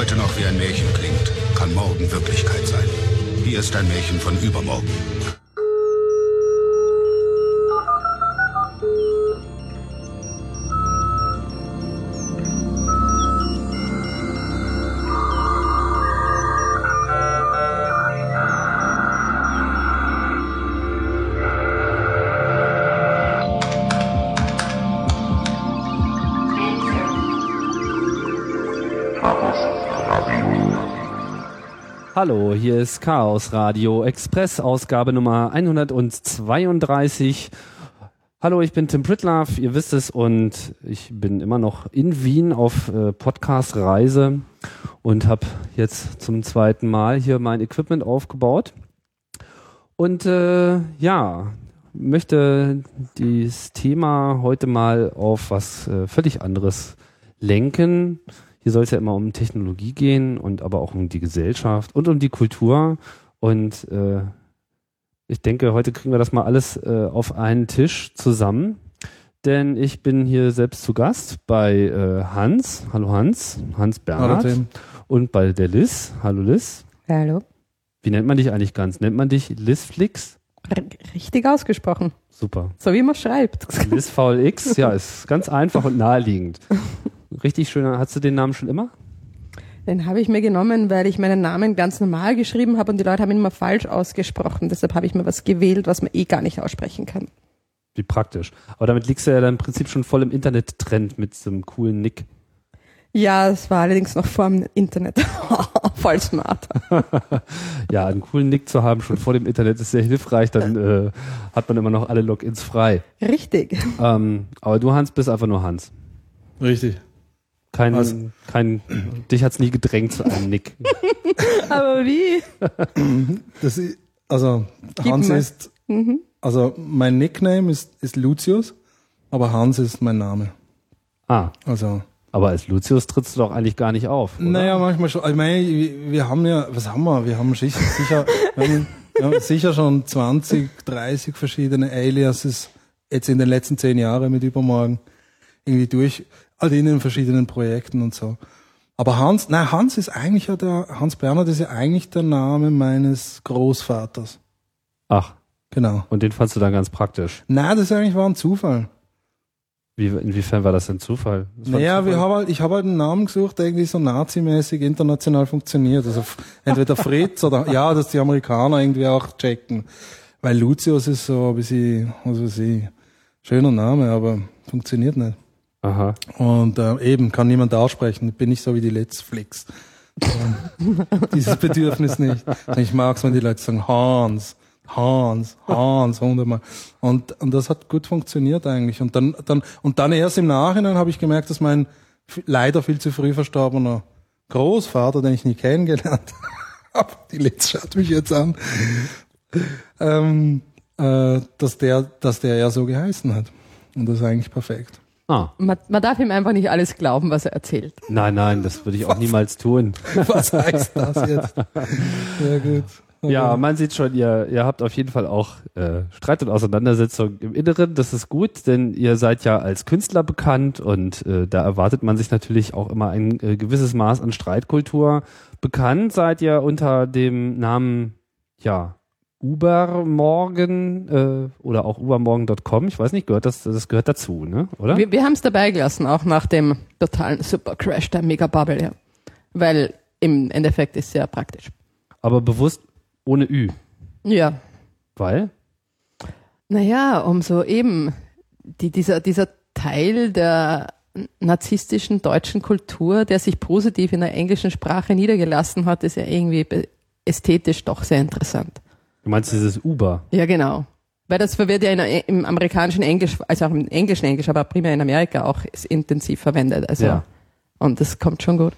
heute noch wie ein Märchen klingt, kann morgen Wirklichkeit sein. Hier ist ein Märchen von übermorgen. Hallo, hier ist Chaos Radio Express, Ausgabe Nummer 132. Hallo, ich bin Tim Pritlove, ihr wisst es, und ich bin immer noch in Wien auf äh, Podcast-Reise und habe jetzt zum zweiten Mal hier mein Equipment aufgebaut. Und äh, ja, möchte dieses Thema heute mal auf was äh, völlig anderes lenken. Hier soll es ja immer um Technologie gehen und aber auch um die Gesellschaft und um die Kultur. Und äh, ich denke, heute kriegen wir das mal alles äh, auf einen Tisch zusammen. Denn ich bin hier selbst zu Gast bei äh, Hans. Hallo Hans. Hans Bernhard. Hallo Tim. Und bei der Liz. Hallo Liz. Hallo. Wie nennt man dich eigentlich ganz? Nennt man dich Lizflix? R richtig ausgesprochen. Super. So wie man schreibt. LizVLX, ja, ist ganz einfach und naheliegend. Richtig schön. Hast du den Namen schon immer? Den habe ich mir genommen, weil ich meinen Namen ganz normal geschrieben habe und die Leute haben ihn immer falsch ausgesprochen. Deshalb habe ich mir was gewählt, was man eh gar nicht aussprechen kann. Wie praktisch. Aber damit liegst du ja dann im Prinzip schon voll im Internet-Trend mit so einem coolen Nick. Ja, es war allerdings noch vor dem Internet. Voll smart. ja, einen coolen Nick zu haben schon vor dem Internet ist sehr hilfreich. Dann äh, hat man immer noch alle Logins frei. Richtig. Ähm, aber du, Hans, bist einfach nur Hans. Richtig. Kein, Also- kein, dich hat's nie gedrängt zu einem Nick. Aber wie? Das ist, also Gib Hans mal. ist, also mein Nickname ist, ist Lucius, aber Hans ist mein Name. Ah, Also, aber als Lucius trittst du doch eigentlich gar nicht auf. Oder? naja, manchmal schon. Ich meine, wir haben ja, was haben wir? Wir haben sicher, sicher, wir haben, wir haben sicher schon 20, 30 verschiedene Aliases jetzt in den letzten zehn Jahren mit Übermorgen irgendwie durch, all in den verschiedenen Projekten und so. Aber Hans, nein, Hans ist eigentlich ja der, Hans Bernhard ist ja eigentlich der Name meines Großvaters. Ach, Genau. und den fandst du dann ganz praktisch. Nein, das ist eigentlich war ein Zufall. Wie, inwiefern war das denn Zufall? Das ein Naja, Zufall? wir haben halt, ich habe halt einen Namen gesucht, der irgendwie so nazimäßig international funktioniert. Also entweder Fritz oder ja, dass die Amerikaner irgendwie auch checken. Weil Lucius ist so ein bisschen, was weiß ich, schöner Name, aber funktioniert nicht. Aha. Und äh, eben kann niemand aussprechen. Bin ich so wie die Let's Flicks. Dieses Bedürfnis nicht. Ich mag es, wenn die Leute sagen Hans, Hans, Hans, hundertmal. Und, und das hat gut funktioniert eigentlich. Und dann, dann, und dann erst im Nachhinein habe ich gemerkt, dass mein leider viel zu früh verstorbener Großvater, den ich nie kennengelernt habe, die Letz schaut mich jetzt an, ähm, äh, dass der, dass der ja so geheißen hat. Und das ist eigentlich perfekt. Ah, Man, man darf ihm einfach nicht alles glauben, was er erzählt. nein, nein, das würde ich auch niemals tun. Was heißt das jetzt? Ja, gut. Ja, man sieht schon, ihr, ihr habt auf jeden Fall auch äh, Streit und Auseinandersetzung im Inneren. Das ist gut, denn ihr seid ja als Künstler bekannt und äh, da erwartet man sich natürlich auch immer ein äh, gewisses Maß an Streitkultur. Bekannt seid ihr unter dem Namen, ja, Ubermorgen äh, oder auch ubermorgen.com. Ich weiß nicht, gehört das, das gehört dazu, ne? Oder? Wir, wir haben es dabei gelassen, auch nach dem totalen Supercrash der Mega Bubble, ja. Weil im Endeffekt ist sehr praktisch. Aber bewusst ohne Ü. Ja. Weil? Naja, um so eben die, dieser, dieser Teil der narzisstischen deutschen Kultur, der sich positiv in der englischen Sprache niedergelassen hat, ist ja irgendwie ästhetisch doch sehr interessant. Du meinst dieses Uber? Ja, genau. Weil das wird ja in, im amerikanischen Englisch, also auch im englischen Englisch, aber primär in Amerika auch intensiv verwendet. Also, Ja. Und das kommt schon gut.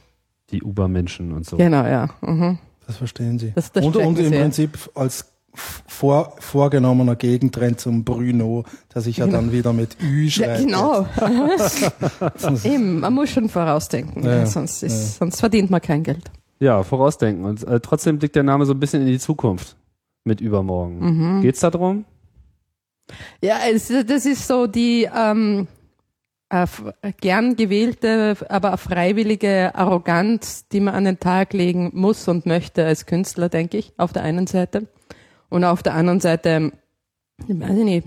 Die Ubermenschen und so. Genau, ja. Mhm. Das verstehen Sie. Das- das und, und im Sie, ja. Prinzip als vor, vorgenommener Gegentrend zum Bruno, der sich ja dann wieder mit Ü Ja, schreibt. genau. Eben, man muss schon vorausdenken, Ja, ja, ja. sonst, ist, sonst verdient man kein Geld. Ja, vorausdenken. Und äh, trotzdem blickt der Name so ein bisschen in die Zukunft mit übermorgen. Geht's da drum? Ja, es, das ist so die, ähm, gern gewählte, aber freiwillige Arroganz, die man an den Tag legen muss und möchte als Künstler, denke ich, auf der einen Seite. Und auf der anderen Seite, ich weiß ich nicht,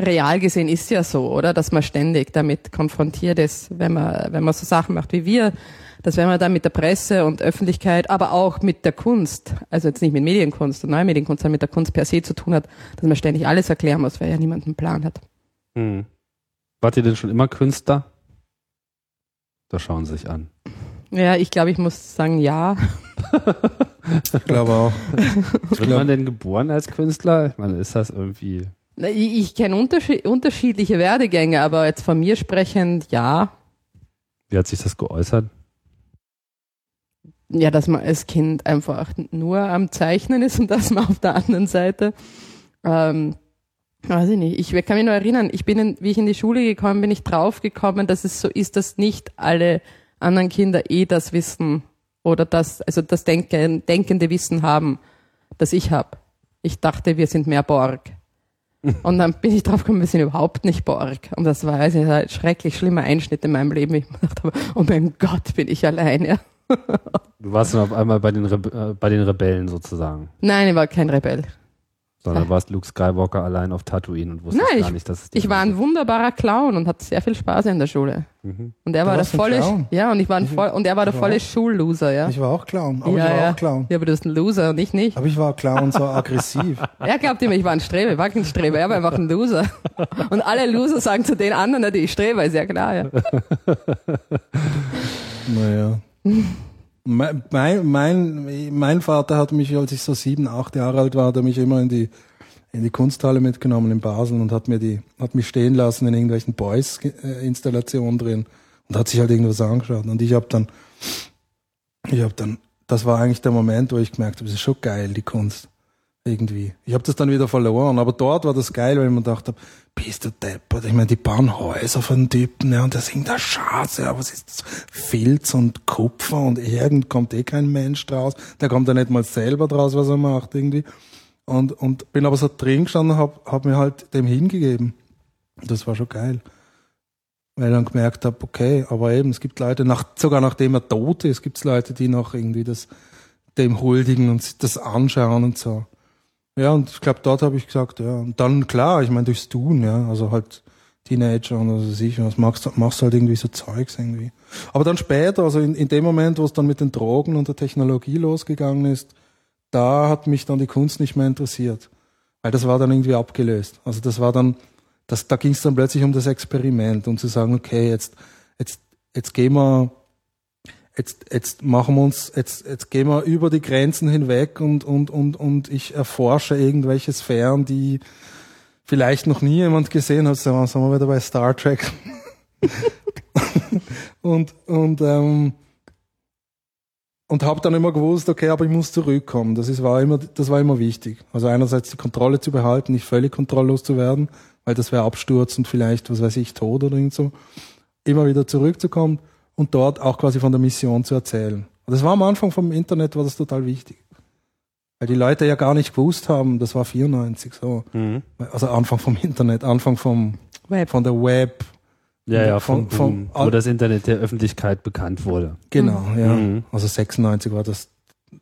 real gesehen ist ja so, oder? Dass man ständig damit konfrontiert ist, wenn man, wenn man so Sachen macht wie wir, dass wenn man dann mit der Presse und Öffentlichkeit, aber auch mit der Kunst, also jetzt nicht mit Medienkunst und Neumedienkunst, sondern mit der Kunst per se zu tun hat, dass man ständig alles erklären muss, weil ja niemand einen Plan hat. Hm. Wart ihr denn schon immer Künstler? Da schauen sie sich an. Ja, ich glaube, ich muss sagen, ja. Ich glaube auch. Wird man denn geboren als Künstler? Ich meine, ist das irgendwie. Na, Ich, ich kenne unterschied unterschiedliche Werdegänge, aber jetzt von mir sprechend, ja. Wie hat sich das geäußert? Ja, dass man als Kind einfach nur am Zeichnen ist und dass man auf der anderen Seite, ähm, weiß ich nicht, ich kann mich nur erinnern, ich bin, in, wie ich in die Schule gekommen bin, ich draufgekommen, dass es so ist, dass nicht alle anderen Kinder eh das Wissen oder das, also das Denken, denkende Wissen haben, das ich habe. Ich dachte, wir sind mehr Borg. Und dann bin ich drauf gekommen, wir sind überhaupt nicht Borg. Und das war also ein schrecklich schlimmer Einschnitt in meinem Leben. Ich dachte, oh mein Gott, bin ich alleine. Du warst dann auf einmal bei den, Rebe äh, bei den Rebellen sozusagen. Nein, ich war kein Rebell. Sondern warst Luke Skywalker allein auf Tatooine und wusstest Nein, gar nicht, dass es dich Ich war ein wunderbarer Clown und hatte sehr viel Spaß in der Schule. Mhm. Und er Du war der volle, Clown? ja, und ich war ein voll, und er war der volle auch. Schulloser, ja. Ich war auch Clown. Aber ja, ich war ja. auch Clown. Ja, aber du bist ein Loser und ich nicht. Aber ich war Clown so aggressiv. Er glaubt immer, ich war ein Streber, ich war kein Streber, er war einfach ein Loser. Und alle Loser sagen zu den anderen, die ich Streber, ist ja klar, ja. Naja. Mein, mein, mein, Vater hat mich, als ich so sieben, acht Jahre alt war, hat er mich immer in die, in die Kunsthalle mitgenommen in Basel und hat mir die, hat mich stehen lassen in irgendwelchen Boys-Installationen drin und hat sich halt irgendwas angeschaut. Und ich habe dann, ich habe dann, das war eigentlich der Moment, wo ich gemerkt habe, das ist schon geil, die Kunst. Irgendwie. Ich habe das dann wieder verloren, aber dort war das geil, weil ich mir gedacht habe, bist du deppert? Ich meine, die bauen Häuser von Typen, ja, und der singt da Scheiße, ja, was ist das? Filz und Kupfer und irgend kommt eh kein Mensch draus. Der kommt ja nicht mal selber draus, was er macht, irgendwie. Und, und bin aber so drin gestanden, hab, hab mir halt dem hingegeben. Das war schon geil. Weil ich dann gemerkt habe, okay, aber eben, es gibt Leute, nach, sogar nachdem er tot ist, gibt es Leute, die noch irgendwie das, dem huldigen und sich das anschauen und so. Ja, und ich glaube, dort habe ich gesagt, ja. Und dann, klar, ich meine, durchs Tun, ja, also halt Teenager und was weiß ich, was machst machst halt irgendwie so Zeugs irgendwie. Aber dann später, also in, in dem Moment, wo es dann mit den Drogen und der Technologie losgegangen ist, da hat mich dann die Kunst nicht mehr interessiert. Weil das war dann irgendwie abgelöst. Also das war dann, das, da ging es dann plötzlich um das Experiment und zu sagen, okay, jetzt, jetzt, jetzt gehen wir, jetzt, jetzt machen wir uns, jetzt, jetzt gehen wir über die Grenzen hinweg und, und, und, und ich erforsche irgendwelche Sphären, die vielleicht noch nie jemand gesehen hat. Sind wir wieder bei Star Trek. und, und, ähm, und habe dann immer gewusst, okay, aber ich muss zurückkommen. Das ist, war immer, das war immer wichtig. Also einerseits die Kontrolle zu behalten, nicht völlig kontrolllos zu werden, weil das wäre Absturz und vielleicht, was weiß ich, Tod oder irgend so. Immer wieder zurückzukommen und dort auch quasi von der Mission zu erzählen. Und das war am Anfang vom Internet, war das total wichtig. Weil die Leute ja gar nicht gewusst haben, das war 94 so. Mhm. Also Anfang vom Internet, Anfang vom, Web. von der Web. Ja, ja, vom, Von- von- Boom, wo das Internet der Öffentlichkeit bekannt wurde. Genau, ja. Mhm. Also 96 war das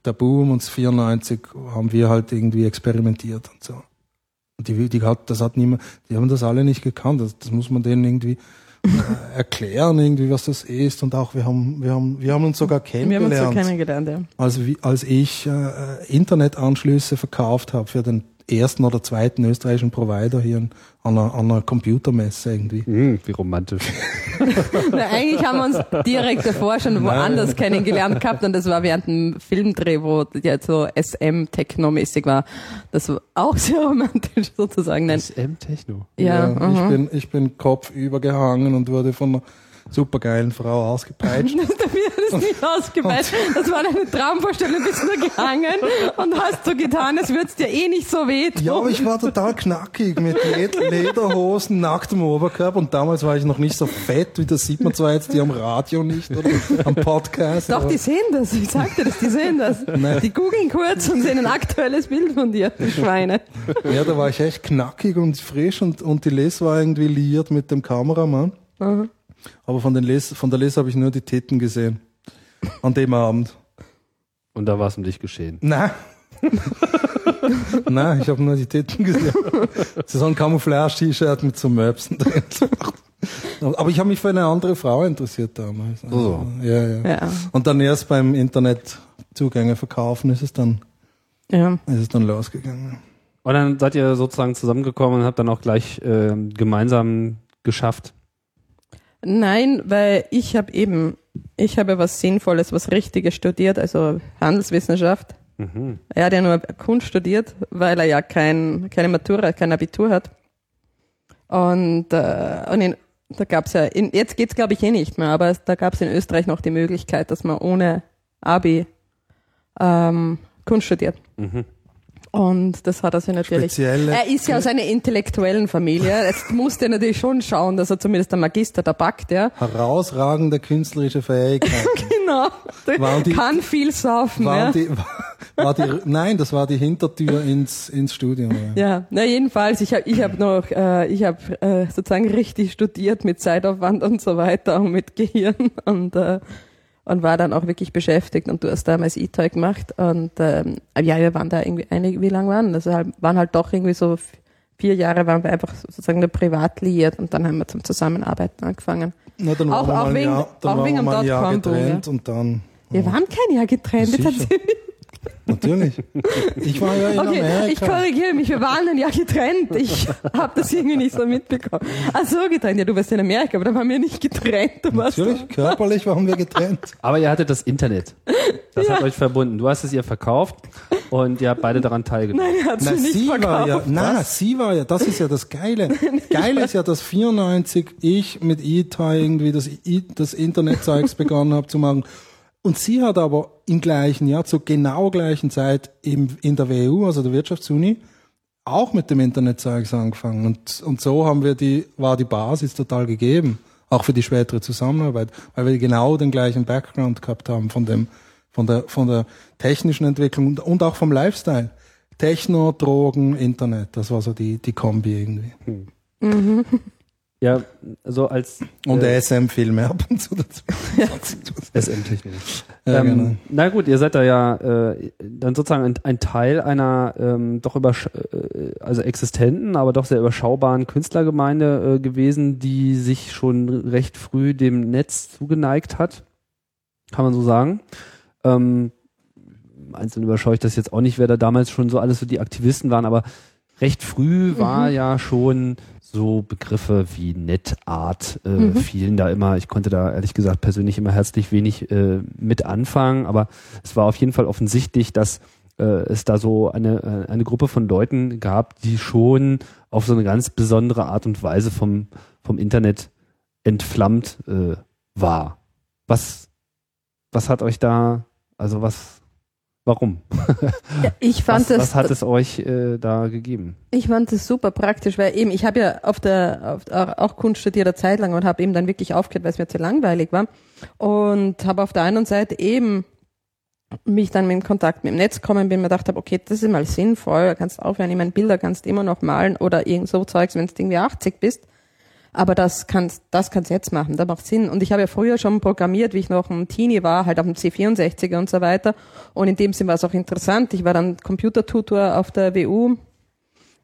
der Boom und 94 haben wir halt irgendwie experimentiert und so. Und die, die hat, das hat niemand, die haben das alle nicht gekannt. Das, das muss man denen irgendwie äh, erklären, irgendwie, was das ist. Und auch wir haben, wir haben, wir haben uns sogar Wir haben uns so kennengelernt, kennengelernt, ja. als, als ich äh, Internetanschlüsse verkauft habe für den ersten oder zweiten österreichischen Provider hier an einer, an einer Computermesse irgendwie. Mhm, wie romantisch. Na, eigentlich haben wir uns direkt davor schon woanders kennengelernt gehabt und das war während dem Filmdreh, wo der so SM-Techno-mäßig war. Das war auch sehr romantisch sozusagen. Nein. SM Techno. Ja, ich aha. bin, ich bin kopfüber gehangen und wurde von einer supergeilen Frau ausgepeitscht. Mir hat das nicht ausgebeißt. Das war deine Traumvorstellung, bist nur gehangen und hast so getan, als würd's dir eh nicht so wehtun. Ja, aber ich war total knackig mit Led Lederhosen, nacktem Oberkörper und damals war ich noch nicht so fett, wie das sieht man zwar jetzt die am Radio nicht oder am Podcast. Doch, die sehen das. Ich sagte das, die sehen das. Nein. Die googeln kurz und sehen ein aktuelles Bild von dir, die Schweine. Ja, da war ich echt knackig und frisch und, und die Les war irgendwie liiert mit dem Kameramann. Aber von, den Les von der Les habe ich nur die Titten gesehen. An dem Abend. Und da war es um dich geschehen. Nein. Nein, ich habe nur die Titten gesehen. Das ist so ein Camouflage-T-Shirt mit so Möpsen drin. Aber ich habe mich für eine andere Frau interessiert damals. Also, So. ja, ja, Ja. Und dann erst beim Internet Zugänge verkaufen ist es dann, ja. ist es dann losgegangen. Und dann seid ihr sozusagen zusammengekommen und habt dann auch gleich äh, gemeinsam geschafft. Nein, weil ich habe eben, ich habe was Sinnvolles, was Richtiges studiert, also Handelswissenschaft. Mhm. Er hat ja nur Kunst studiert, weil er ja kein, keine Matura, kein Abitur hat. Und, äh, und in, da gab's ja, in, jetzt geht's glaube ich eh nicht mehr, aber es- da gab's in Österreich noch die Möglichkeit, dass man ohne Abi ähm, Kunst studiert. Mhm. Und das hat er sich natürlich. Spezielle. Er ist ja aus einer intellektuellen Familie. Jetzt musste er natürlich schon schauen, dass er zumindest der Magister da packt, ja. Herausragende künstlerische Fähigkeiten. Genau. Waren die- kann viel saufen, War ja. die, war die, nein, das war die Hintertür ins, ins Studium. Ja. Ja, na jedenfalls, ich habe ich hab noch, äh, ich habe äh, sozusagen richtig studiert mit Zeitaufwand und so weiter und mit Gehirn und äh, und war dann auch wirklich beschäftigt und du hast damals E-Toy gemacht und ähm, ja, wir waren da irgendwie einige, wie lange waren? Also halt, waren halt doch irgendwie so vier Jahre waren wir einfach sozusagen nur privat liiert und dann haben wir zum Zusammenarbeiten angefangen. Na, dann Auch- waren auch wegen- Jahr, dann auch wegen Jahr Dotcom-Boom, getrennt und dann, Wir waren kein Jahr getrennt, Ja, jetzt erzähl- natürlich. Ich war ja in Okay, Amerika. ich korrigiere mich, wir waren ein Jahr getrennt. Ich habe das irgendwie nicht so mitbekommen. Ach so, getrennt. Ja, du warst in Amerika, aber da waren wir nicht getrennt. Du warst Natürlich, körperlich waren wir getrennt. Aber ihr hattet das Internet. Das hat euch verbunden. Du hast es ihr verkauft und ihr habt beide daran teilgenommen. Nein, er hat Na, sie nicht sie war verkauft. ja, na, sie war ja, das ist ja das Geile. Geil ist ja, dass 94 ich mit E-Toy irgendwie das, das Internetzeugs begonnen habe zu machen. Und sie hat aber im gleichen Jahr, zur genau gleichen Zeit im, in der WU, also der Wirtschaftsuni, auch mit dem Internetzeugs angefangen. Und, und so haben wir die, war die Basis total gegeben. Auch für die spätere Zusammenarbeit, weil wir genau den gleichen Background gehabt haben von dem, von der, von der technischen Entwicklung und, und auch vom Lifestyle. Techno, Drogen, Internet, das war so die, die Kombi irgendwie. Ja, so als Und äh, SM-Film ab und zu dazu. SM-Technik. Ja, ähm, genau. Na gut, ihr seid da ja äh, dann sozusagen ein, ein Teil einer ähm, doch übersch äh, also existenten, aber doch sehr überschaubaren Künstlergemeinde äh, gewesen, die sich schon recht früh dem Netz zugeneigt hat, kann man so sagen. Ähm, einzeln überschaue ich das jetzt auch nicht, wer da damals schon so alles so die Aktivisten waren, aber recht früh war ja schon so Begriffe wie NetArt äh, Mhm. fielen da immer. Ich konnte da ehrlich gesagt persönlich immer herzlich wenig äh, mit anfangen, aber es war auf jeden Fall offensichtlich, dass äh, es da so eine, äh, eine Gruppe von Leuten gab, die schon auf so eine ganz besondere Art und Weise vom, vom Internet entflammt äh, war. Was, was hat euch da, also was, warum? Ja, ich fand Was, das, was hat es euch äh, da gegeben? ich fand das super praktisch, weil eben, ich habe ja auf der, auf, auch Kunst studiert eine Zeit lang und habe eben dann wirklich aufgehört, weil es mir zu langweilig war. Und habe auf der einen Seite eben mich dann mit dem Kontakt mit dem Netz kommen bin, mir gedacht habe, okay, das ist mal sinnvoll, da kannst aufhören, ich meine, Bilder kannst immer noch malen oder irgend so Zeugs, wenn du irgendwie 80 bist. Aber das kannst, das kannst jetzt machen, das macht Sinn. Und ich habe ja früher schon programmiert, wie ich noch ein Teenie war, halt auf dem C64er und so weiter. Und in dem Sinn war es auch interessant. Ich war dann Computertutor auf der WU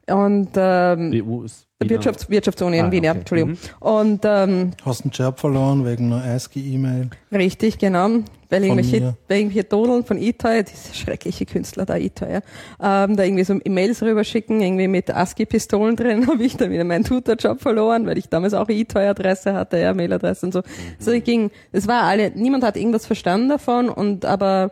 und ähm, BU ist Wirtschafts Wirtschaftsuni in Ah, Wien, ja, okay. Entschuldigung. Mhm. Und ähm, Hast einen Job verloren wegen einer ASCII-E-Mail. Richtig, genau. Weil irgendwelche, weil irgendwelche Dodeln von E-Toy, diese schreckliche Künstler da, E-Toy, ja, ähm, da irgendwie so E-Mails rüberschicken, irgendwie mit ASCII-Pistolen drin, habe ich dann wieder meinen Tutorjob verloren, weil ich damals auch E-Toy-Adresse hatte, ja, Mailadresse und so. So ich ging, es war alle, niemand hat irgendwas verstanden davon und aber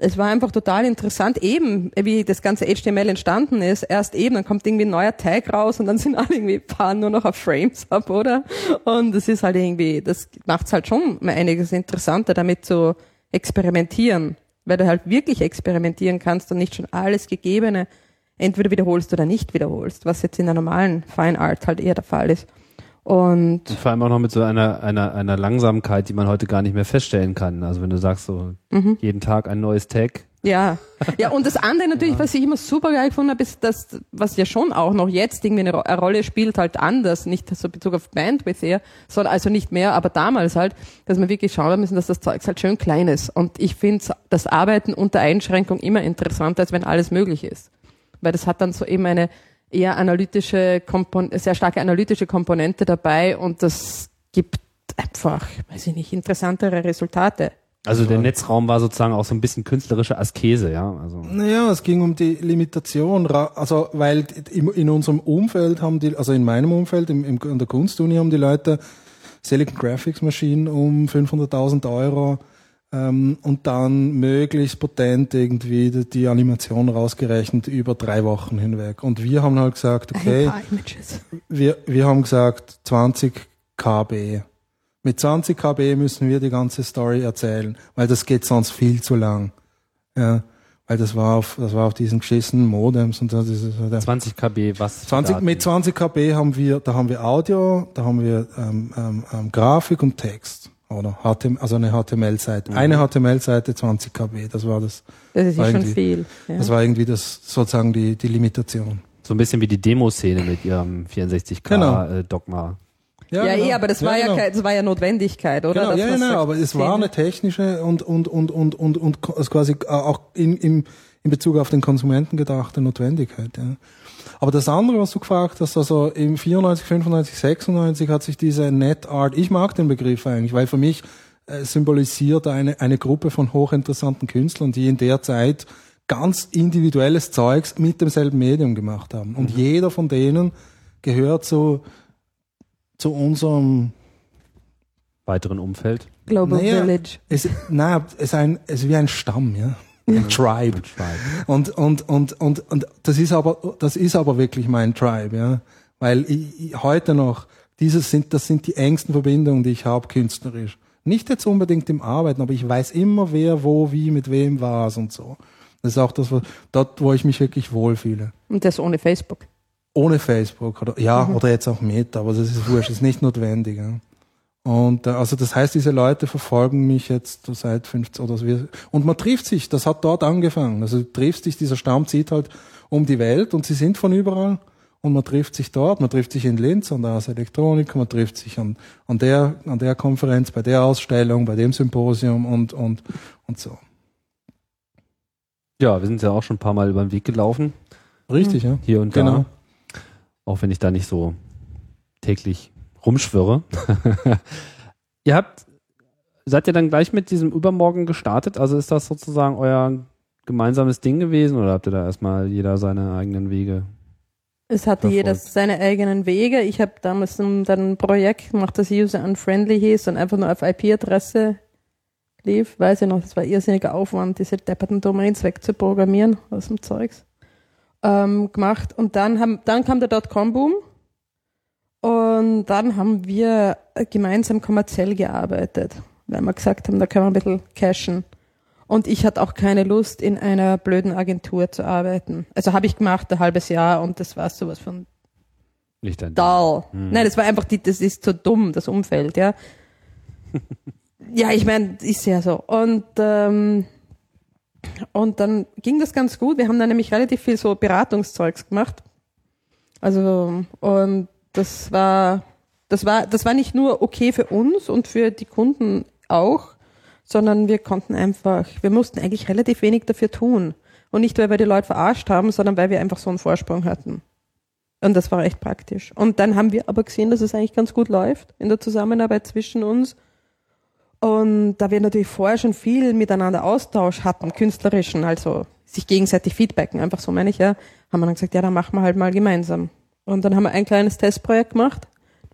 es war einfach total interessant, eben wie das ganze HTML entstanden ist. Erst eben, dann kommt irgendwie ein neuer Tag raus und dann sind alle irgendwie fahren nur noch auf Frames ab, oder? Und das ist halt irgendwie, das macht's halt schon einiges interessanter, damit zu experimentieren, weil du halt wirklich experimentieren kannst und nicht schon alles Gegebene entweder wiederholst oder nicht wiederholst, was jetzt in der normalen Fine Art halt eher der Fall ist. Und Und vor allem auch noch mit so einer, einer, einer Langsamkeit, die man heute gar nicht mehr feststellen kann. Also wenn du sagst, so Mhm. jeden Tag ein neues Tag, Ja. Ja, und das andere natürlich, was ich immer super geil gefunden habe, ist, dass, was ja schon auch noch jetzt irgendwie eine, eine Rolle spielt, halt anders, nicht so in Bezug auf Bandwidth eher, sondern also nicht mehr, aber damals halt, dass wir wirklich schauen müssen, dass das Zeug halt schön klein ist. Und ich finde das Arbeiten unter Einschränkung immer interessanter, als wenn alles möglich ist. Weil das hat dann so eben eine eher analytische, Kompon sehr starke analytische Komponente dabei und das gibt einfach, weiß ich nicht, interessantere Resultate. Also der Netzraum war sozusagen auch so ein bisschen künstlerische Askese, ja. Also Naja, es ging um die Limitation, also weil in, in unserem Umfeld haben die, also in meinem Umfeld, im, im, in der Kunstuni haben die Leute Silicon Graphics Maschinen um 500.000 Euro ähm, und dann möglichst potent irgendwie die, die Animation rausgerechnet über drei Wochen hinweg. Und wir haben halt gesagt, okay, wir, wir haben gesagt 20 KB. Mit 20 KB müssen wir die ganze Story erzählen, weil das geht sonst viel zu lang. Ja, weil das war auf, das war auf diesen geschissenen Modems und das ist der 20 KB, was? 20, Daten? mit 20 KB haben wir, da haben wir Audio, da haben wir ähm, ähm, ähm, Grafik und Text. Oder HTML, also eine HTML-Seite. Eine HTML-Seite, 20 KB, das war das, Das ist ja schon viel. Ja. das war irgendwie das, sozusagen die, die Limitation. So ein bisschen wie die Demoszene mit ihrem 64K Genau. äh, Dogma. ja, genau. eh, aber das war ja, genau. kein, das war ja Notwendigkeit, oder? Genau, Das, ja, was genau, aber es war eine technische und und und und und und also quasi auch in, in, in Bezug auf den Konsumenten gedachte Notwendigkeit. Ja. Aber das andere, was du gefragt hast, also im 94, 95, 96 hat sich diese NetArt, ich mag den Begriff eigentlich, weil für mich äh, symbolisiert eine eine Gruppe von hochinteressanten Künstlern, die in der Zeit ganz individuelles Zeugs mit demselben Medium gemacht haben. Und jeder von denen gehört zu zu unserem Weiteren Umfeld. Global Naja, Village. Es, nein, es ist ein, es ist wie ein Stamm, ja. Ein Tribe. Und, und, und, und, und das ist aber, das ist aber wirklich mein Tribe, ja. Weil ich, ich, heute noch, dieses sind, das sind die engsten Verbindungen, die ich habe künstlerisch. Nicht jetzt unbedingt im Arbeiten, aber ich weiß immer, wer, wo, wie, mit wem war und so. Das ist auch das, wo- dort, wo ich mich wirklich wohlfühle. Und das ohne Facebook. Ohne Facebook oder ja, oder jetzt auch mit, aber das ist wurscht, das ist nicht notwendig. Ja. Und äh, also das heißt, diese Leute verfolgen mich jetzt seit 15 oder so. Und man trifft sich, das hat dort angefangen. Also du triffst dich, dieser Stamm zieht halt um die Welt und sie sind von überall. Und man trifft sich dort, man trifft sich in Linz an der Ars Elektronik, man trifft sich an, an der, an der Konferenz, bei der Ausstellung, bei dem Symposium und, und, und so. Ja, wir sind ja auch schon ein paar Mal über den Weg gelaufen, Richtig, ja. hier und Genau. da. Auch wenn ich da nicht so täglich rumschwirre. ihr habt, seid ihr dann gleich mit diesem Übermorgen gestartet? Also ist das sozusagen euer gemeinsames Ding gewesen oder habt ihr da erstmal jeder seine eigenen Wege? Es hatte Verfolgt. jeder seine eigenen Wege. Ich habe damals dann ein Projekt gemacht, das User Unfriendly hieß und einfach nur auf IP-Adresse lief. Weiß ich noch, das war irrsinniger Aufwand, diese depperten Domains wegzuprogrammieren aus dem Zeugs. Ähm, gemacht. Und dann, haben, dann kam der Dotcom-Boom. Und dann haben wir gemeinsam kommerziell gearbeitet, weil wir gesagt haben, da können wir ein bisschen cashen. Und ich hatte auch keine Lust, in einer blöden Agentur zu arbeiten. Also habe ich gemacht, ein halbes Jahr und das war sowas von Nicht dein dull. Nein, das war einfach, die, das ist zu dumm, das Umfeld, ja. ja, ich meine, ist ja so. Und, ähm, und dann ging das ganz gut. Wir haben dann nämlich relativ viel so Beratungszeugs gemacht. Also, und das war, das war, das war nicht nur okay für uns und für die Kunden auch, sondern wir konnten einfach, wir mussten eigentlich relativ wenig dafür tun. Und nicht, weil wir die Leute verarscht haben, sondern weil wir einfach so einen Vorsprung hatten. Und das war echt praktisch. Und dann haben wir aber gesehen, dass es eigentlich ganz gut läuft in der Zusammenarbeit zwischen uns. Und da wir natürlich vorher schon viel miteinander Austausch hatten, künstlerischen, also sich gegenseitig feedbacken, einfach so meine ich ja, haben wir dann gesagt, ja, dann machen wir halt mal gemeinsam. Und dann haben wir ein kleines Testprojekt gemacht.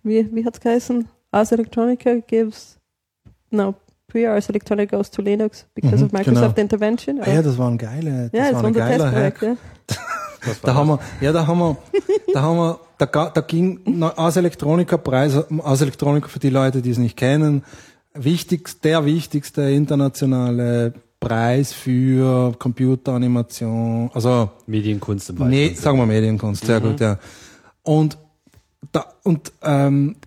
Wie, wie hat's geheißen? Ars Electronica gives, no, pre-Ars Electronica goes to Linux because Mhm, of Microsoft genau. Intervention. Ah, ja, das waren geile, das ja, das war war ein unser geiler. Testprojekt, ja. Da haben wir, ja, da haben wir, da haben wir, da, da ging Ars Electronica Preis, Ars Electronica für die Leute, die es nicht kennen, wichtigst, der wichtigste internationale Preis für Computeranimation, also Medienkunst im nee, weitesten Sinne. sagen wir Medienkunst, sehr gut, ja. Und da, und ähm,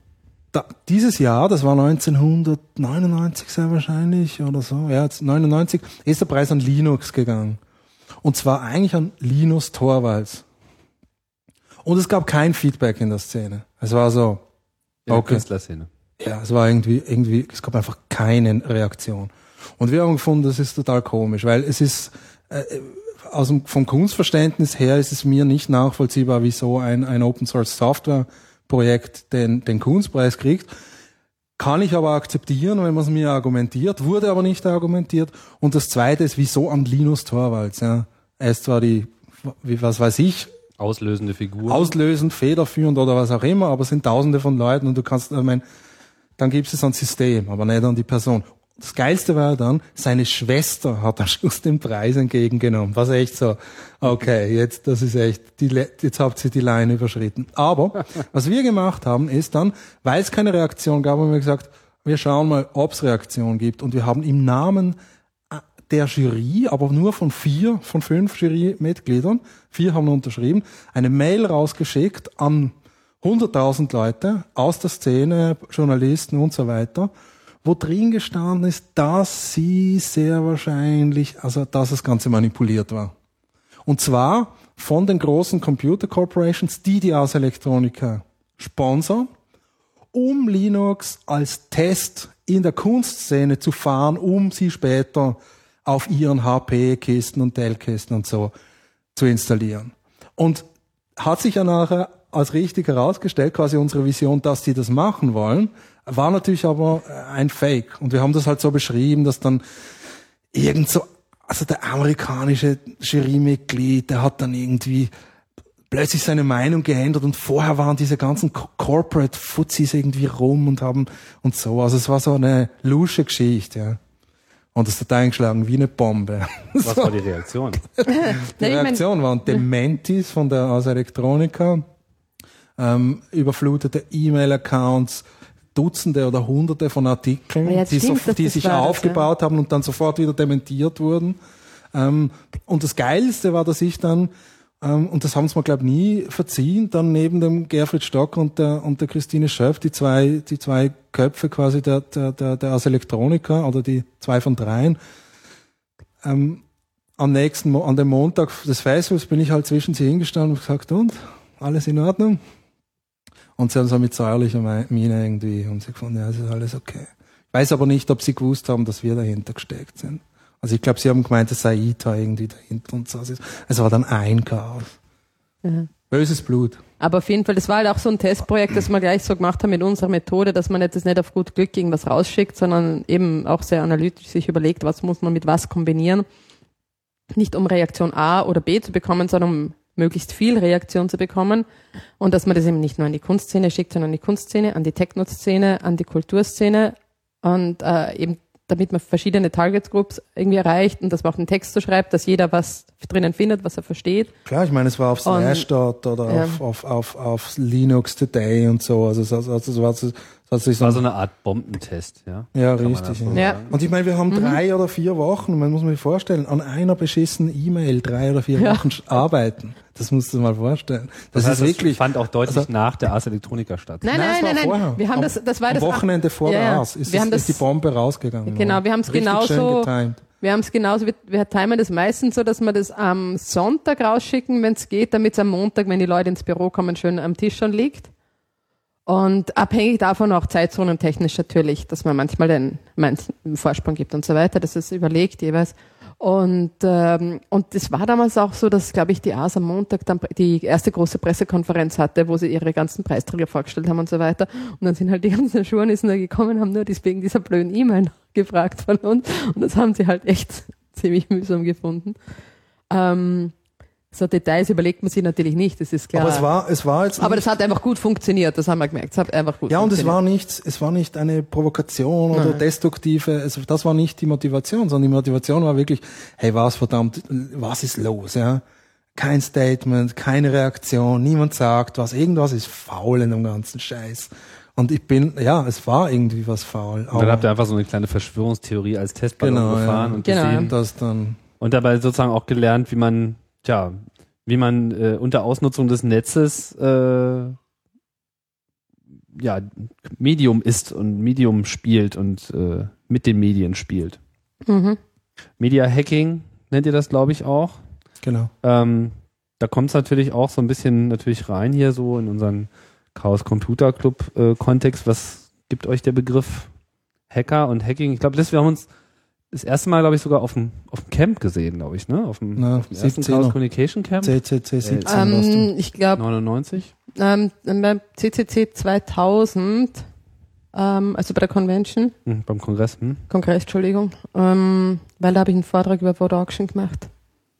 da, dieses Jahr, das war 1999 sehr wahrscheinlich oder so, ja, 99, ist der Preis an Linux gegangen. Und zwar eigentlich an Linus Torvalds. Und es gab kein Feedback in der Szene. Es war so, In der Okay. Künstlerszene. ja, es war irgendwie, irgendwie, es gab einfach keine Reaktion. Und wir haben gefunden, das ist total komisch, weil es ist, äh, aus dem, vom Kunstverständnis her ist es mir nicht nachvollziehbar, wieso ein, ein Open Source Software Projekt den, den Kunstpreis kriegt. Kann ich aber akzeptieren, wenn man es mir argumentiert, wurde aber nicht argumentiert. Und das zweite ist, wieso an Linus Torvalds, ja. Er ist zwar die, wie, was weiß ich, Auslösende Figur. auslösend, federführend oder was auch immer, aber es sind tausende von Leuten und du kannst, ich mein, dann gibt es ein System, aber nicht an die Person. Das Geilste war dann, seine Schwester hat am Schluss den Preis entgegengenommen. Was echt so, okay, jetzt, das ist echt, die, jetzt habt ihr die Line überschritten. Aber, was wir gemacht haben, ist dann, weil es keine Reaktion gab, haben wir gesagt, wir schauen mal, ob es Reaktion gibt. Und wir haben im Namen der Jury, aber nur von vier, von fünf Jurymitgliedern, vier haben unterschrieben, eine Mail rausgeschickt an 100.000 Leute aus der Szene, Journalisten und so weiter, wo drin gestanden ist, dass sie sehr wahrscheinlich, also dass das Ganze manipuliert war. Und zwar von den großen Computer Corporations, die die aus Elektronika sponsern, um Linux als Test in der Kunstszene zu fahren, um sie später auf ihren HP-Kisten und Dell-Kisten und so zu installieren. Und hat sich ja nachher als richtig herausgestellt, quasi unsere Vision, dass die das machen wollen, war natürlich aber äh, ein Fake. Und wir haben das halt so beschrieben, dass dann irgend so, also der amerikanische Jurymitglied, der hat dann irgendwie plötzlich seine Meinung geändert und vorher waren diese ganzen Co- Corporate Fuzis irgendwie rum und haben und so. Also es war so eine lusche Geschichte, ja. Und es hat eingeschlagen wie eine Bombe. Was war die Reaktion? Die Nein, ich mein- Reaktion waren Dementis von der aus Elektronika, ähm, überflutete E-Mail-Accounts, Dutzende oder Hunderte von Artikeln, Ja, die, so, stimmt, dass die sich das, aufgebaut haben und dann sofort wieder dementiert wurden. Ähm, und das Geilste war, dass ich dann, ähm, und das haben sie mir, glaube ich, nie verziehen, dann neben dem Gerfried Stock und der, und der Christine Schöpf, die zwei, die zwei Köpfe quasi der, der, der, der aus Elektronika oder die zwei von dreien, ähm, am nächsten, an dem Montag des Festivals bin ich halt zwischen sie hingestanden und gesagt, und? Alles in Ordnung? Und sie haben so mit säuerlicher Me- Miene irgendwie, und sie gefunden, ja, es ist alles okay. Ich weiß aber nicht, ob sie gewusst haben, dass wir dahinter gesteckt sind. Also ich glaube, sie haben gemeint, es sei ITA irgendwie dahinter und so. Es ist- Es war dann ein Chaos. Ja. Böses Blut. Aber auf jeden Fall, das war halt auch so ein Testprojekt, das wir gleich so gemacht haben mit unserer Methode, dass man jetzt nicht auf gut Glück irgendwas rausschickt, sondern eben auch sehr analytisch sich überlegt, was muss man mit was kombinieren. Nicht um Reaktion A oder B zu bekommen, sondern um möglichst viel Reaktion zu bekommen. Und dass man das eben nicht nur an die Kunstszene schickt, sondern an die Kunstszene, an die Techno-Szene, an die Kulturszene und äh, eben damit man verschiedene Target Groups irgendwie erreicht und dass man auch einen Text so schreibt, dass jeder was drinnen findet, was er versteht. Klar, ich meine, es war auf Slashdot oder Ja. auf, auf, auf, auf Linux Today und so. Also, es- also, also, es war so, Das war so eine Art Bombentest, ja. Ja, Kann richtig. das so ja. Ja. Und ich meine, wir haben Mhm. drei oder vier Wochen, man muss sich vorstellen, an einer beschissenen E-Mail drei oder vier Ja. Wochen arbeiten. Das musst du dir mal vorstellen. Das, Das, heißt, ist wirklich. das fand auch deutlich also- nach der Ars Electronica statt. Nein, Nein, nein, nein, nein. Wir haben das, das war Am das Wochenende vor Ja, der. Ars ist, Wir haben das- ist die Bombe rausgegangen. Genau, wir haben es genauso-. Wir haben es genauso, wir, wir timen das meistens so, dass wir das am Sonntag rausschicken, wenn es geht, damit es am Montag, wenn die Leute ins Büro kommen, schön am Tisch schon liegt. Und abhängig davon auch zeitzonentechnisch natürlich, dass man manchmal den manchen Vorsprung gibt und so weiter, das ist überlegt jeweils. Und, ähm, und das war damals auch so, dass, glaube ich, die AS am Montag dann die erste große Pressekonferenz hatte, wo sie ihre ganzen Preisträger vorgestellt haben und so weiter. Und dann sind halt die ganzen Journalisten da gekommen, haben nur deswegen dieser blöden E-Mail gefragt von uns. Und das haben sie halt echt ziemlich mühsam gefunden. Ähm, so Details überlegt man sich natürlich nicht, das ist klar. Aber es war, es war jetzt. Aber das hat einfach gut funktioniert, das haben wir gemerkt. Es hat einfach gut ja, und es war nicht, es war nicht eine Provokation oder Nein. destruktive, es, das war nicht die Motivation, sondern die Motivation war wirklich, hey, was verdammt, was ist los, ja? Kein Statement, keine Reaktion, niemand sagt was, irgendwas ist faul in dem ganzen Scheiß. Und ich bin, ja, es war irgendwie was faul. Und dann habt ihr einfach so eine kleine Verschwörungstheorie als Testballon Genau, gefahren ja. und Genau. gesehen. das dann, Und dabei sozusagen auch gelernt, wie man, tja, wie man äh, unter Ausnutzung des Netzes äh, ja, Medium ist und Medium spielt und äh, mit den Medien spielt. Mhm. Media Hacking nennt ihr das, glaube ich, auch. Genau. Ähm, da kommt es natürlich auch so ein bisschen natürlich rein hier so in unseren Chaos Computer Club äh, Kontext. Was gibt euch der Begriff Hacker und Hacking? Ich glaube, das wir haben uns das erste Mal, glaube ich, sogar auf dem, auf dem Camp gesehen, glaube ich, ne? Auf dem, Na, auf dem ersten 17er. Chaos Communication Camp. CCC 17 warst du. Ähm, ich glaube, 99. ähm, beim CCC 2000, ähm, also bei der Convention, Hm, beim Kongress. Hm? Kongress, Entschuldigung, ähm, weil da habe ich einen Vortrag über Vote Auction gemacht.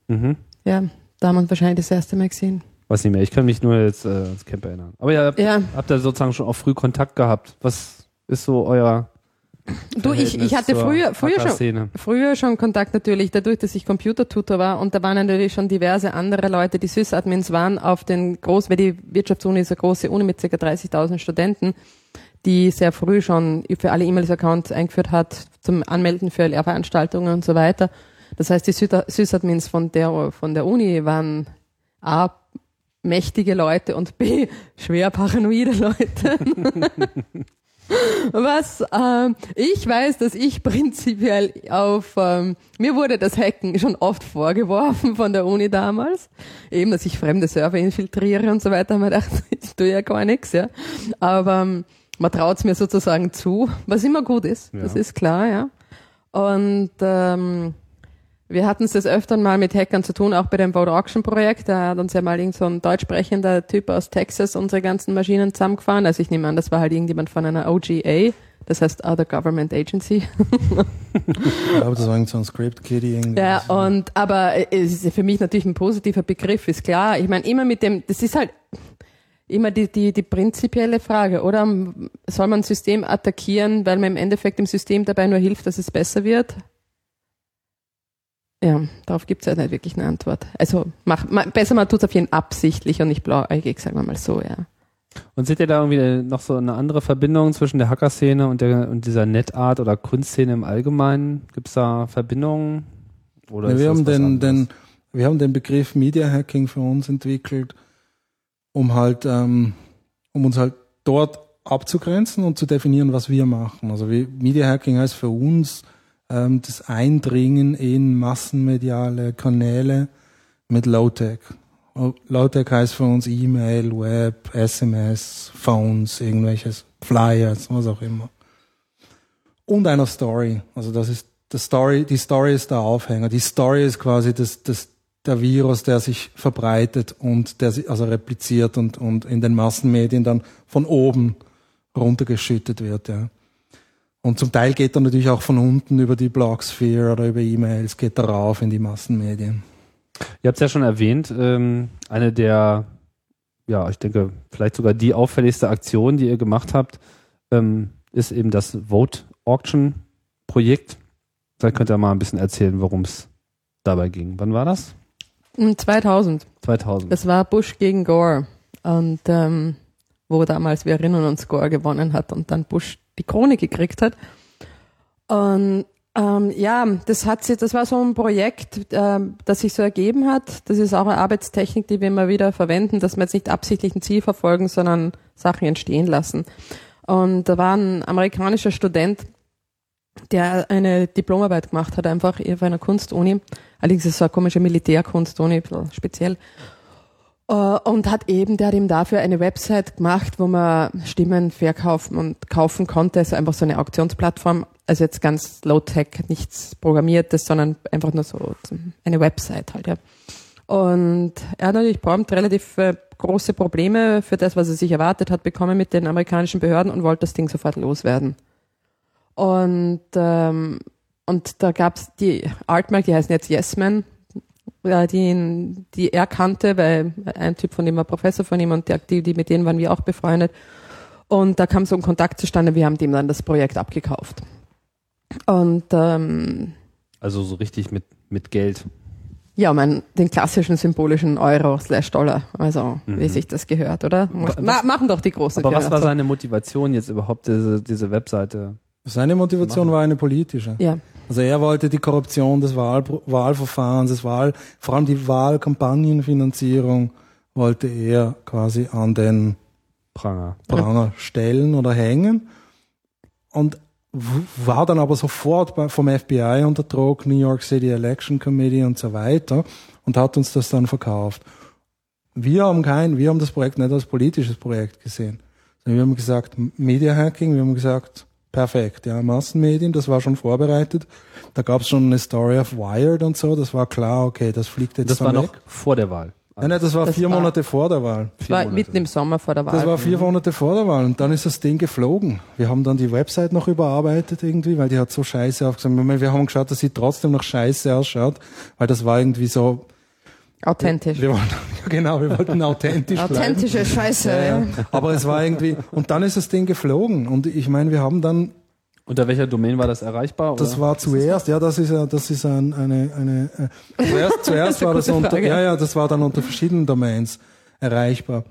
Mhm. Ja, da haben wir uns wahrscheinlich das erste Mal gesehen. Weiß nicht mehr. Ich kann mich nur jetzt äh, ans Camp erinnern. Aber ihr habt, Ja, habt ihr sozusagen schon auch früh Kontakt gehabt. Was ist so euer du, ich, ich hatte früher, früher schon, früher schon Kontakt natürlich, dadurch, dass ich Computertutor war und da waren natürlich schon diverse andere Leute, die Sys-Admins waren auf den groß, weil die Wirtschaftsuni ist eine große Uni mit ca. 30.000 Studenten, die sehr früh schon für alle E-Mails-Accounts eingeführt hat zum Anmelden für Lehrveranstaltungen und so weiter. Das heißt, die Sys- Sys-Admins von der, von der Uni waren A, mächtige Leute und B, schwer paranoide Leute. Was ähm, ich weiß, dass ich prinzipiell auf ähm, mir wurde das Hacken schon oft vorgeworfen von der Uni damals, eben, dass ich fremde Server infiltriere und so weiter. Wir gedacht, ich tue ja gar nichts, ja. Aber ähm, man traut es mir sozusagen zu, was immer gut ist. Ja. Das ist klar, ja. Und ähm, wir hatten es des Öfteren mal mit Hackern zu tun, auch bei dem Vote Auction Projekt. Da hat uns ja mal irgend so ein deutsch sprechender Typ aus Texas unsere ganzen Maschinen zusammengefahren. Also ich nehme an, das war halt irgendjemand von einer OGA, das heißt Other Government Agency. Ich glaube, das war irgend so ein Script Kitty irgendwie. Ja, und aber es ist für mich natürlich ein positiver Begriff, ist klar. Ich meine, immer mit dem, das ist halt immer die, die, die prinzipielle Frage, oder? Soll man ein System attackieren, weil man im Endeffekt dem System dabei nur hilft, dass es besser wird? Ja, darauf gibt es ja nicht wirklich eine Antwort. Also mach, ma, besser man tut es auf jeden Fall absichtlich und nicht blauäugig, sagen wir mal so, ja. Und seht ihr da irgendwie noch so eine andere Verbindung zwischen der Hacker-Szene und, der, und dieser Netart oder Kunstszene im Allgemeinen? Gibt es da Verbindungen? Oder Ja, ist wir, das haben den, den, wir haben den Begriff Media Hacking für uns entwickelt, um halt, ähm, um uns halt dort abzugrenzen und zu definieren, was wir machen. Also wie, Media Hacking heißt für uns ähm, das Eindringen in massenmediale Kanäle mit Low-Tech. Oh, Low-Tech heißt für uns E-Mail, Web, SMS, Phones, irgendwelches Flyers, was auch immer. Und einer Story. Also das ist die Story, die Story ist der Aufhänger. Die Story ist quasi das, das, der Virus, der sich verbreitet und der sich also repliziert und, und in den Massenmedien dann von oben runtergeschüttet wird, ja. Und zum Teil geht er natürlich auch von unten über die Blogsphere oder über E-Mails, geht er rauf in die Massenmedien. Ihr habt es ja schon erwähnt, ähm, eine der, ja, ich denke, vielleicht sogar die auffälligste Aktion, die ihr gemacht habt, ähm, ist eben das Vote Auction Projekt. Da könnt ihr mal ein bisschen erzählen, worum es dabei ging. Wann war das? Mm, 2000. 2000. Das war Bush gegen Gore. Und ähm, wo damals, wir erinnern uns, Gore gewonnen hat und dann Bush die Krone gekriegt hat. Und ähm, ja, das hat sie, das war so ein Projekt, ähm, das sich so ergeben hat. Das ist auch eine Arbeitstechnik, die wir immer wieder verwenden, dass wir jetzt nicht absichtlich ein Ziel verfolgen, sondern Sachen entstehen lassen. Und da war ein amerikanischer Student, der eine Diplomarbeit gemacht hat, einfach auf einer Kunstuni. Allerdings ist es so eine komische Militärkunstuni, ein bisschen speziell. Äh, Und hat eben, der hat ihm dafür eine Website gemacht, wo man Stimmen verkaufen und kaufen konnte. Also einfach so eine Auktionsplattform. Also jetzt ganz low-tech, nichts Programmiertes, sondern einfach nur so eine Website halt, ja. Und er hat natürlich prompt relativ äh, große Probleme für das, was er sich erwartet hat, bekommen mit den amerikanischen Behörden und wollte das Ding sofort loswerden. Und, ähm, und da gab's die Artmark, die heißen jetzt Yes Ja, die, die er kannte, weil ein Typ von dem war Professor von ihm und die, die, die mit denen waren wir auch befreundet. Und da kam so ein Kontakt zustande, wir haben dem dann das Projekt abgekauft. Und ähm, Also so richtig mit, mit Geld. ja, mein, den klassischen symbolischen Euro slash Dollar, also wie Mhm. sich das gehört, oder? Was- Ma machen doch die großen Aber was war seine Motivation jetzt überhaupt, diese, diese Webseite? Seine Motivation war eine politische. Ja, Also er wollte die Korruption des Wahl, Wahlverfahrens, des Wahl, vor allem die Wahlkampagnenfinanzierung wollte er quasi an den Pranger. Pranger stellen oder hängen. Und war dann aber sofort vom FBI unter Druck, New York City Election Committee und so weiter und hat uns das dann verkauft. Wir haben kein, wir haben das Projekt nicht als politisches Projekt gesehen. Wir haben gesagt, Media Hacking, wir haben gesagt, perfekt, ja, Massenmedien, das war schon vorbereitet. Da gab es schon eine Story of Wired und so, das war klar, okay, das fliegt jetzt Das war dann noch weg. vor der Wahl. Nein, nein, das war Das vier war- Monate vor der Wahl. Das war Monate. mitten im Sommer vor der Wahl. Das war vier Monate vor der Wahl und dann ist das Ding geflogen. Wir haben dann die Website noch überarbeitet irgendwie, weil die hat so scheiße aufgesagt. Wir haben geschaut, dass sie trotzdem noch scheiße ausschaut, weil das war irgendwie so, Authentisch. wir wollten, ja, genau, wir wollten authentisch bleiben. Authentische Scheiße. Ja, Ja. Aber es war irgendwie, und dann ist das Ding geflogen und ich meine, wir haben dann, Unter welcher Domain war das erreichbar? das oder? war zuerst, ja, das ist ja, das ist ein, eine, eine, äh, zuerst, zuerst war das unter, Frage. ja, ja, das war dann unter verschiedenen Domains erreichbar.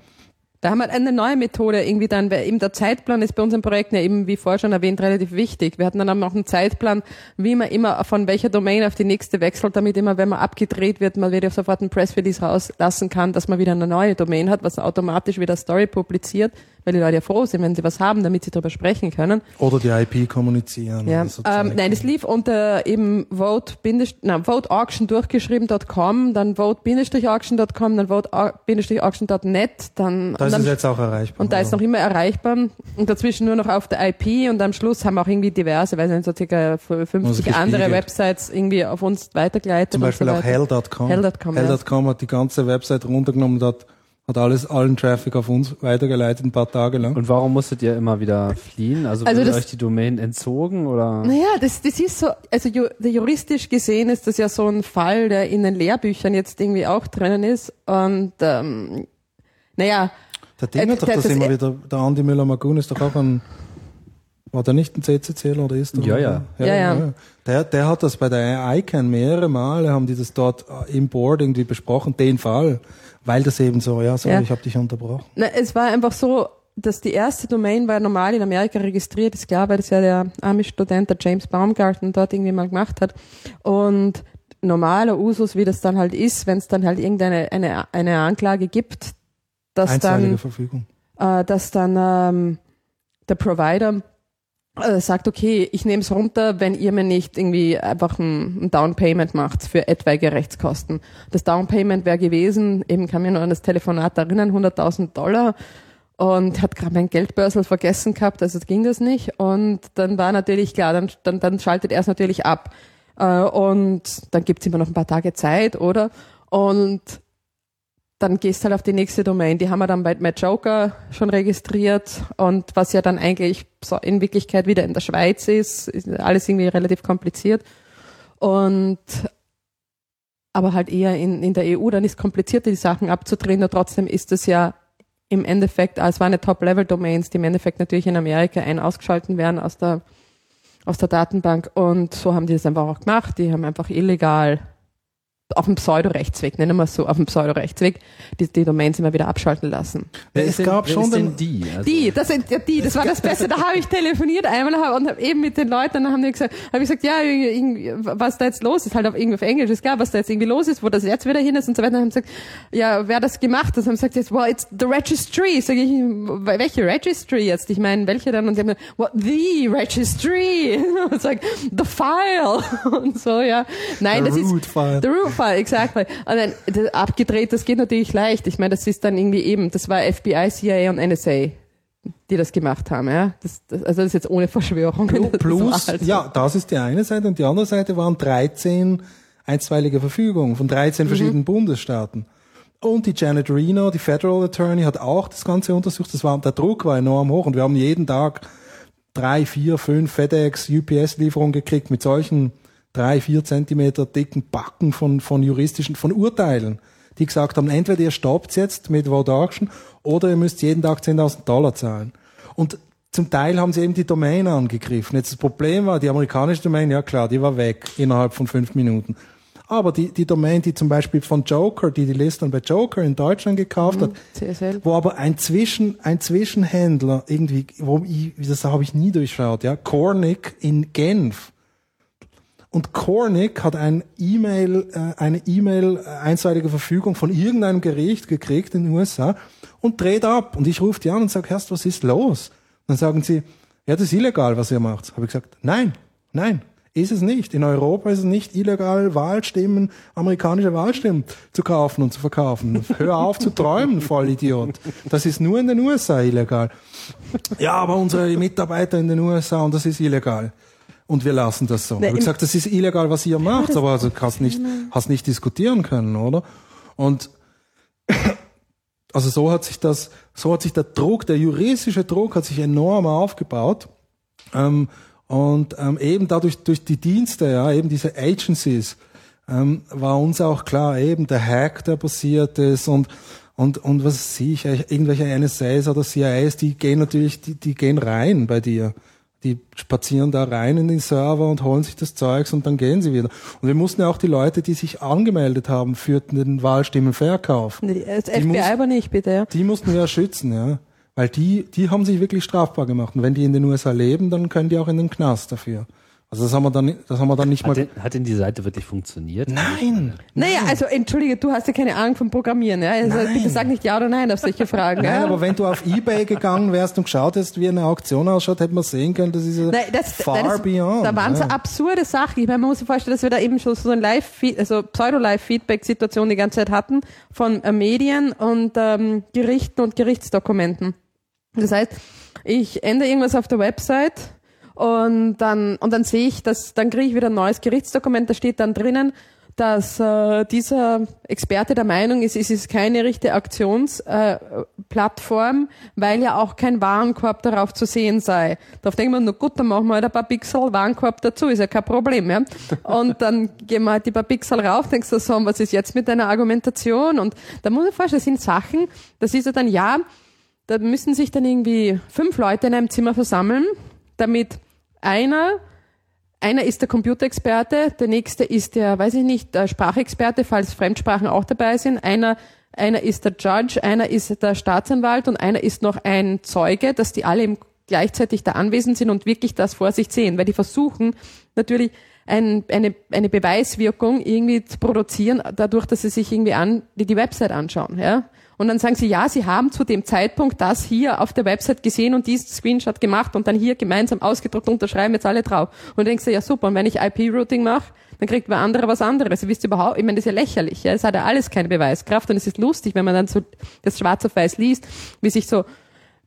Da haben wir eine neue Methode irgendwie dann, weil eben der Zeitplan ist bei unserem Projekt ja eben, wie vorher schon erwähnt, relativ wichtig. Wir hatten dann auch einen Zeitplan, wie man immer von welcher Domain auf die nächste wechselt, damit immer, wenn man abgedreht wird, man wieder sofort einen Press Release rauslassen kann, dass man wieder eine neue Domain hat, was automatisch wieder Story publiziert, weil die Leute ja froh sind, wenn sie was haben, damit sie darüber sprechen können. Oder die IP kommunizieren. Ja, ähm, nein, das lief unter eben vote, na, voteauction durchgeschrieben.com, dann vote-auction.com, dann vote-auction.net, dann, Da und ist jetzt auch erreichbar. und da ist noch immer erreichbar und dazwischen nur noch auf der IP und am Schluss haben auch irgendwie diverse, weiß nicht, so circa 50 gespiegelt. andere Websites irgendwie auf uns weitergeleitet. Zum Beispiel so auch. Hell.com. Hell.com, ja. Hell.com hat die ganze Website runtergenommen und hat, hat alles, allen Traffic auf uns weitergeleitet, ein paar Tage lang. Und warum musstet ihr immer wieder fliehen? Also, Also wurde das- euch die Domain entzogen oder? Naja, das, das ist so, also ju, juristisch gesehen ist das ja so ein Fall, der in den Lehrbüchern jetzt irgendwie auch drinnen ist. Und ähm, naja, Der Ding Äh, hat doch das, immer wieder, der Andi Müller-Magun ist doch auch ein, war der nicht ein CCCler oder ist er? Ja, ja. Ja, ja. Der, der hat das bei der ICANN mehrere Male, haben die das dort äh, im Board irgendwie besprochen, den Fall, weil das eben so, ja, sorry, Ja. ich habe dich unterbrochen. Na, es war einfach so, dass die erste Domain war normal in Amerika registriert, ist klar, weil das ja der Amish-Student, der James Baumgarten, dort irgendwie mal gemacht hat. Und normaler Usus, wie das dann halt ist, wenn es dann halt irgendeine eine, eine Anklage gibt, dass dann, äh, dass dann ähm, der Provider äh, sagt, okay, ich nehme es runter, wenn ihr mir nicht irgendwie einfach ein, ein Down Payment macht für etwaige Rechtskosten. Das Down Payment wäre gewesen, eben kann mich noch an das Telefonat erinnern, 100.000 Dollar und hat gerade mein Geldbörsel vergessen gehabt, also ging das nicht. Und dann war natürlich klar, dann, dann, dann schaltet er es natürlich ab. Äh, und dann gibt's immer noch ein paar Tage Zeit, oder? Und dann gehst halt auf die nächste Domain. Die haben wir dann bei MadJoker schon registriert und was ja dann eigentlich in Wirklichkeit wieder in der Schweiz ist, ist alles irgendwie relativ kompliziert. Und aber halt eher in, in der EU, dann ist komplizierter, die Sachen abzudrehen, und trotzdem ist es ja im Endeffekt, es waren eine Top-Level-Domains, die im Endeffekt natürlich in Amerika ein- ausgeschalten werden aus der, aus der Datenbank. Und so haben die das einfach auch gemacht. Die haben einfach illegal auf dem Pseudorechtsweg, nennen wir es so, auf dem Pseudorechtsweg, die, die Domains immer wieder abschalten lassen. Ja, es ist denn- gab wer schon ist den, die? Also, Die, das sind ja die, das war das Beste. Da habe ich telefoniert einmal und habe eben mit den Leuten, dann haben die gesagt, habe ich gesagt, ja, was da jetzt los ist, halt auf irgendwie auf Englisch, ist klar, was da jetzt irgendwie los ist, wo das jetzt wieder hin ist und so weiter. Dann haben sie gesagt, ja, wer das gemacht hat, haben sie gesagt, jetzt, well, it's the registry. Sag ich, welche Registry jetzt? Ich meine, welche dann? Und die haben gesagt, what, the registry. Und sag, the file. Und so, ja. Nein, The das ist, root file. The root file, exactly. Und dann, das, abgedreht, das geht natürlich leicht. Ich meine, das ist dann irgendwie eben, das war FBI, CIA und NSA, die das gemacht haben, ja. Das, das, also das ist jetzt ohne Verschwörung. Plu- Das Plus, so. ja, das ist die eine Seite und die andere Seite waren 13 einstweilige Verfügungen von 13 Mhm. verschiedenen Bundesstaaten. Und die Janet Reno, die Federal Attorney, hat auch das Ganze untersucht. Das war, der Druck war enorm hoch und wir haben jeden Tag drei, vier, fünf FedEx, UPS-Lieferungen gekriegt mit solchen drei, vier Zentimeter dicken Backen von, von juristischen, von Urteilen, die gesagt haben, entweder ihr stoppt jetzt mit Vote Auction oder ihr müsst jeden Tag 10.000 Dollar zahlen. Und zum Teil haben sie eben die Domain angegriffen. Jetzt das Problem war, die amerikanische Domain, ja klar, die war weg innerhalb von fünf Minuten. Aber die, die Domain, die zum Beispiel von Joker, die die dann bei Joker in Deutschland gekauft hat, CSL. wo aber ein Zwischen, ein Zwischenhändler irgendwie, wo ich, das habe ich nie durchschaut, ja, Cornick in Genf. Und Cornick hat ein E-Mail, äh, eine E-Mail äh, einseitige Verfügung von irgendeinem Gericht gekriegt in den USA und dreht ab. Und ich rufe die an und sage, Herrst, was ist los? dann sagen sie, ja, das ist illegal, was ihr macht. Habe ich gesagt, nein, nein, ist es nicht. In Europa ist es nicht illegal, Wahlstimmen, amerikanische Wahlstimmen zu kaufen und zu verkaufen. Hör auf zu träumen, Vollidiot. Das ist nur in den USA illegal. Ja, aber unsere Mitarbeiter in den USA und das ist illegal. Und wir lassen das so. Ich habe gesagt, das ist illegal, was ihr macht, aber also hast nicht, hast nicht diskutieren können, oder? Und also so hat sich das, so hat sich der Druck, der juristische Druck hat sich enorm aufgebaut. Ähm, und ähm, eben dadurch, durch die Dienste, ja, eben diese Agencies, ähm, war uns auch klar, eben der Hack, der passiert ist und und, und was sehe ich, irgendwelche NSAs oder CIAs, die gehen natürlich, die, die gehen rein bei dir. Die spazieren da rein in den Server und holen sich das Zeugs und dann gehen sie wieder. Und wir mussten ja auch die Leute, die sich angemeldet haben für den Wahlstimmenverkauf. Das Die FBI muss- aber nicht, bitte, ja. Die mussten wir ja schützen, ja. Weil die, die haben sich wirklich strafbar gemacht. Und wenn die in den USA leben, dann können die auch in den Knast dafür. Also das haben wir dann, das haben wir dann nicht mal. Hat denn, hat denn die Seite wirklich funktioniert? Nein! Naja, also entschuldige, du hast ja keine Ahnung vom Programmieren, ja. Also Nein. bitte sag nicht ja oder nein auf solche Fragen. Nein, ja? aber wenn du auf Ebay gegangen wärst und geschaut hättest, wie eine Auktion ausschaut, hätte man sehen können, das ist ja Nein, das, far nein, das, beyond. Da waren so absurde Sachen. Ich meine, man muss sich vorstellen, dass wir da eben schon so ein Live, also Pseudo-Live-Feedback-Situation die ganze Zeit hatten von äh, Medien und ähm, Gerichten und Gerichtsdokumenten. Das heißt, ich ändere irgendwas auf der Website und dann und dann sehe ich, dass dann kriege ich wieder ein neues Gerichtsdokument. Da steht dann drinnen, dass äh, dieser Experte der Meinung ist, es ist keine richtige Aktionsplattform, äh, weil ja auch kein Warenkorb darauf zu sehen sei. Darauf denkt man, na gut, dann machen wir halt ein paar Pixel Warenkorb dazu, ist ja kein Problem. Ja? Und dann gehen wir halt die paar Pixel rauf, denkst du so, was ist jetzt mit deiner Argumentation? Und da muss ich vorstellen, das sind Sachen, das ist ja dann, ja, da müssen sich dann irgendwie fünf Leute in einem Zimmer versammeln, damit einer, einer ist der Computerexperte, der nächste ist der, weiß ich nicht, der Sprachexperte, falls Fremdsprachen auch dabei sind, einer, einer ist der Judge, einer ist der Staatsanwalt und einer ist noch ein Zeuge, dass die alle gleichzeitig da anwesend sind und wirklich das vor sich sehen, weil die versuchen natürlich ein, eine, eine Beweiswirkung irgendwie zu produzieren, dadurch, dass sie sich irgendwie an, die, die Website anschauen, ja. Und dann sagen sie, ja, sie haben zu dem Zeitpunkt das hier auf der Website gesehen und diesen Screenshot gemacht und dann hier gemeinsam ausgedruckt unterschreiben jetzt alle drauf. Und du denkst du, ja super, und wenn ich IP-Routing mache, dann kriegt wer andere was anderes. Ihr wisst überhaupt, ich meine, das ist ja lächerlich, ja. Es hat ja alles keine Beweiskraft und es ist lustig, wenn man dann so das schwarz auf weiß liest, wie sich so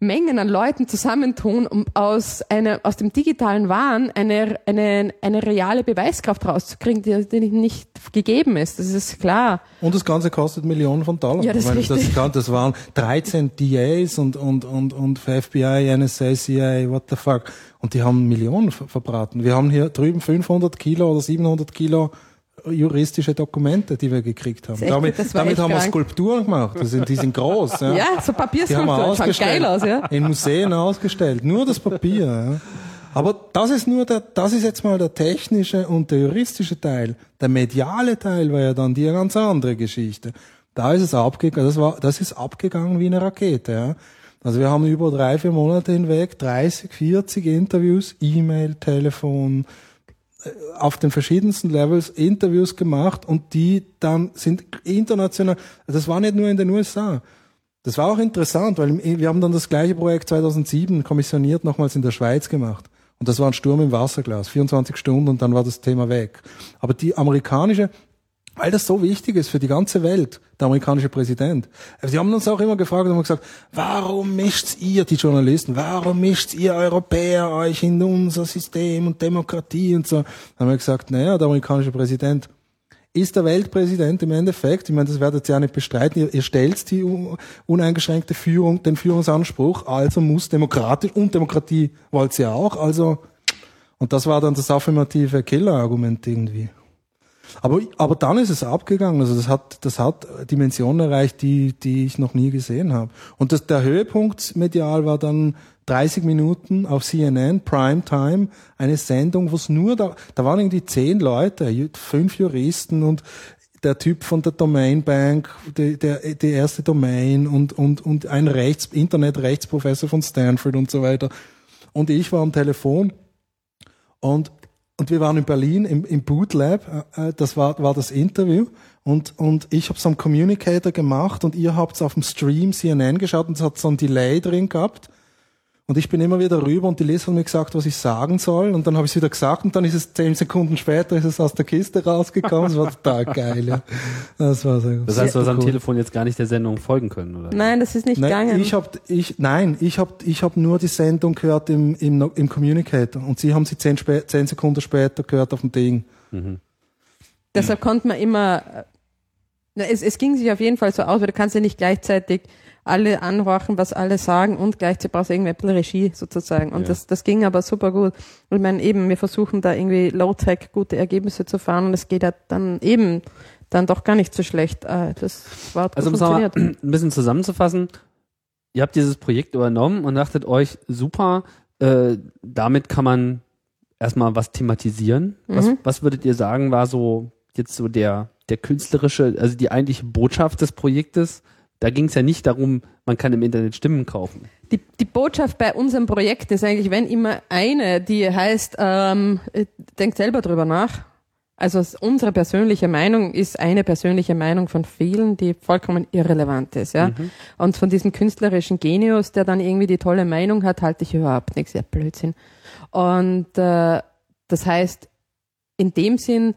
Mengen an Leuten zusammentun, um aus, einer, aus dem digitalen Wahn eine, eine, eine reale Beweiskraft rauszukriegen, die, die nicht gegeben ist. Das ist klar. Und das Ganze kostet Millionen von Dollar. Ja, das richtig. das, das waren 13 DAs und, und, und, und für FBI, NSA, CIA, what the fuck. Und die haben Millionen ver- verbraten. Wir haben hier drüben 500 Kilo oder 700 Kilo juristische Dokumente, die wir gekriegt haben. Damit, gut, damit haben wir krank. Skulpturen gemacht. Das sind, die sind groß. Ja. Ja, so Die wir Papierskulpturen, ausgestellt. geil aus, ja. In Museen ausgestellt. Nur das Papier. Ja. Aber das ist nur der, das ist jetzt mal der technische und der juristische Teil. Der mediale Teil war ja dann die ganz andere Geschichte. Da ist es abgegangen, das war, das ist abgegangen wie eine Rakete, ja. Also wir haben über drei, vier Monate hinweg 30, 40 Interviews, E-Mail, Telefon, auf den verschiedensten Levels Interviews gemacht und die dann sind international, das war nicht nur in den USA. Das war auch interessant, weil wir haben dann das gleiche Projekt 2007 kommissioniert nochmals in der Schweiz gemacht. Und das war ein Sturm im Wasserglas, 24 Stunden und dann war das Thema weg. Aber die amerikanische, weil das so wichtig ist für die ganze Welt, der amerikanische Präsident. Also die haben uns auch immer gefragt und haben gesagt, warum mischt ihr, die Journalisten, warum mischt ihr Europäer euch in unser System und Demokratie und so? Dann haben wir gesagt, naja, der amerikanische Präsident ist der Weltpräsident im Endeffekt, ich meine, das werdet ihr ja nicht bestreiten, ihr, ihr stellt die un- uneingeschränkte Führung, den Führungsanspruch, also muss demokratisch, und Demokratie wollt ihr auch, also, und das war dann das affirmative Killer-Argument irgendwie. Aber, aber dann ist es abgegangen. Also das hat, das hat Dimensionen erreicht, die, die ich noch nie gesehen habe. Und das, der Höhepunkt medial war dann 30 Minuten auf CNN, Primetime, eine Sendung, wo es nur da, da waren irgendwie zehn Leute, fünf Juristen und der Typ von der Domain Bank, die, der, die erste Domain und, und, und ein Rechts, Internet-Rechtsprofessor von Stanford und so weiter. Und ich war am Telefon und und wir waren in Berlin im, im Boot äh, äh, das war, war das Interview. Und, und ich habe es am Communicator gemacht und ihr habt es auf dem Stream CNN geschaut und es hat so ein Delay drin gehabt und ich bin immer wieder rüber und die Leser haben mir gesagt, was ich sagen soll. Und dann habe ich es wieder gesagt und dann ist es zehn Sekunden später ist es aus der Kiste rausgekommen. Das war total geil, ja. Das war sehr Das heißt, du hast am cool. Telefon jetzt gar nicht der Sendung folgen können, oder? Nein, das ist nicht Nein, gegangen. ich hab, ich, nein, ich habe ich hab nur die Sendung gehört im, im, im Communicator und Sie haben sie zehn, spä zehn Sekunden später gehört auf dem Ding. Deshalb konnte man immer, na, es, es ging sich auf jeden Fall so aus, weil du kannst ja nicht gleichzeitig alle anhorchen, was alle sagen und gleichzeitig brauchst du irgendwie ein bisschen Regie sozusagen. Und Ja. das, das ging aber super gut. Und ich meine eben, wir versuchen da irgendwie Low-Tech gute Ergebnisse zu fahren und es geht ja dann eben dann doch gar nicht so schlecht. Äh, Das war Also um es mal funktioniert. ein bisschen zusammenzufassen, ihr habt dieses Projekt übernommen und dachtet euch, super, äh, damit kann man erstmal was thematisieren. Was, Mhm. was würdet ihr sagen, war so jetzt so der, der künstlerische, also die eigentliche Botschaft des Projektes? Da ging es ja nicht darum, man kann im Internet Stimmen kaufen. Die, die Botschaft bei unserem Projekt ist eigentlich, wenn immer eine, die heißt, ähm, äh, denkt selber drüber nach. Also unsere persönliche Meinung ist eine persönliche Meinung von vielen, die vollkommen irrelevant ist, ja. Und von diesem künstlerischen Genius, der dann irgendwie die tolle Meinung hat, halte ich überhaupt nichts, ja Blödsinn. Und äh, das heißt, in dem Sinn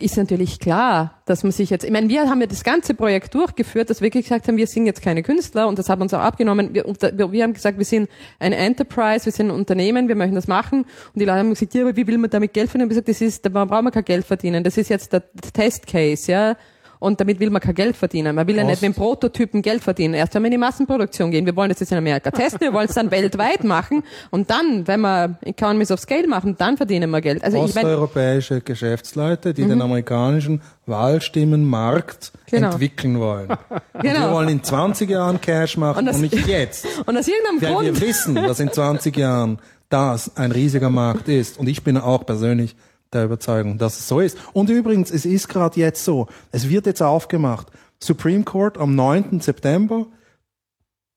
ist natürlich klar, dass man sich jetzt, ich meine, wir haben ja das ganze Projekt durchgeführt, dass wir gesagt haben, wir sind jetzt keine Künstler und das hat uns auch abgenommen. Wir, wir, haben gesagt, wir sind ein Enterprise, wir sind ein Unternehmen, wir möchten das machen. Und die Leute haben gesagt, ja, aber wie will man damit Geld verdienen? Und haben gesagt, das ist, da brauchen wir kein Geld verdienen. Das ist jetzt der Testcase, ja. Und damit will man kein Geld verdienen. Man will ja nicht mit dem Prototypen Geld verdienen. Erst wenn wir in die Massenproduktion gehen. Wir wollen das jetzt in Amerika testen, wir wollen es dann weltweit machen. Und dann, wenn wir Economies of Scale machen, dann verdienen wir Geld. Also ich meine, Osteuropäische Geschäftsleute, die den amerikanischen Wahlstimmenmarkt Genau. entwickeln wollen. Und wir genau. wollen in 20 Jahren Cash machen Und und, das- nicht jetzt. Und aus irgendeinem Weil wir Grund. wissen, dass in 20 Jahren das ein riesiger Markt ist. Und ich bin auch persönlich der Überzeugung, dass es so ist. Und übrigens, es ist gerade jetzt so. Es wird jetzt aufgemacht. Supreme Court am 9. September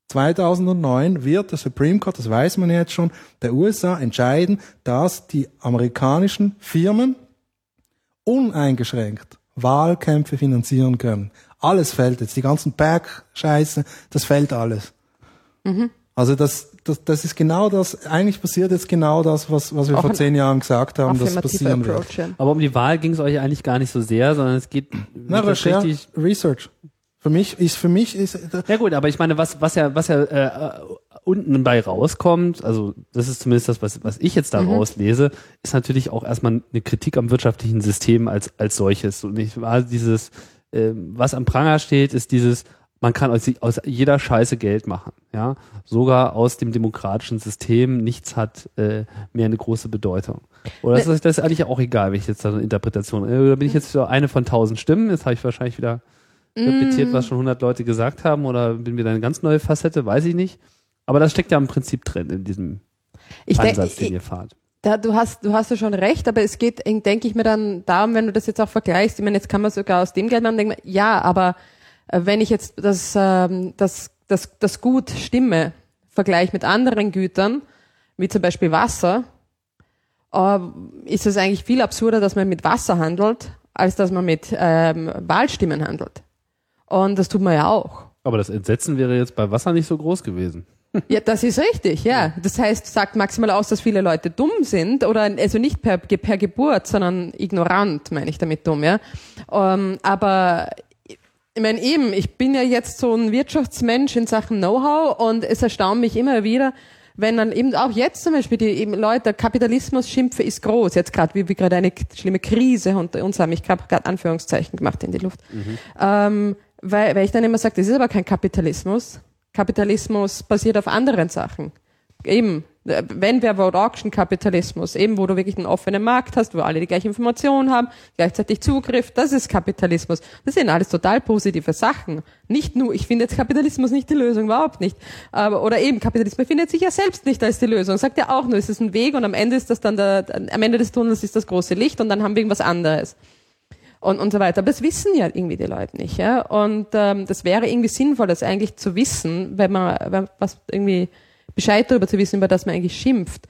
2009 wird der Supreme Court, das weiß man jetzt schon, der USA entscheiden, dass die amerikanischen Firmen uneingeschränkt Wahlkämpfe finanzieren können. Alles fällt jetzt, die ganzen Bergscheiße, das fällt alles. Also das, das, das ist genau das, eigentlich passiert jetzt genau das, was, was wir Auch vor zehn Jahren gesagt haben, dass affirmativer passieren wird. Approach. ja. Aber um die Wahl ging es euch eigentlich gar nicht so sehr, sondern es geht Na, wird das richtig. Research. Für mich ist, für mich ist, Ja gut, aber ich meine, was, was ja, was ja äh, unten bei rauskommt, also das ist zumindest das, was, was ich jetzt da rauslese, ist natürlich auch erstmal eine Kritik am wirtschaftlichen System als, als solches. Und ich war dieses, äh, was am Pranger steht, ist dieses, man kann aus, aus jeder Scheiße Geld machen. Ja, sogar aus dem demokratischen System. Nichts hat äh, mehr eine große Bedeutung. Oder ist das, das ist eigentlich auch egal, wenn ich jetzt da eine Interpretation. Äh, Oder bin ich jetzt für eine von tausend Stimmen? Jetzt habe ich wahrscheinlich wieder repetiert, was schon 100 Leute gesagt haben oder bin wieder eine ganz neue Facette, weiß ich nicht. Aber das steckt ja im Prinzip drin in diesem Ich Ansatz, den ihr fahrt. Da, du hast, du hast ja schon recht, aber es geht, denke ich mir dann darum, wenn du das jetzt auch vergleichst, ich meine, jetzt kann man sogar aus dem Geld machen, denke ich mir, ja, aber wenn ich jetzt das, ähm, das, das, das Gut Stimme vergleiche mit anderen Gütern, wie zum Beispiel Wasser, äh, ist es eigentlich viel absurder, dass man mit Wasser handelt, als dass man mit ähm, Wahlstimmen handelt. Und das tut man ja auch. Aber das Entsetzen wäre jetzt bei Wasser nicht so groß gewesen. Ja, das ist richtig, ja. Das heißt, sagt maximal aus, dass viele Leute dumm sind oder also nicht per, per Geburt, sondern ignorant, meine ich damit dumm, ja. Ähm, aber ich meine eben, ich bin ja jetzt so ein Wirtschaftsmensch in Sachen Know-how und es erstaunt mich immer wieder, wenn dann eben auch jetzt zum Beispiel die eben Leute, der Kapitalismus schimpfe ist groß, jetzt gerade wie wir gerade eine schlimme Krise unter uns haben, ich habe gerade Anführungszeichen gemacht in die Luft, ähm, weil, weil ich dann immer sage, das ist aber kein Kapitalismus. Kapitalismus basiert auf anderen Sachen. Eben, wenn wir Vote Auction Kapitalismus, eben wo du wirklich einen offenen Markt hast, wo alle die gleiche Information haben, gleichzeitig Zugriff, das ist Kapitalismus. Das sind alles total positive Sachen. Nicht nur, ich finde jetzt Kapitalismus nicht die Lösung, überhaupt nicht. Aber, oder eben, Kapitalismus findet sich ja selbst nicht als die Lösung. Sagt ja auch nur, es ist ein Weg und am Ende ist das dann der, am Ende des Tunnels ist das große Licht und dann haben wir irgendwas anderes und, und so weiter. Aber das wissen ja irgendwie die Leute nicht. Ja? Und ähm, das wäre irgendwie sinnvoll, das eigentlich zu wissen, wenn man wenn, was irgendwie Bescheid darüber zu wissen, über das man eigentlich schimpft.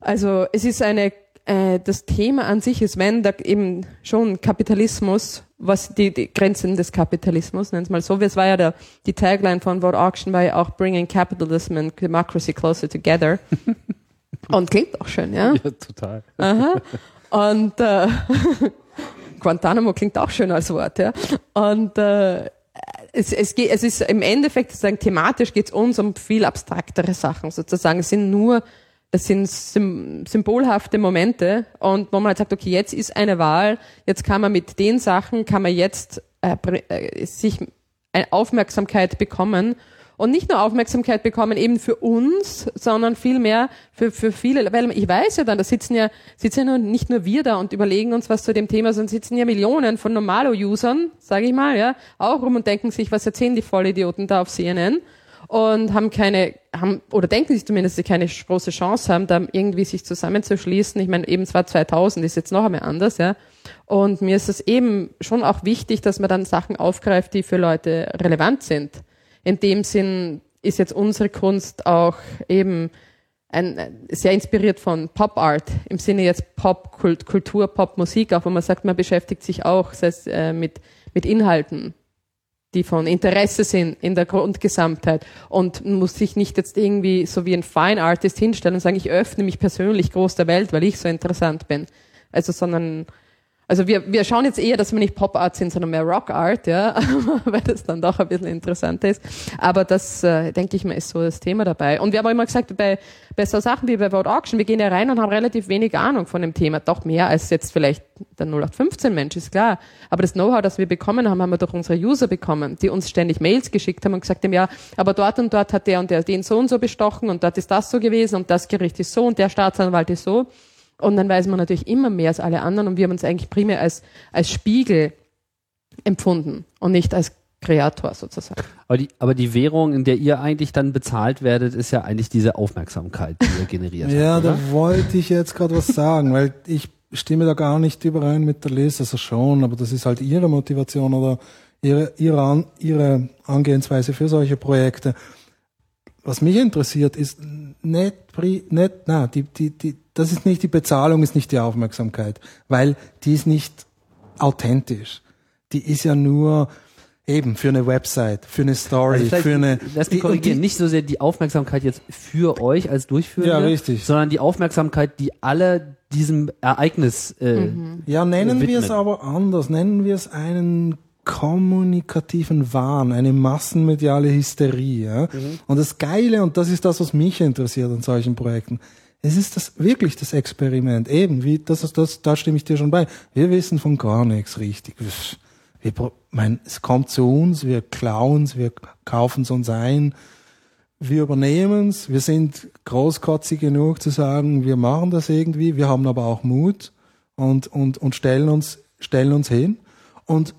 Also es ist eine äh, das Thema an sich ist, wenn da eben schon Kapitalismus, was die, die Grenzen des Kapitalismus, nennt es mal so, wie es war ja der, die Tagline von World Auction war ja auch Bringing Capitalism and Democracy Closer Together. Und klingt auch schön, ja? Ja, total. Aha. Und äh, Guantanamo klingt auch schön als Wort, ja. Und äh, es, es, geht, es ist im Endeffekt sozusagen thematisch geht es uns um viel abstraktere Sachen sozusagen. Es sind nur, es sind sym symbolhafte Momente und wo man halt sagt, okay, jetzt ist eine Wahl, jetzt kann man mit den Sachen, kann man jetzt äh, äh, sich eine Aufmerksamkeit bekommen und nicht nur Aufmerksamkeit bekommen eben für uns, sondern vielmehr für, für viele, weil ich weiß ja dann, da sitzen ja, sitzen ja nicht nur wir da und überlegen uns was zu dem Thema, sondern sitzen ja Millionen von Normalo-Usern, sage ich mal, ja, auch rum und denken sich, was erzählen die Vollidioten da auf CNN und haben keine, haben, oder denken sich zumindest, dass sie keine große Chance haben, da irgendwie sich zusammenzuschließen. Ich meine, eben zwar 2000 ist jetzt noch einmal anders, ja. Und mir ist es eben schon auch wichtig, dass man dann Sachen aufgreift, die für Leute relevant sind in dem Sinn ist jetzt unsere Kunst auch eben ein, sehr inspiriert von Pop Art, im Sinne jetzt Pop, Kult, Kultur, Pop, Musik, auch wo man sagt, man beschäftigt sich auch das heißt, äh, mit, mit Inhalten, die von Interesse sind in der Grundgesamtheit und muss sich nicht jetzt irgendwie so wie ein Fine Artist hinstellen und sagen, ich öffne mich persönlich groß der Welt, weil ich so interessant bin. Also, sondern also wir, wir schauen jetzt eher, dass wir nicht Pop Art sind, sondern mehr Rock Art, ja, weil das dann doch ein bisschen interessanter ist. Aber das, äh, denke ich mal, ist so das Thema dabei. Und wir haben auch immer gesagt, bei, bei so Sachen wie bei Vote Auction, wir gehen ja rein und haben relativ wenig Ahnung von dem Thema. Doch mehr als jetzt vielleicht der 0815 Mensch, ist klar. Aber das Know-how, das wir bekommen haben, haben wir durch unsere User bekommen, die uns ständig Mails geschickt haben und gesagt haben, ja, aber dort und dort hat der und der den so und so bestochen und dort ist das so gewesen und das Gericht ist so und der Staatsanwalt ist so. Und dann weiß man natürlich immer mehr als alle anderen und wir haben uns eigentlich primär als, als Spiegel empfunden und nicht als Kreator sozusagen. Aber die, aber die Währung, in der ihr eigentlich dann bezahlt werdet, ist ja eigentlich diese Aufmerksamkeit, die ihr generiert ja, habt. Ja, da wollte ich jetzt gerade was sagen, weil ich stimme da gar nicht überein mit der Liz, also schon, aber das ist halt ihre Motivation oder ihre, ihre, ihre Angehensweise für solche Projekte. Was mich interessiert, ist nicht, nicht, na, die, die, die, das ist nicht die Bezahlung, ist nicht die Aufmerksamkeit, weil die ist nicht authentisch. Die ist ja nur eben für eine Website, für eine Story, also für eine. Lass mich korrigieren, die, nicht so sehr die Aufmerksamkeit jetzt für euch als Durchführende, ja, richtig. sondern die Aufmerksamkeit, die alle diesem Ereignis. Äh, mhm. Ja, nennen wir es aber anders. Nennen wir es einen kommunikativen Wahn, eine massenmediale Hysterie. Ja? Mhm. Und das Geile, und das ist das, was mich interessiert an solchen Projekten, es ist das wirklich das Experiment. Eben, wie das ist das, da stimme ich dir schon bei. Wir wissen von gar nichts richtig. Wir, mein, es kommt zu uns, wir klauen es, wir kaufen es uns ein, wir übernehmen es, wir sind großkotzig genug zu sagen, wir machen das irgendwie, wir haben aber auch Mut und, und, und stellen uns, stellen uns hin und,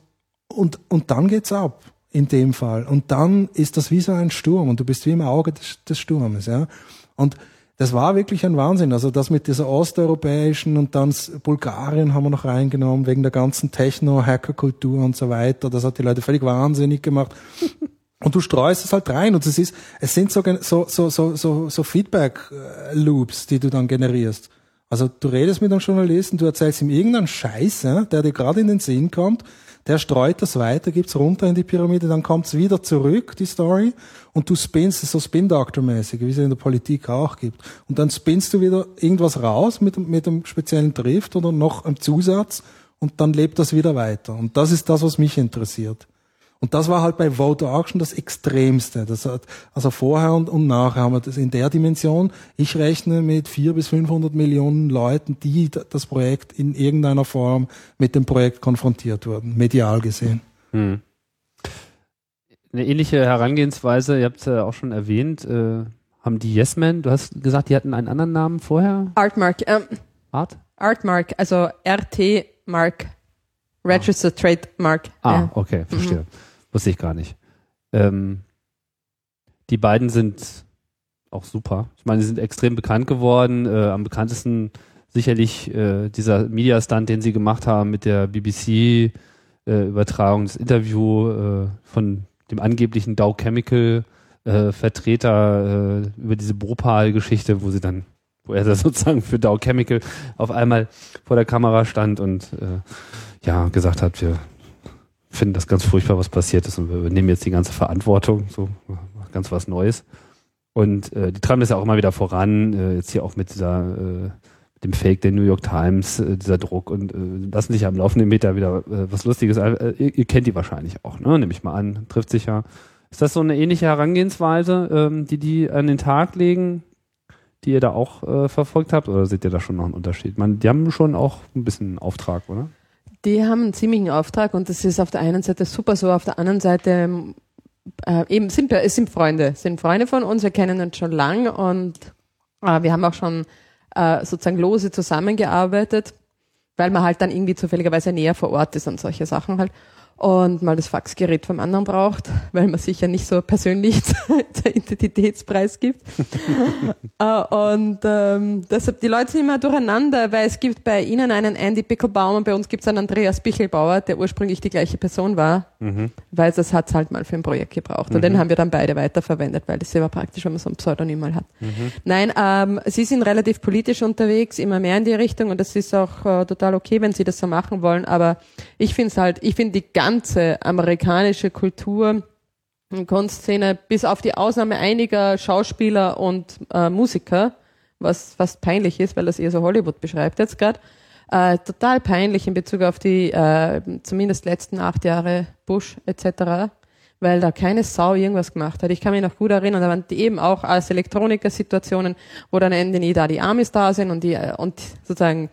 und, und dann geht's ab in dem Fall. Und dann ist das wie so ein Sturm und du bist wie im Auge des, des Sturmes, ja. Und das war wirklich ein Wahnsinn. Also das mit dieser osteuropäischen und dann Bulgarien haben wir noch reingenommen wegen der ganzen Techno-Hacker-Kultur und so weiter. Das hat die Leute völlig wahnsinnig gemacht. Und du streust es halt rein und es ist, es sind so, so, so, so, so, so Feedback-Loops, die du dann generierst. Also du redest mit einem Journalisten, du erzählst ihm irgendeinen Scheiß, ja, der dir gerade in den Sinn kommt der streut das weiter, gibt's runter in die Pyramide, dann kommt's wieder zurück, die Story, und du spinnst es so Spin-Doctor-mäßig, wie es in der Politik auch gibt. Und dann spinnst du wieder irgendwas raus mit, mit einem speziellen Drift oder noch einem Zusatz, und dann lebt das wieder weiter. Und das ist das, was mich interessiert. Und das war halt bei Vote Auction das Extremste. Das hat, also vorher und, und nachher haben wir das in der Dimension. Ich rechne mit vier bis 500 Millionen Leuten, die das Projekt in irgendeiner Form mit dem Projekt konfrontiert wurden, medial gesehen. Hm. Eine ähnliche Herangehensweise, ihr habt es ja auch schon erwähnt, äh, haben die Yes Men, du hast gesagt, die hatten einen anderen Namen vorher? Artmark. Ähm, Art? Artmark, also RT Mark. Registered ah. Trademark. Ah, ja. okay, verstehe. Mhm. Wusste ich gar nicht. Ähm, die beiden sind auch super. Ich meine, sie sind extrem bekannt geworden. Äh, am bekanntesten sicherlich äh, dieser Media-Stunt, den sie gemacht haben mit der BBC-Übertragung, äh, das Interview äh, von dem angeblichen Dow Chemical äh, Vertreter äh, über diese Bhopal-Geschichte, wo sie dann wo er da sozusagen für Dow Chemical auf einmal vor der Kamera stand und ja gesagt hat, wir finden das ganz furchtbar, was passiert ist und wir übernehmen jetzt die ganze Verantwortung, so ganz was Neues. Und äh, die treiben das ja auch immer wieder voran, äh, jetzt hier auch mit dieser äh, dem Fake der New York Times, äh, dieser Druck und äh, lassen sich ja am laufenden Meter wieder äh, was Lustiges. Äh, ihr, ihr kennt die wahrscheinlich auch, ne? Nehme ich mal an. Trifft sich ja. Ist das so eine ähnliche Herangehensweise, ähm, die die an den Tag legen, die ihr da auch äh, verfolgt habt, oder seht ihr da schon noch einen Unterschied? Man, die haben schon auch ein bisschen einen Auftrag, oder? Die haben einen ziemlichen Auftrag und das ist auf der einen Seite super so, auf der anderen Seite äh, eben sind wir, es sind Freunde, sind Freunde von uns, wir kennen uns schon lang und äh, wir haben auch schon äh, sozusagen lose zusammengearbeitet, weil man halt dann irgendwie zufälligerweise näher vor Ort ist und solche Sachen halt und mal das Faxgerät vom anderen braucht, weil man sich ja nicht so persönlich der Identitätspreis gibt. uh, und ähm, deshalb, die Leute sind immer durcheinander, weil es gibt bei Ihnen einen Andy Pickelbaum und bei uns gibt es einen Andreas Bichelbauer, der ursprünglich die gleiche Person war, mhm. weil das hat es halt mal für ein Projekt gebraucht. Und mhm. den haben wir dann beide weiterverwendet, weil das ist ja praktisch, wenn man so ein Pseudonym mal hat. Mhm. Nein, ähm, Sie sind relativ politisch unterwegs, immer mehr in die Richtung und das ist auch äh, total okay, wenn Sie das so machen wollen, aber ich finde es halt, ich finde die ganze amerikanische Kultur und Kunstszene, bis auf die Ausnahme einiger Schauspieler und äh, Musiker, was fast peinlich ist, weil das eher so Hollywood beschreibt jetzt gerade, äh, total peinlich in Bezug auf die äh, zumindest letzten acht Jahre Bush etc., weil da keine Sau irgendwas gemacht hat. Ich kann mich noch gut erinnern, da waren die eben auch als Elektroniker-Situationen, wo dann endlich da die Amis da sind und die äh, und sozusagen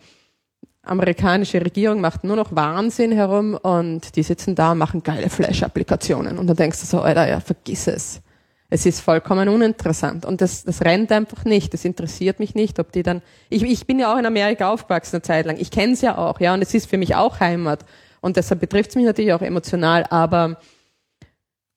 amerikanische Regierung macht nur noch Wahnsinn herum und die sitzen da und machen geile Flash-Applikationen. Und dann denkst du so, Alter, ja, vergiss es. Es ist vollkommen uninteressant. Und das, das rennt einfach nicht. Das interessiert mich nicht, ob die dann. Ich, ich bin ja auch in Amerika aufgewachsen eine Zeit lang. Ich kenne es ja auch, ja, und es ist für mich auch Heimat. Und deshalb betrifft es mich natürlich auch emotional, aber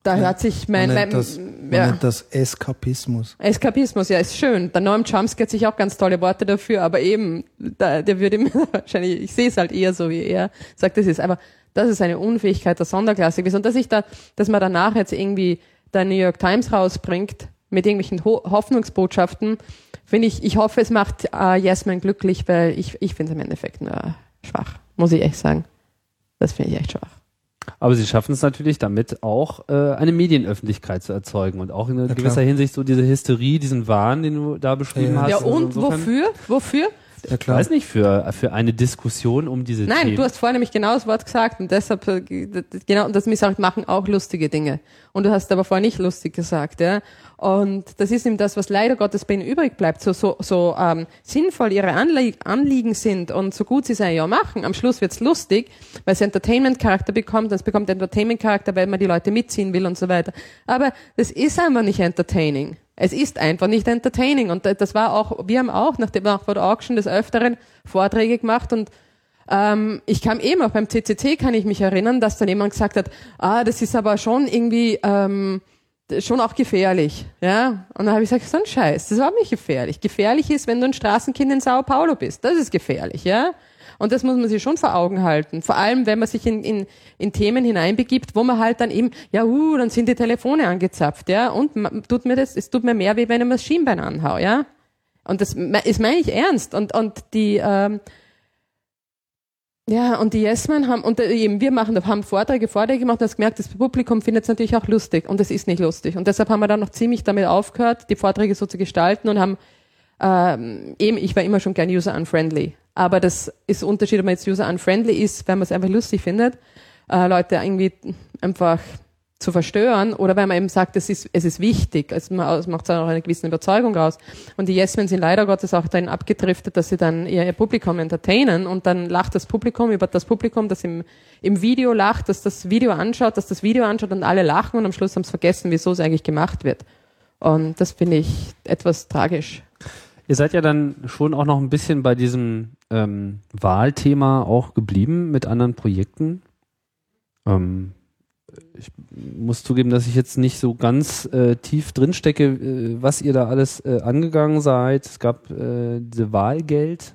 da hört sich mein, man mein das, man ja. nennt das Eskapismus. Eskapismus, ja, ist schön. Der Noam Chomsky hat sich auch ganz tolle Worte dafür, aber eben, da, der würde mir wahrscheinlich, ich sehe es halt eher so, wie er sagt, das ist aber, das ist eine Unfähigkeit der Sonderklasse gewesen. Und dass ich da, dass man danach jetzt irgendwie der New York Times rausbringt mit irgendwelchen Ho Hoffnungsbotschaften, finde ich, ich hoffe, es macht äh, Jasmine glücklich, weil ich, ich finde es im Endeffekt nur schwach, muss ich echt sagen. Das finde ich echt schwach. Aber sie schaffen es natürlich damit auch äh, eine Medienöffentlichkeit zu erzeugen und auch in ja, gewisser klar. Hinsicht so diese Hysterie, diesen Wahn, den du da beschrieben ja. hast. Ja und wofür? Wofür? Ja, klar. Ich weiß nicht, für, für eine Diskussion um diese Nein, Themen. du hast vorher nämlich genau das Wort gesagt und deshalb, äh, genau, und das Missachtet machen auch lustige Dinge. Und du hast aber vorher nicht lustig gesagt, ja. Und das ist eben das, was leider Gottes bei ihnen übrig bleibt. So, so, so ähm, sinnvoll ihre Anlie Anliegen sind und so gut sie es ja machen, am Schluss wird's lustig, weil es Entertainment-Charakter bekommt, es bekommt Entertainment-Charakter, weil man die Leute mitziehen will und so weiter. Aber das ist einfach nicht entertaining. Es ist einfach nicht entertaining. Und das war auch, wir haben auch nach dem nach Auction des Öfteren Vorträge gemacht und ähm, ich kam eben auch beim CCC, kann ich mich erinnern, dass dann jemand gesagt hat, ah, das ist aber schon irgendwie ähm, schon auch gefährlich. Ja? Und dann habe ich gesagt, so ein Scheiß, das überhaupt nicht gefährlich. Gefährlich ist, wenn du ein Straßenkind in Sao Paulo bist. Das ist gefährlich, ja. Und das muss man sich schon vor Augen halten. Vor allem, wenn man sich in, in, in Themen hineinbegibt, wo man halt dann eben, ja, uh, dann sind die Telefone angezapft, ja. Und tut mir das, es tut mir mehr, wie wenn ich mir das Schienbein anhau, ja. Und das ist meine ich ernst. Und, und die, ähm, ja, und die Yes-Men haben, und eben wir machen, haben Vorträge, Vorträge gemacht und das gemerkt, das Publikum findet es natürlich auch lustig und es ist nicht lustig. Und deshalb haben wir dann noch ziemlich damit aufgehört, die Vorträge so zu gestalten und haben, ähm, eben, ich war immer schon gern user-unfriendly. Aber das ist Unterschied, ob man jetzt user-unfriendly ist, wenn man es einfach lustig findet, äh, Leute irgendwie einfach zu verstören oder weil man eben sagt, es ist, es ist wichtig. Es macht auch eine gewisse Überzeugung raus. Und die Yes-Men sind leider Gottes auch dahin abgedriftet, dass sie dann ihr, ihr Publikum entertainen und dann lacht das Publikum über das Publikum, das im, im Video lacht, dass das Video anschaut, dass das Video anschaut und alle lachen und am Schluss haben sie vergessen, wieso es eigentlich gemacht wird. Und das finde ich etwas tragisch. Ihr seid ja dann schon auch noch ein bisschen bei diesem ähm, Wahlthema auch geblieben mit anderen Projekten. Ähm, ich muss zugeben, dass ich jetzt nicht so ganz äh, tief drinstecke, äh, was ihr da alles äh, angegangen seid. Es gab äh, diese Wahlgeld.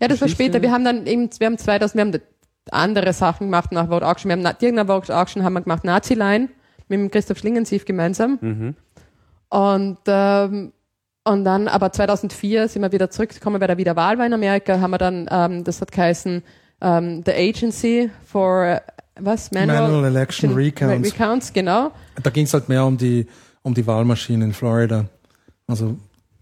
Ja, das war später. Wir haben dann eben, wir haben 2000, wir haben andere Sachen gemacht nach Vote Auction. Wir haben irgendeine Vote Auction haben wir gemacht, Nazi-Line mit dem Christoph Schlingensief gemeinsam. Mhm. Und ähm, Und dann, aber 2004 sind wir wieder zurückgekommen, weil da wieder Wahl war in Amerika, haben wir dann, ähm, das hat geheißen, ähm, The Agency for, was? Manual Election Recounts. Recounts, genau. Da ging es halt mehr um die, um die Wahlmaschine in Florida. Also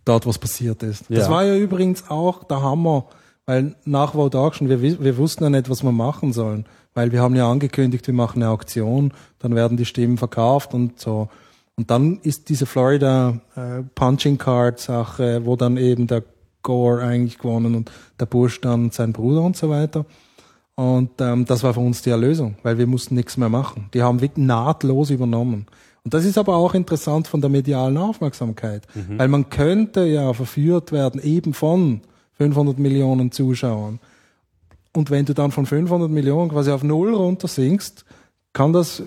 dort, was passiert ist. Ja. Das war ja übrigens auch der Hammer, weil nach Vote Auction, wir, wi- wir wussten ja nicht, was wir machen sollen. Weil wir haben ja angekündigt, wir machen eine Auktion, dann werden die Stimmen verkauft und so. Und dann ist diese Florida äh, Punching Card Sache, wo dann eben der Gore eigentlich gewonnen und der Bush dann sein Bruder und so weiter. Und ähm, das war für uns die Erlösung, weil wir mussten nichts mehr machen. Die haben wirklich nahtlos übernommen. Und das ist aber auch interessant von der medialen Aufmerksamkeit, weil man könnte ja verführt werden eben von 500 Millionen Zuschauern. Und wenn du dann von 500 Millionen quasi auf Null runter sinkst, kann das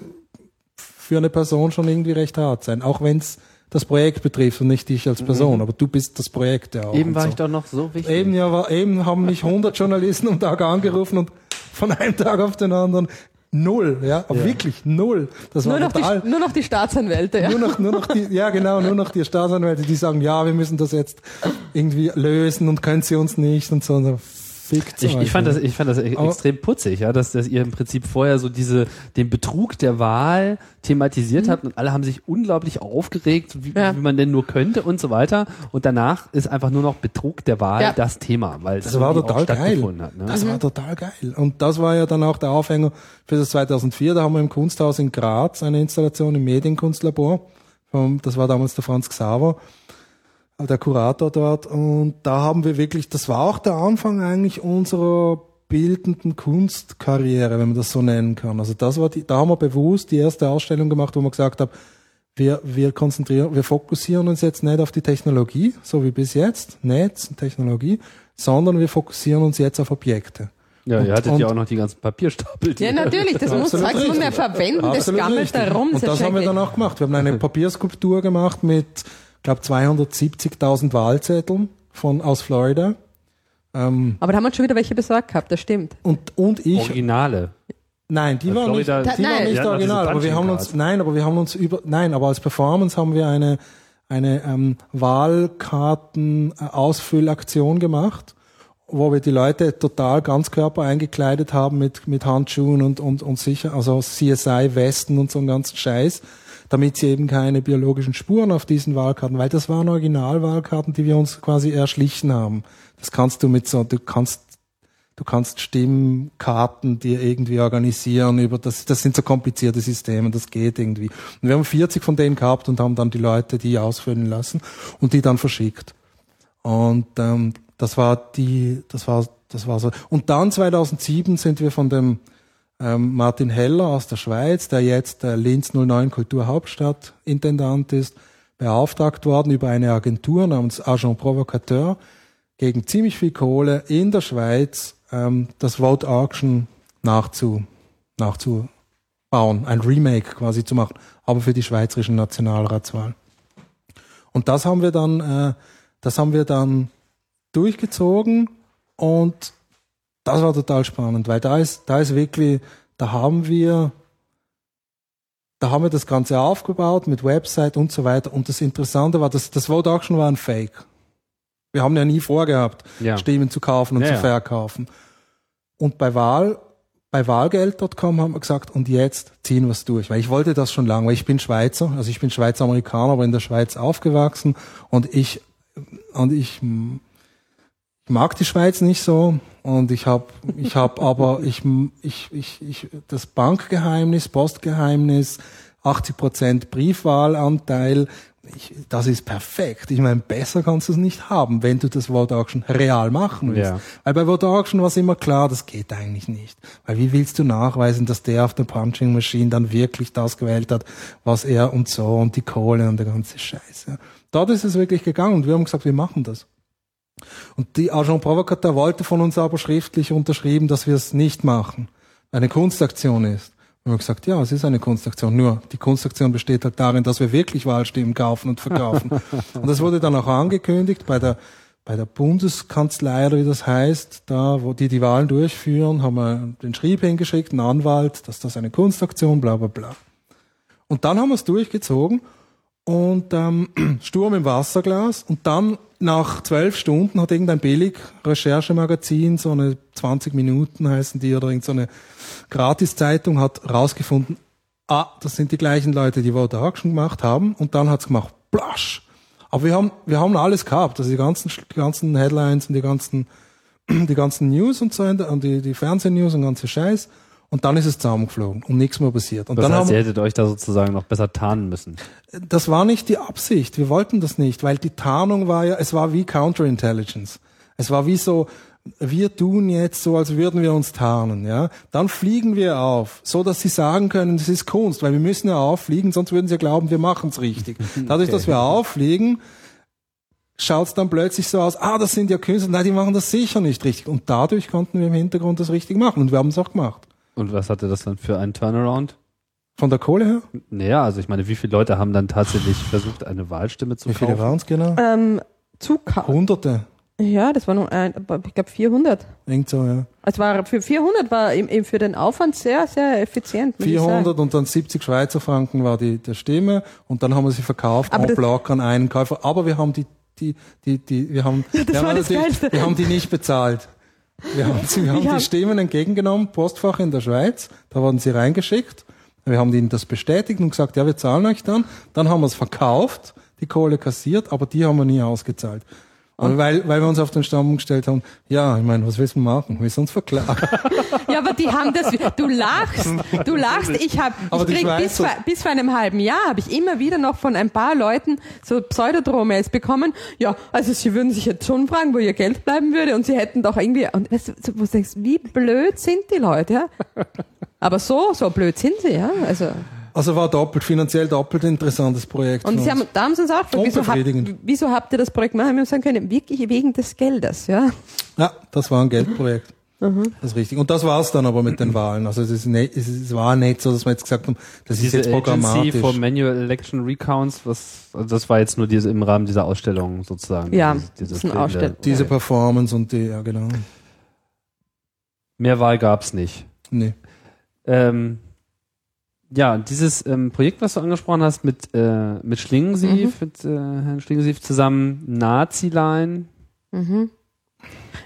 für eine Person schon irgendwie recht hart sein, auch wenn es das Projekt betrifft und nicht dich als Person, aber du bist das Projekt ja auch. Eben war so. ich doch noch so wichtig. Eben, ja, war, eben haben mich 100 Journalisten am Tag angerufen und von einem Tag auf den anderen null, ja, aber wirklich null. Das war Nur noch, total. die, nur noch die Staatsanwälte, ja. Nur noch, nur noch die, ja genau, nur noch die Staatsanwälte, die sagen, ja, wir müssen das jetzt irgendwie lösen und können sie uns nicht und so. Und so fickt Ich, ich fand das, ich fand das e- Aber- extrem putzig, ja, dass, dass ihr im Prinzip vorher so diese, den Betrug der Wahl thematisiert habt und alle haben sich unglaublich aufgeregt, wie, Ja. wie man denn nur könnte und so weiter. Und danach ist einfach nur noch Betrug der Wahl Ja. das Thema, weil Das war total geil. Hat, ne? Das war total geil. Und das war ja dann auch der Aufhänger für das 2004. Da haben wir im Kunsthaus in Graz eine Installation im Medienkunstlabor. Das war damals der Franz Xaver, der Kurator dort. Und da haben wir wirklich, das war auch der Anfang eigentlich unserer bildenden Kunstkarriere, wenn man das so nennen kann. Also das war die, da haben wir bewusst die erste Ausstellung gemacht, wo man gesagt haben, wir, wir konzentrieren, wir fokussieren uns jetzt nicht auf die Technologie, so wie bis jetzt, Netz und Technologie, sondern wir fokussieren uns jetzt auf Objekte. Ja, ihr Und- hattet und- ja auch noch die ganzen Papierstapel. die- Ja, natürlich, das muss du richtig. mehr verwenden, das Absolut gammelt richtig. da rum. Und das haben wir dann auch gemacht. Wir haben eine Papierskulptur gemacht mit, glaube 270.000 Wahlzetteln von aus Florida. Ähm, Aber da haben wir schon wieder welche besorgt gehabt, das stimmt. und und ich Originale. Nein, die waren nicht, die Nein. waren nicht auch diese original, aber wir haben uns, nein, aber wir haben uns über, nein, aber als Performance haben wir eine, eine ähm, Wahlkarten-Ausfüllaktion gemacht, wo wir die Leute total ganzkörper eingekleidet haben mit, mit Handschuhen und, und, und sicher, also CSI-Westen und so einen ganzen Scheiß, damit sie eben keine biologischen Spuren auf diesen Wahlkarten, weil das waren Originalwahlkarten, die wir uns quasi erschlichen haben. Das kannst du mit so, du kannst Du kannst Stimmkarten dir irgendwie organisieren über das, das sind so komplizierte Systeme, das geht irgendwie. Und wir haben 40 von denen gehabt und haben dann die Leute die ausfüllen lassen und die dann verschickt. Und ähm, das war die, das war, das war so. Und dann 2007 sind wir von dem ähm, Martin Heller aus der Schweiz, der jetzt der Linz 09 Kulturhauptstadt Intendant ist, beauftragt worden über eine Agentur namens Agent Provocateur gegen ziemlich viel Kohle in der Schweiz ähm, das Vote Auction nachzu, nachzubauen, ein Remake quasi zu machen, aber für die schweizerische Nationalratswahl. Und das haben wir dann, äh, das haben wir dann durchgezogen und das war total spannend, weil da ist, da ist wirklich, da haben wir, da haben wir das Ganze aufgebaut mit Website und so weiter. Und das Interessante war, dass das Vote Auction war ein Fake. Wir haben ja nie vorgehabt, Ja. Stimmen zu kaufen und Ja, zu verkaufen. Und bei Wahl, bei Wahlgeld.com haben wir gesagt, und jetzt ziehen wir es durch. Weil ich wollte das schon lange, weil ich bin Schweizer, also ich bin Schweizer Amerikaner, aber in der Schweiz aufgewachsen und ich, und ich, ich mag die Schweiz nicht so und ich habe ich hab aber ich, ich, ich, ich das Bankgeheimnis, Postgeheimnis, 80 Prozent Briefwahlanteil, ich, das ist perfekt. Ich meine, besser kannst du es nicht haben, wenn du das Vote Auction real machen willst. Ja. Weil bei Vote Auction war es immer klar, das geht eigentlich nicht. Weil wie willst du nachweisen, dass der auf der Punching Machine dann wirklich das gewählt hat, was er und so und die Kohle und der ganze Scheiß. Ja. Dort ist es wirklich gegangen und wir haben gesagt, wir machen das. Und die Agent Provocateur wollte von uns aber schriftlich unterschrieben, dass wir es nicht machen. Eine Kunstaktion ist. Und wir haben gesagt, ja, es ist eine Kunstaktion. Nur die Kunstaktion besteht halt darin, dass wir wirklich Wahlstimmen kaufen und verkaufen. und das wurde dann auch angekündigt bei der bei der Bundeskanzlei oder wie das heißt, da wo die die Wahlen durchführen, haben wir den Schrieb hingeschickt, einen Anwalt, dass das eine Kunstaktion, bla bla bla. Und dann haben wir es durchgezogen und ähm, Sturm im Wasserglas und dann nach zwölf Stunden hat irgendein billig Recherchemagazin, so eine 20 Minuten heißen die oder irgendeine so eine Gratiszeitung hat rausgefunden, ah, das sind die gleichen Leute, die da schon gemacht haben und dann hat's gemacht, plasch. Aber wir haben, wir haben alles gehabt, also die ganzen, die ganzen Headlines und die ganzen, die ganzen News und so, und die, die Fernsehnews und ganze Scheiß. Und dann ist es zusammengeflogen und nichts mehr passiert. Und das dann heißt, haben, ihr hättet euch da sozusagen noch besser tarnen müssen. das war nicht die Absicht. Wir wollten das nicht, weil die Tarnung war ja, es war wie Counterintelligence. Es war wie so, wir tun jetzt so, als würden wir uns tarnen, ja. Dann fliegen wir auf, so dass sie sagen können, das ist Kunst, weil wir müssen ja auffliegen, sonst würden sie glauben, wir machen es richtig. Dadurch, Okay. dass wir auffliegen, schaut es dann plötzlich so aus, ah, das sind ja Künstler, nein, die machen das sicher nicht richtig. Und dadurch konnten wir im Hintergrund das richtig machen und wir haben es auch gemacht. Und was hatte das dann für einen Turnaround? Von der Kohle her? Naja, also ich meine, wie viele Leute haben dann tatsächlich versucht, eine Wahlstimme zu Wie viele kaufen? waren es genau? Ähm, Zukauf. Hunderte. Ja, das war nur ein, ich glaube 400. Irgend so, ja. Es war für 400 war eben, für den Aufwand sehr, sehr effizient. muss ich sagen. 400 und dann 70 Schweizer Franken war die der Stimme und dann haben wir sie verkauft Aber en bloc an einen Käufer. Aber wir haben die, die, die, die, wir haben, das wir, haben das wir haben die nicht bezahlt. Wir haben, sie, wir haben hab- die Stimmen entgegengenommen, Postfach in der Schweiz, da wurden sie reingeschickt. Wir haben ihnen das bestätigt und gesagt, ja, wir zahlen euch dann. Dann haben wir es verkauft, die Kohle kassiert, aber die haben wir nie ausgezahlt. Und weil, weil wir uns auf den Standpunkt gestellt haben, ja, ich meine, was willst du machen? Willst du uns verklagen? Ja, aber die haben das, du lachst, du lachst, ich habe, ich krieg bis, Schweizer- vor, bis vor einem halben Jahr habe ich immer wieder noch von ein paar Leuten so Pseudodrohmails bekommen, ja, also sie würden sich jetzt schon fragen, wo ihr Geld bleiben würde und sie hätten doch irgendwie, und weißt du, wo du denkst, wie blöd sind die Leute, ja? Aber so, so blöd sind sie, ja, also. Also war doppelt, finanziell doppelt interessantes Projekt. Und für sie uns. haben, da haben sie uns auch gefragt, wieso, habt, Unbefriedigend. wieso habt ihr das Projekt gemacht? Wir haben sagen können, wirklich wegen des Geldes, ja. Ja, das war ein Geldprojekt. Mhm. Das ist richtig. Und das war's dann aber mit den Wahlen. Also es, ist nicht, es, ist, es war nicht so, dass wir jetzt gesagt haben, das ist Diese jetzt Agency programmatisch. for Manual Election Recounts, was, also das war jetzt nur diese im Rahmen dieser Ausstellung sozusagen. Ja, diese, diese das ist eine fehlende- Ausstellung. Diese Performance und die, ja genau. Mehr Wahl gab's nicht. Nee. Ähm, ja, dieses ähm, Projekt, was du angesprochen hast mit, äh, mit Schlingensief, Mhm. mit äh, Herrn Schlingensief zusammen, Nazi-Line. Mhm.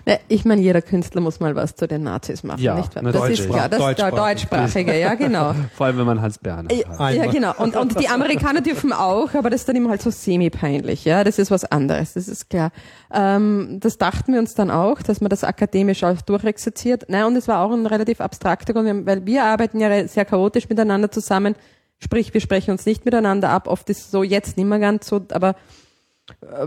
Ne, Ich meine, jeder Künstler muss mal was zu den Nazis machen, Ja, nicht wahr? Das Deutsche, ist klar, das ist der Deutschsprachig. deutschsprachige, ja genau. Vor allem, wenn man Hans Berner Ja, hat. ja, genau. Und, und die Amerikaner dürfen auch, aber das ist dann immer halt so semi-peinlich, ja. Das ist was anderes, das ist klar. Ähm, das dachten wir uns dann auch, dass man das akademisch auch durchexerziert. Nein, und es war auch ein relativ abstrakter Grund, weil wir arbeiten ja sehr chaotisch miteinander zusammen. Sprich, wir sprechen uns nicht miteinander ab. Oft ist es so, jetzt nicht mehr ganz so, aber äh,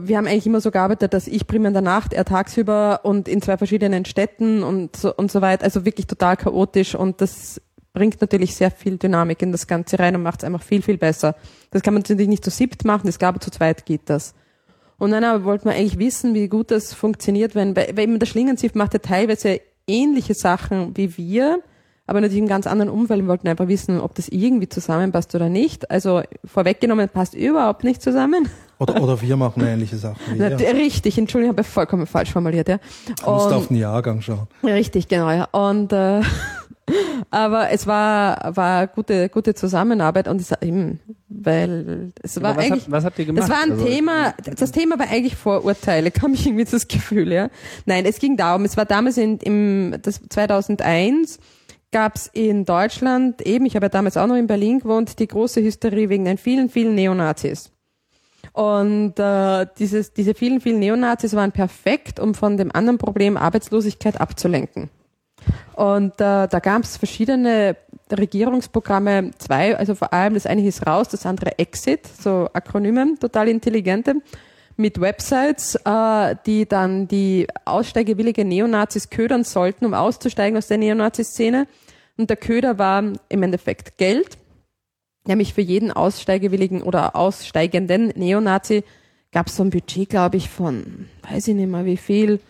wir haben eigentlich immer so gearbeitet, dass ich primär in der Nacht, er tagsüber und in zwei verschiedenen Städten und so, und so weiter. Also wirklich total chaotisch und das bringt natürlich sehr viel Dynamik in das Ganze rein und macht es einfach viel, viel besser. Das kann man natürlich nicht zu siebt machen, das gab zu zweit geht das. Und dann aber wollten wir eigentlich wissen, wie gut das funktioniert, wenn, weil eben der Schlingensief macht ja teilweise ähnliche Sachen wie wir, aber natürlich in ganz anderen Umfeld. Wir wollten einfach wissen, ob das irgendwie zusammenpasst oder nicht. Also vorweggenommen passt überhaupt nicht zusammen. Oder, oder wir machen ähnliche Sachen Na, Richtig, Entschuldigung, habe ich vollkommen falsch formuliert, ja. Du musst Und- auf den Jahrgang schauen. Richtig, genau, ja. Und äh, aber es war war gute gute Zusammenarbeit und es eben, weil es war was, eigentlich habt, was habt ihr gemacht? das war ein Also, Thema, das Thema war eigentlich Vorurteile, kam ich irgendwie das Gefühl, ja. Nein, es ging darum, es war damals in, im das 2001 gab es in Deutschland eben, ich habe ja damals auch noch in Berlin gewohnt, die große Hysterie wegen den vielen, vielen Neonazis. Und äh, dieses, diese vielen, vielen Neonazis waren perfekt, um von dem anderen Problem Arbeitslosigkeit abzulenken. Und äh, da gab es verschiedene Regierungsprogramme, zwei, also vor allem das eine hieß raus, das andere Exit, so Akronyme, total intelligente, mit Websites, äh, die dann die aussteigewillige Neonazis ködern sollten, um auszusteigen aus der Neonazi-Szene. Und der Köder war im Endeffekt Geld, nämlich für jeden aussteigewilligen oder aussteigenden Neonazi gab es so ein Budget, glaube ich, von, weiß ich nicht mehr wie viel,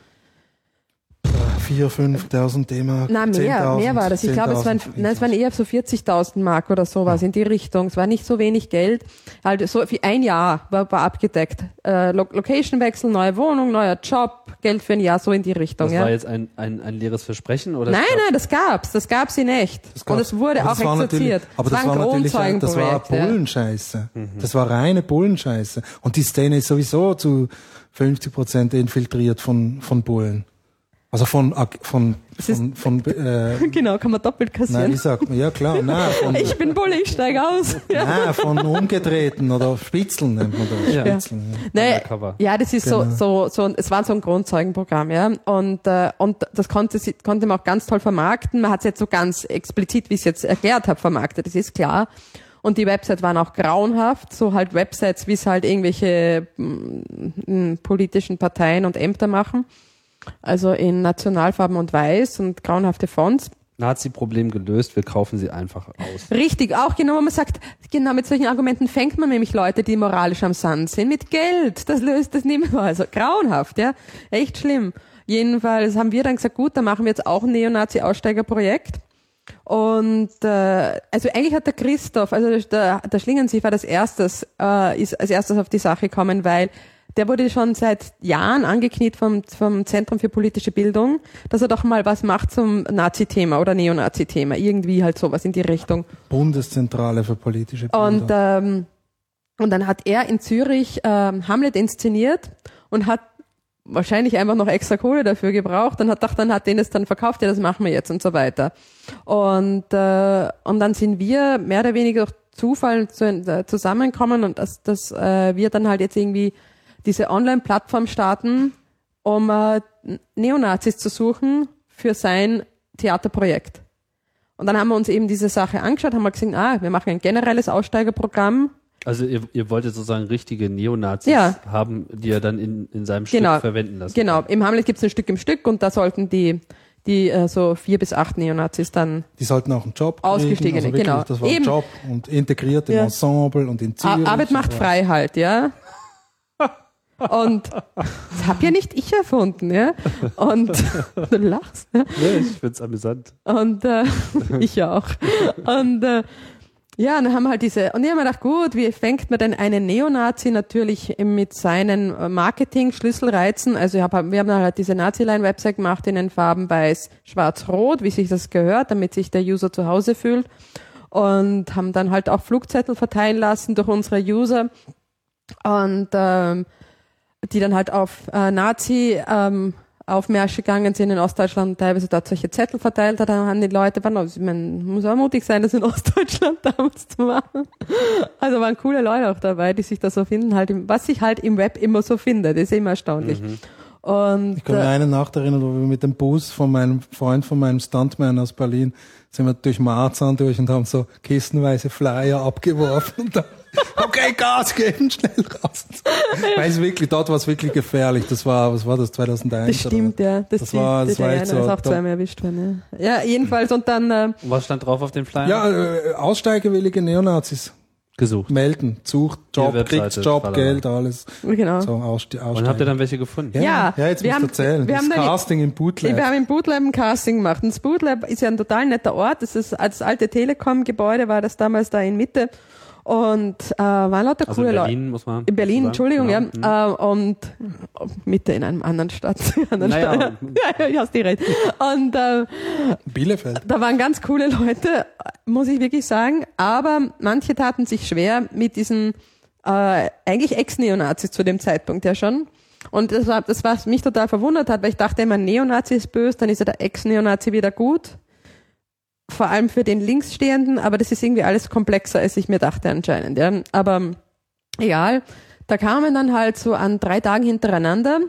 4.000, 5.000 D-Mark. Na, mehr, 10.000, mehr war das. Ich glaube, es waren, 10.000, nein, es waren eher so 40.000 Mark oder sowas in die Richtung. Es war nicht so wenig Geld. Halt so wie ein Jahr war, war abgedeckt. Äh, Lo Location-Wechsel, neue Wohnung, neuer Job, Geld für ein Jahr, so in die Richtung. Das ja. war jetzt ein, ein, ein leeres Versprechen oder? Nein, nein, das gab's. Das gab's in echt. Das Und gab's. es wurde Aber auch das war natürlich- exerziert. Aber es das war war ein natürlich, ein- das war Kronzeugenprojekt. ja. Bullenscheiße. Das war reine Bullenscheiße. Und die Szene ist sowieso zu 50 Prozent infiltriert von, von Bullen. Also von, von, ist- von, von, äh, Genau, kann man doppelt nein, kassieren. wie sagt man? Ja, klar, nein, von, ich bin Bulle, ich steige aus. Ja. nein, von umgedrehten oder Spitzeln nennt man das. Ja. Spitzeln, ja. Nee, ja, das ist Genau. so, so, so, es war so ein Grundzeugenprogramm, ja. Und, äh, und das konnte, konnte man auch ganz toll vermarkten. Man hat es jetzt so ganz explizit, wie ich es jetzt erklärt habe, vermarktet, das ist klar. Und die Websites waren auch grauenhaft, so halt Websites, wie es halt irgendwelche mm, politischen Parteien und Ämter machen. Also in Nationalfarben und Weiß und grauenhafte Fonts. Nazi-Problem gelöst, wir kaufen sie einfach aus. Richtig, auch genau, wo man sagt, genau mit solchen Argumenten fängt man nämlich Leute, die moralisch am Sand sind, mit Geld. Das löst das nicht mehr. Also grauenhaft, ja. Echt schlimm. Jedenfalls haben wir dann gesagt, gut, dann machen wir jetzt auch ein Neonazi-Aussteigerprojekt. Und äh, also eigentlich hat der Christoph, also der, der Schlingensief war das erstes, äh, ist als erstes auf die Sache gekommen, weil der wurde schon seit Jahren angekniet vom, vom Zentrum für politische Bildung, dass er doch mal was macht zum Nazi-Thema oder Neonazi-Thema. Irgendwie halt sowas in die Richtung. Bundeszentrale für politische Bildung. Und, ähm, und dann hat er in Zürich ähm, Hamlet inszeniert und hat wahrscheinlich einfach noch extra Kohle dafür gebraucht und hat gedacht, dann hat den es dann verkauft, ja, das machen wir jetzt und so weiter. Und, äh, und dann sind wir mehr oder weniger durch Zufall zu, äh, zusammenkommen und dass, dass äh, wir dann halt jetzt irgendwie diese Online-Plattform starten, um äh, Neonazis zu suchen für sein Theaterprojekt. Und dann haben wir uns eben diese Sache angeschaut, haben wir gesehen, ah, wir machen ein generelles Aussteigerprogramm. Also ihr, ihr wolltet sozusagen richtige Neonazis Ja. haben, die er dann in, in seinem Genau. Stück verwenden lassen. Genau, im Hamlet gibt es ein Stück im Stück und da sollten die, die äh, so vier bis acht Neonazis dann Die sollten auch einen Job Ausgestiegene, kriegen. Also genau. Das war Eben. ein Job und integriert im Ja. Ensemble und in Zürich. Arbeit macht und- frei halt, ja. Und das hab ja nicht ich erfunden, ja. Und du lachst, ja. Ja, ich find's amüsant. Und äh, ich auch. Und äh, ja, dann haben wir halt diese, und ich habe mir gedacht, gut, wie fängt man denn einen Neonazi natürlich mit seinen äh, Marketing-Schlüsselreizen? Also ich hab, wir haben dann halt diese Nazi-Line-Website gemacht in den Farben weiß, schwarz, rot, wie sich das gehört, damit sich der User zu Hause fühlt. Und haben dann halt auch Flugzettel verteilen lassen durch unsere User. Und ähm, die dann halt auf äh, Nazi ähm, Aufmärsche gegangen sind in Ostdeutschland und teilweise dort solche Zettel verteilt hat, dann haben die Leute, waren, also, ich meine, muss auch mutig sein, das in Ostdeutschland damals zu machen. Also waren coole Leute auch dabei, die sich da so finden, halt im, was sich halt im Web immer so findet, das ist immer erstaunlich. Und Ich kann mir äh, eine Nacht erinnern, wo wir mit dem Bus von meinem Freund, von meinem Stuntman aus Berlin, sind wir durch Marzahn durch und haben so kistenweise Flyer abgeworfen und dann, okay, Gas geben, schnell raus. Weil es wirklich, dort war es wirklich gefährlich. Das war, was war das, 2001? das stimmt, oder? ja. Das, Das die, war- das war echt so, ist auch zweimal erwischt worden. Ja. ja, jedenfalls und dann äh, was stand drauf auf den Flyer? Ja, äh, aussteigerwillige Neonazis Gesucht. melden, sucht Job, Webseite, kriegt Job, tralala. Geld, alles. genau. So ausste Und habt ihr dann welche gefunden? ja, Ja, ja, jetzt wir musst du haben- erzählen. wir das haben Casting im Bootleg. Wir haben im Bootlab ein Casting gemacht. Und das Bootlab ist ja ein total netter Ort. Das ist als alte Telekom-Gebäude war das damals da in Mitte. Und äh, waren lauter Also coole in Leute. Berlin muss man. In Berlin, sagen. Entschuldigung, Genau. ja. Äh, und Mitte in einem anderen Stadt. anderen Naja. Stadt. ja, ja, hast die recht. Und äh, Bielefeld. da waren ganz coole Leute, muss ich wirklich sagen. Aber manche taten sich schwer mit diesen äh, eigentlich Ex-Neonazis zu dem Zeitpunkt ja schon. Und das war, das, was mich total verwundert hat, weil ich dachte immer, Neonazi ist böse, dann ist ja der Ex-Neonazi wieder gut. Vor allem für den Linksstehenden, aber das ist irgendwie alles komplexer, als ich mir dachte anscheinend. Ja. Aber egal, da kamen dann halt so an drei Tagen hintereinander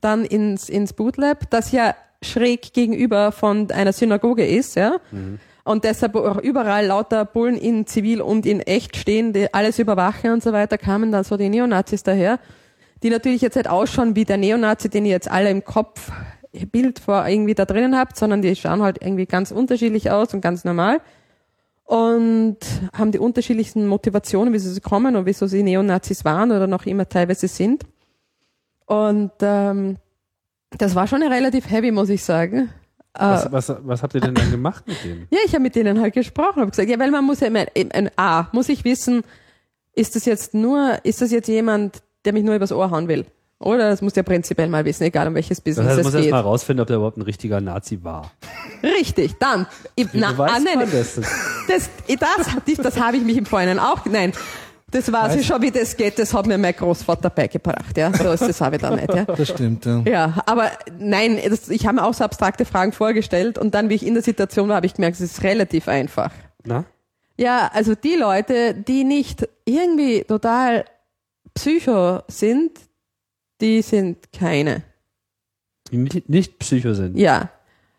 dann ins, ins Bootlab, das ja schräg gegenüber von einer Synagoge ist, ja. Und deshalb auch überall lauter Bullen in Zivil und in echt stehen, die alles überwachen und so weiter, kamen dann so die Neonazis daher, die natürlich jetzt nicht ausschauen wie der Neonazi, den ihr jetzt alle im Kopf Bild vor irgendwie da drinnen habt, sondern die schauen halt irgendwie ganz unterschiedlich aus und ganz normal und haben die unterschiedlichsten Motivationen, wieso sie kommen und wieso sie Neonazis waren oder noch immer teilweise sind. Und ähm, Das war schon relativ heavy, muss ich sagen. Was, was, was habt ihr denn dann gemacht mit denen? Ja, ich habe mit denen halt gesprochen, habe gesagt, ja, weil man muss ja immer, ein A, muss ich wissen, ist das jetzt nur, ist das jetzt jemand, der mich nur übers Ohr hauen will? Oder das muss ja prinzipiell mal wissen, egal um welches Das Business heißt, man es muss erst geht. mal rausfinden, ob der überhaupt ein richtiger Nazi war. Richtig, dann. Ich, Wie na, weiß ah, nein, man das? das, das, das, das habe ich mich im Vorhinein auch, nein. Das weiß ich schon, wie das geht, das hat mir mein Großvater beigebracht, ja. So ist das habe ich da nicht, ja. Das stimmt, ja. Ja, aber nein, das, ich habe mir auch so abstrakte Fragen vorgestellt und dann, wie ich in der Situation war, habe ich gemerkt, es ist relativ einfach. Na? Ja, also die Leute, die nicht irgendwie total psycho sind, die sind keine. Die nicht, nicht Psycho sind. Ja.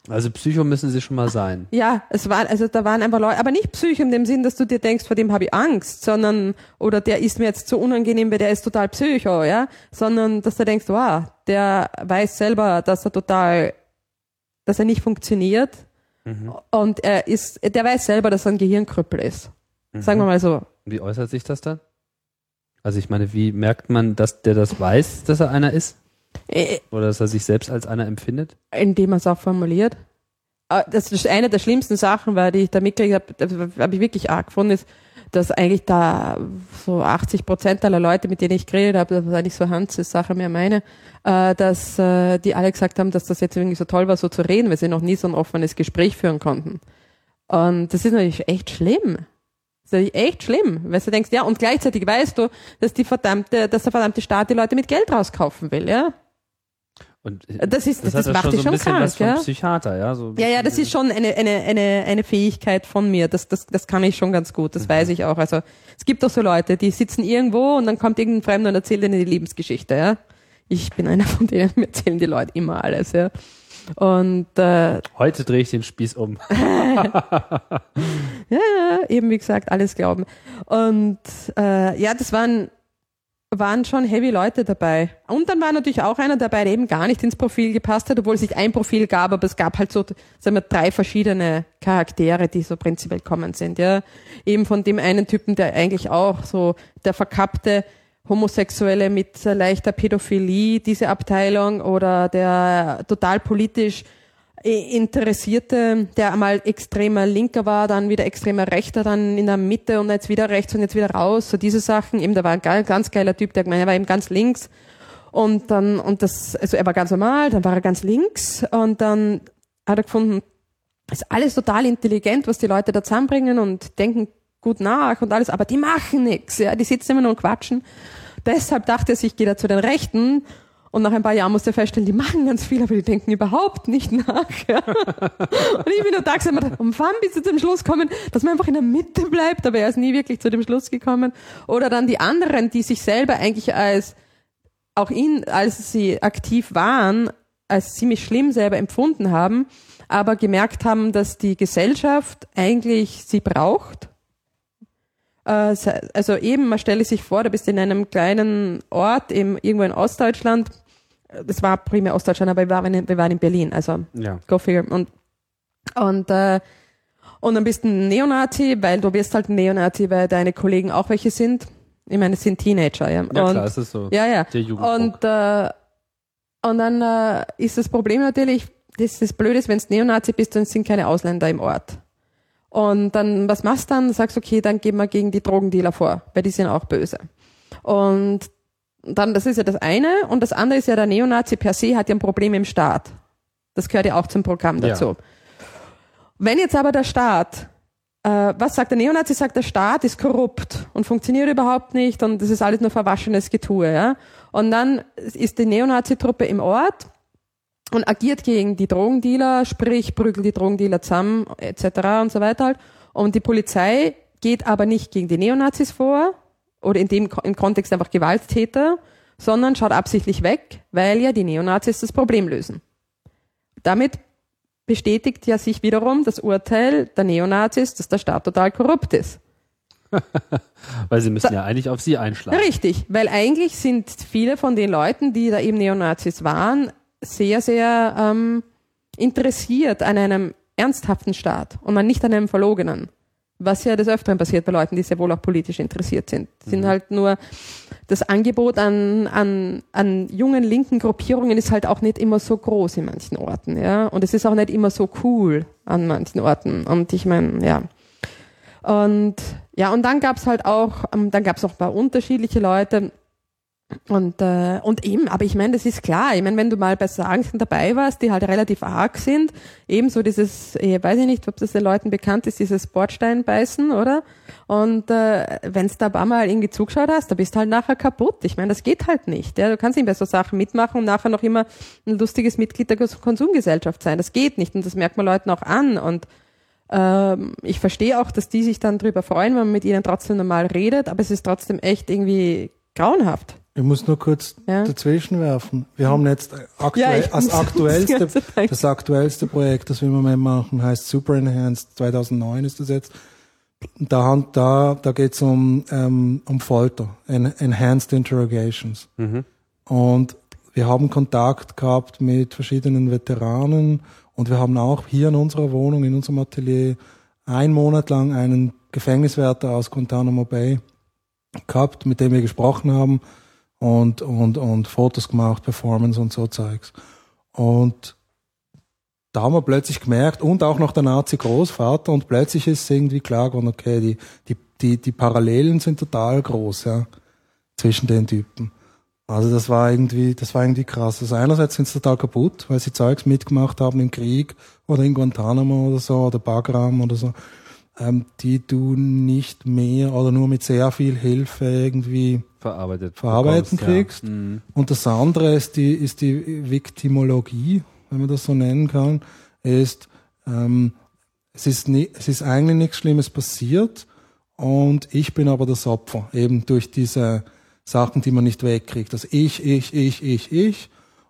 Also Psycho müssen sie schon mal sein. Ja, es war, also da waren einfach Leute, aber nicht psycho in dem Sinn, dass du dir denkst, vor dem habe ich Angst, sondern, oder der ist mir jetzt zu unangenehm, weil der ist total psycho, ja, sondern, dass du denkst, wow, der weiß selber, dass er total, dass er nicht funktioniert und er ist, der weiß selber, dass er ein Gehirnkrüppel ist. Sagen wir mal so. Wie äußert sich das dann? Also ich meine, wie merkt man, dass der das weiß, dass er einer ist? Äh, Oder dass er sich selbst als einer empfindet? indem man es auch formuliert. Äh, Das ist eine der schlimmsten Sachen, weil die ich da mitgekriegt habe, habe ich wirklich arg gefunden, ist, dass eigentlich da so 80 Prozent aller Leute, mit denen ich geredet habe, das war nicht so Hans' Sache mehr meine, äh, dass äh, die alle gesagt haben, dass das jetzt irgendwie so toll war, so zu reden, weil sie noch nie so ein offenes Gespräch führen konnten. Und das ist natürlich echt schlimm. Das ist natürlich echt schlimm, weil du denkst, ja, und gleichzeitig weißt du, dass die verdammte, dass der verdammte Staat die Leute mit Geld rauskaufen will, ja. Und Das ist- das hat ja macht schon dich so schon ein bisschen krank, was ja? Psychiater, ja? So ein Ja, ja, das ist schon eine, eine, eine, eine Fähigkeit von mir. Das, das, das kann ich schon ganz gut, das weiß ich auch. Also es gibt auch so Leute, die sitzen irgendwo und dann kommt irgendein Fremder und erzählt ihnen die Lebensgeschichte, ja. Ich bin einer von denen, mir erzählen die Leute immer alles, ja. Und äh, Heute drehe ich den Spieß um. ja, ja, eben wie gesagt, alles glauben. Und äh, ja, das waren, waren schon heavy Leute dabei. Und dann war natürlich auch einer dabei, der eben gar nicht ins Profil gepasst hat, obwohl es nicht ein Profil gab, aber es gab halt so, sagen wir, drei verschiedene Charaktere, die so prinzipiell kommen sind. Ja, Eben von dem einen Typen, der eigentlich auch so der verkappte Homosexuelle mit leichter Pädophilie, diese Abteilung, oder der total politisch Interessierte, der einmal extremer Linker war, dann wieder extremer Rechter, dann in der Mitte und jetzt wieder rechts und jetzt wieder raus, so diese Sachen. Eben, da war ein ganz geiler Typ, der gemeint, er war eben ganz links. Und dann, und das, also er war ganz normal, dann war er ganz links und dann hat er gefunden, ist alles total intelligent, was die Leute da zusammenbringen und denken gut nach und alles, aber die machen nichts, ja, die sitzen immer nur und quatschen. Deshalb dachte er sich, ich gehe da zu den Rechten und nach ein paar Jahren musste er feststellen, die machen ganz viel, aber die denken überhaupt nicht nach. Ja. Und ich bin nur da gesagt, um wann bist du zum Schluss gekommen, dass man einfach in der Mitte bleibt, aber er ist nie wirklich zu dem Schluss gekommen. Oder dann die anderen, die sich selber eigentlich als, auch ihn, als sie aktiv waren, als ziemlich schlimm selber empfunden haben, aber gemerkt haben, dass die Gesellschaft eigentlich sie braucht. Äh, Also eben, man stelle sich vor, du bist in einem kleinen Ort, eben irgendwo in Ostdeutschland. Das war primär Ostdeutschland, aber wir waren in, wir waren in Berlin, also Ja. go figure. Und, und, äh, und dann bist du ein Neonazi, weil du wirst halt ein Neonazi, weil deine Kollegen auch welche sind. Ich meine, es sind Teenager, ja. Ja, und, klar, es ist so. ja, ja. Der. Und, äh, und dann äh, ist das Problem natürlich, das ist blöd ist, wenn du Neonazi bist, dann sind keine Ausländer im Ort. Und dann, was machst du dann? Sagst, okay, dann gehen wir gegen die Drogendealer vor, weil die sind auch böse. Und dann, das ist ja das eine. Und das andere ist ja, der Neonazi per se hat ja ein Problem im Staat. Das gehört ja auch zum Programm Ja. dazu. Wenn jetzt aber der Staat, äh, was sagt der Neonazi? Sagt, der Staat ist korrupt und funktioniert überhaupt nicht und das ist alles nur verwaschenes Getue. Ja? Und dann ist die Neonazi-Truppe im Ort und agiert gegen die Drogendealer, sprich prügelt die Drogendealer zusammen etc. und so weiter halt. Und die Polizei geht aber nicht gegen die Neonazis vor oder in dem im Kontext einfach Gewalttäter, sondern schaut absichtlich weg, weil ja die Neonazis das Problem lösen. Damit bestätigt ja sich wiederum das Urteil der Neonazis, dass der Staat total korrupt ist. Weil sie müssen ja eigentlich auf sie einschlagen. Richtig, weil eigentlich sind viele von den Leuten, die da eben Neonazis waren, sehr, sehr ähm, interessiert an einem ernsthaften Staat und man nicht an einem verlogenen. was ja des Öfteren passiert bei Leuten, die sehr wohl auch politisch interessiert sind. Die sind halt nur, das Angebot an, an, an jungen linken Gruppierungen ist halt auch nicht immer so groß in manchen Orten, ja. Und es ist auch nicht immer so cool an manchen Orten. Und ich meine, ja. Und ja, und dann gab's halt auch, ähm, dann gab's auch ein paar unterschiedliche Leute. Und, äh, und eben, aber ich meine, das ist klar. Ich meine, wenn du mal bei Sagen dabei warst, die halt relativ arg sind, ebenso dieses, ich weiß ich nicht, ob das den Leuten bekannt ist, dieses Bordsteinbeißen, oder? Und äh, wenn da ein paar Mal irgendwie zugeschaut hast, da bist du halt nachher kaputt. Ich meine, das geht halt nicht. Ja? Du kannst nicht bei so Sachen mitmachen und nachher noch immer ein lustiges Mitglied der Konsumgesellschaft sein. Das geht nicht und das merkt man Leuten auch an. Und ähm, ich verstehe auch, dass die sich dann drüber freuen, wenn man mit ihnen trotzdem normal redet, aber es ist trotzdem echt irgendwie grauenhaft. Ich muss nur kurz Ja. dazwischen werfen. Wir haben jetzt Ja, aktuell, ich als das aktuellste, das aktuellste Projekt, das wir im Moment machen, heißt Super Enhanced 2009 ist das jetzt. Da, da, da geht's um, ähm, um Folter, en, Enhanced Interrogations. Und wir haben Kontakt gehabt mit verschiedenen Veteranen und wir haben auch hier in unserer Wohnung, in unserem Atelier, einen Monat lang einen Gefängniswärter aus Guantanamo Bay gehabt, mit dem wir gesprochen haben und, und, und Fotos gemacht, Performance und so Zeugs. Und da haben wir plötzlich gemerkt, und auch noch der Nazi-Großvater, und plötzlich ist es irgendwie klar geworden, okay, die, die, die, die Parallelen sind total groß, ja, zwischen den Typen. Also das war irgendwie, das war irgendwie krass. Also einerseits sind sie total kaputt, weil sie Zeugs mitgemacht haben im Krieg oder in Guantanamo oder so, oder Bagram oder so, die du nicht mehr oder nur mit sehr viel Hilfe irgendwie Verarbeitet. verarbeiten bekommst, ja. kriegst. Mhm. Und das andere ist die, ist die Viktimologie, wenn man das so nennen kann, ist, ähm, es ist, nie, es ist eigentlich nichts Schlimmes passiert und ich bin aber das Opfer, eben durch diese Sachen, die man nicht wegkriegt. Also ich, ich, ich, ich, ich.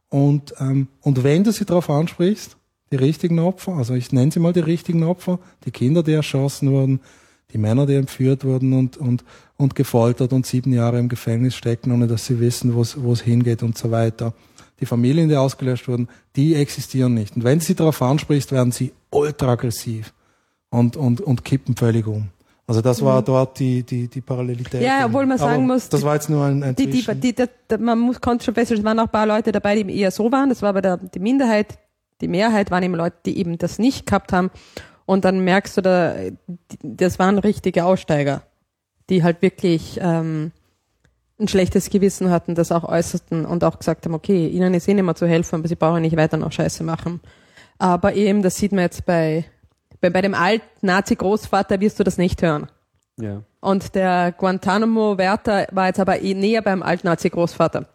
Und, ähm, und wenn du sie darauf ansprichst, die richtigen Opfer, also ich nenne sie mal die richtigen Opfer, die Kinder, die erschossen wurden, die Männer, die entführt wurden und, und, und gefoltert und sieben Jahre im Gefängnis stecken, ohne dass sie wissen, wo es hingeht und so weiter. Die Familien, die ausgelöscht wurden, die existieren nicht. Und wenn du sie darauf ansprichst, werden sie ultra aggressiv und, und, und kippen völlig um. Also das war dort die, die, die Parallelität. Mhm. Ja, obwohl man Aber sagen muss, Das war jetzt nur ein, ein Die, die, die, die, man muss, konnte schon feststellen, es waren auch ein paar Leute dabei, die eher so waren. Das war aber der, die Minderheit. Die Mehrheit waren eben Leute, die eben das nicht gehabt haben. Und dann merkst du, da, das waren richtige Aussteiger, die halt wirklich ähm, ein schlechtes Gewissen hatten, das auch äußerten und auch gesagt haben, okay, ihnen ist eh nicht mehr zu helfen, aber sie brauchen nicht weiter noch Scheiße machen. Aber eben, das sieht man jetzt bei, bei, bei dem alten Nazi-Großvater wirst du das nicht hören. Ja. Und der Guantanamo-Wärter war jetzt aber eh näher beim Alt-Nazi-Großvater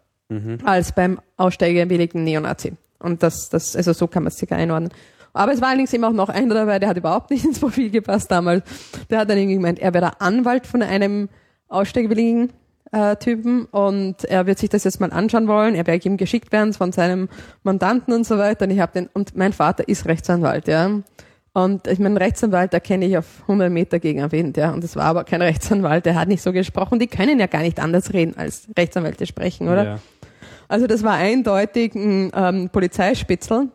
als beim aussteigerwilligen Neonazi. Und das, das, also so kann man es circa einordnen. Aber es war allerdings eben auch noch einer dabei, der hat überhaupt nicht ins Profil gepasst damals. Der hat dann irgendwie gemeint, er wäre der Anwalt von einem aussteigerwilligen äh, Typen und er wird sich das jetzt mal anschauen wollen. Er werde ihm geschickt werden von seinem Mandanten und so weiter. Und ich habe den und mein Vater ist Rechtsanwalt, ja. Und ich meine, Rechtsanwalt, da kenne ich auf 100 Meter gegen erwähnt, ja. Und es war aber kein Rechtsanwalt, der hat nicht so gesprochen. Die können ja gar nicht anders reden, als Rechtsanwälte sprechen, oder? Ja. Also das war eindeutig ein ähm, Polizeispitzel.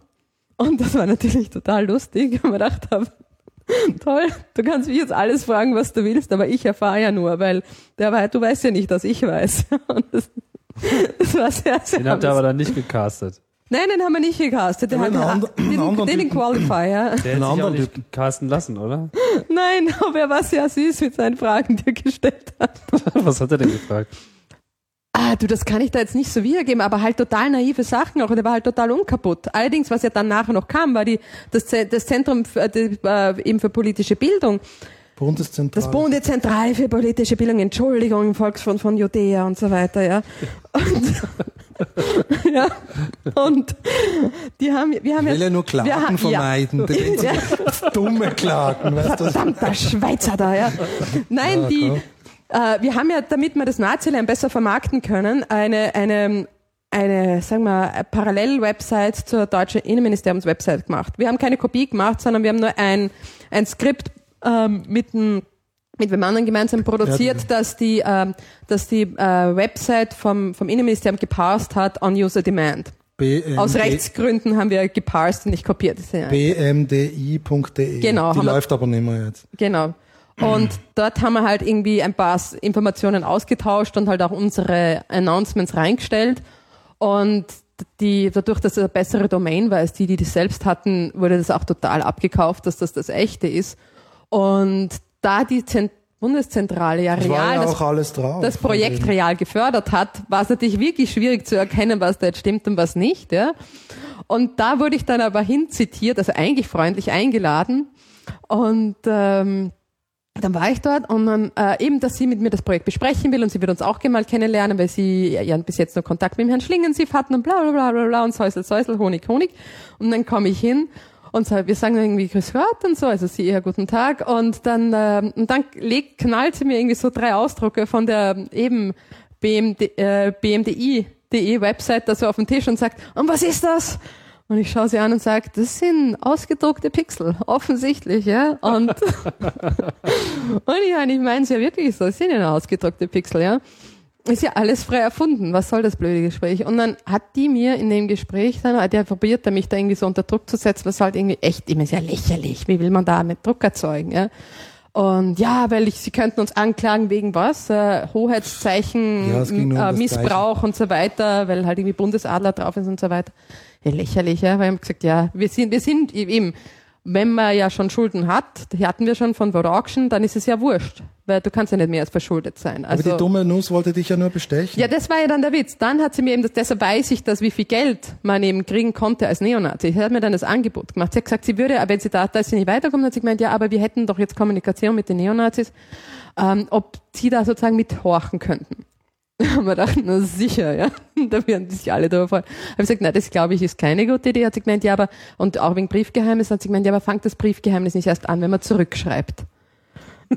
Und das war natürlich total lustig, weil man gedacht habe, toll, du kannst mich jetzt alles fragen, was du willst, aber ich erfahre ja nur, weil der war, du weißt ja nicht, dass ich weiß. Und das, das war sehr, sehr Den habt ihr aber dann nicht gecastet. Nein, den haben wir nicht gecastet. Den, einen and- den, anderen den, den. Qualifier. Der hätte sich Einen auch anderen nicht casten lassen, oder? Nein, aber er war sehr süß mit seinen Fragen, die er gestellt hat. Was hat er denn gefragt? Ah, du, das kann ich da jetzt nicht so wiedergeben, aber halt total naive Sachen auch. Und er war halt total unkaputt. Allerdings, was ja dann nachher noch kam, war die, das, das Zentrum für, die, äh, eben für politische Bildung. Bundeszentrale. Das Bundeszentrale für politische Bildung, Entschuldigung, im Volksfront von Judäa und so weiter, ja. Und, ja. Und die haben, wir haben Ich will ja nur Klagen haben- vermeiden. Die- Ja. Dumme Klagen, weißt du? Verdammter Schweizer da, ja. Nein, Ja, die, äh, wir haben ja, damit wir das Nazilein besser vermarkten können, eine, eine, eine, sagen wir, Parallel-Website zur deutschen Innenministeriums-Website gemacht. Wir haben keine Kopie gemacht, sondern wir haben nur ein, ein Skript ähm, mit einem mit wem anderen gemeinsam produziert, dass die, ähm, dass die äh, Website vom, vom Innenministerium geparst hat on User Demand. BMD Aus Rechtsgründen haben wir geparst und nicht kopiert. Ja- bmdi.de. Genau, Die läuft aber nicht mehr jetzt. Genau. Und dort haben wir halt irgendwie ein paar Informationen ausgetauscht und halt auch unsere Announcements reingestellt. Und die, dadurch, dass es eine bessere Domain war als die, die die selbst hatten, wurde das auch total abgekauft, dass das das echte ist. Und da die Zent Bundeszentrale ja Das real ja das, drauf. das Projekt real gefördert hat, war es natürlich wirklich schwierig zu erkennen, was da jetzt stimmt und was nicht. Ja. Und da wurde ich dann aber hin zitiert, also eigentlich freundlich eingeladen. Und ähm, dann war ich dort und dann äh, eben, dass sie mit mir das Projekt besprechen will und sie wird uns auch mal kennenlernen, weil sie ja, ja bis jetzt nur Kontakt mit dem Herrn Schlingensief hatten und bla bla bla bla bla und Säusel, Säusel, Honig, Honig. Und dann komme ich hin und so, wir sagen irgendwie Grüß Gott und so, also sie eher guten Tag und dann ähm, und dann legt, knallt sie mir irgendwie so drei Ausdrucke von der eben BMD, äh, BMDI.de Website da so auf den Tisch und sagt, und was ist das? Und ich schaue sie an und sage, das sind ausgedruckte Pixel, offensichtlich, ja. Und, und ich meine, ich meine es ja wirklich so, es sind ja ausgedruckte Pixel, ja. Ist ja alles frei erfunden. Was soll das blöde Gespräch? Und dann hat die mir in dem Gespräch dann, hat der probiert, mich da irgendwie so unter Druck zu setzen, was halt irgendwie echt immer sehr lächerlich. Wie will man da mit Druck erzeugen, ja? Und ja, weil ich, sie könnten uns anklagen wegen was? Äh, Hoheitszeichen, Ja, um äh, Missbrauch und so weiter, weil halt irgendwie Bundesadler drauf ist und so weiter. Ja, lächerlich, ja, weil ich hab gesagt, ja, wir sind, wir sind eben, wenn man ja schon Schulden hat, die hatten wir schon von Vote Auction, dann ist es ja wurscht, weil du kannst ja nicht mehr als verschuldet sein. Aber Also, die dumme Nuss wollte dich ja nur bestechen. ja, das war ja dann der Witz. Dann hat sie mir eben, das, deshalb weiß ich, dass wie viel Geld man eben kriegen konnte als Neonazi. Sie hat mir dann das Angebot gemacht. Sie hat gesagt, sie würde, wenn sie da, da ist sie nicht weiterkommt, hat sie gemeint, ja, aber wir hätten doch jetzt Kommunikation mit den Neonazis, ähm, ob sie da sozusagen mithorchen könnten. Haben wir gedacht, na sicher, ja. Da werden sich alle darüber freuen. Habe ich gesagt, nein, das glaube ich ist keine gute Idee. Hat sie gemeint, ja, aber, und auch wegen Briefgeheimnis hat sie gemeint, ja, aber fangt das Briefgeheimnis nicht erst an, wenn man zurückschreibt.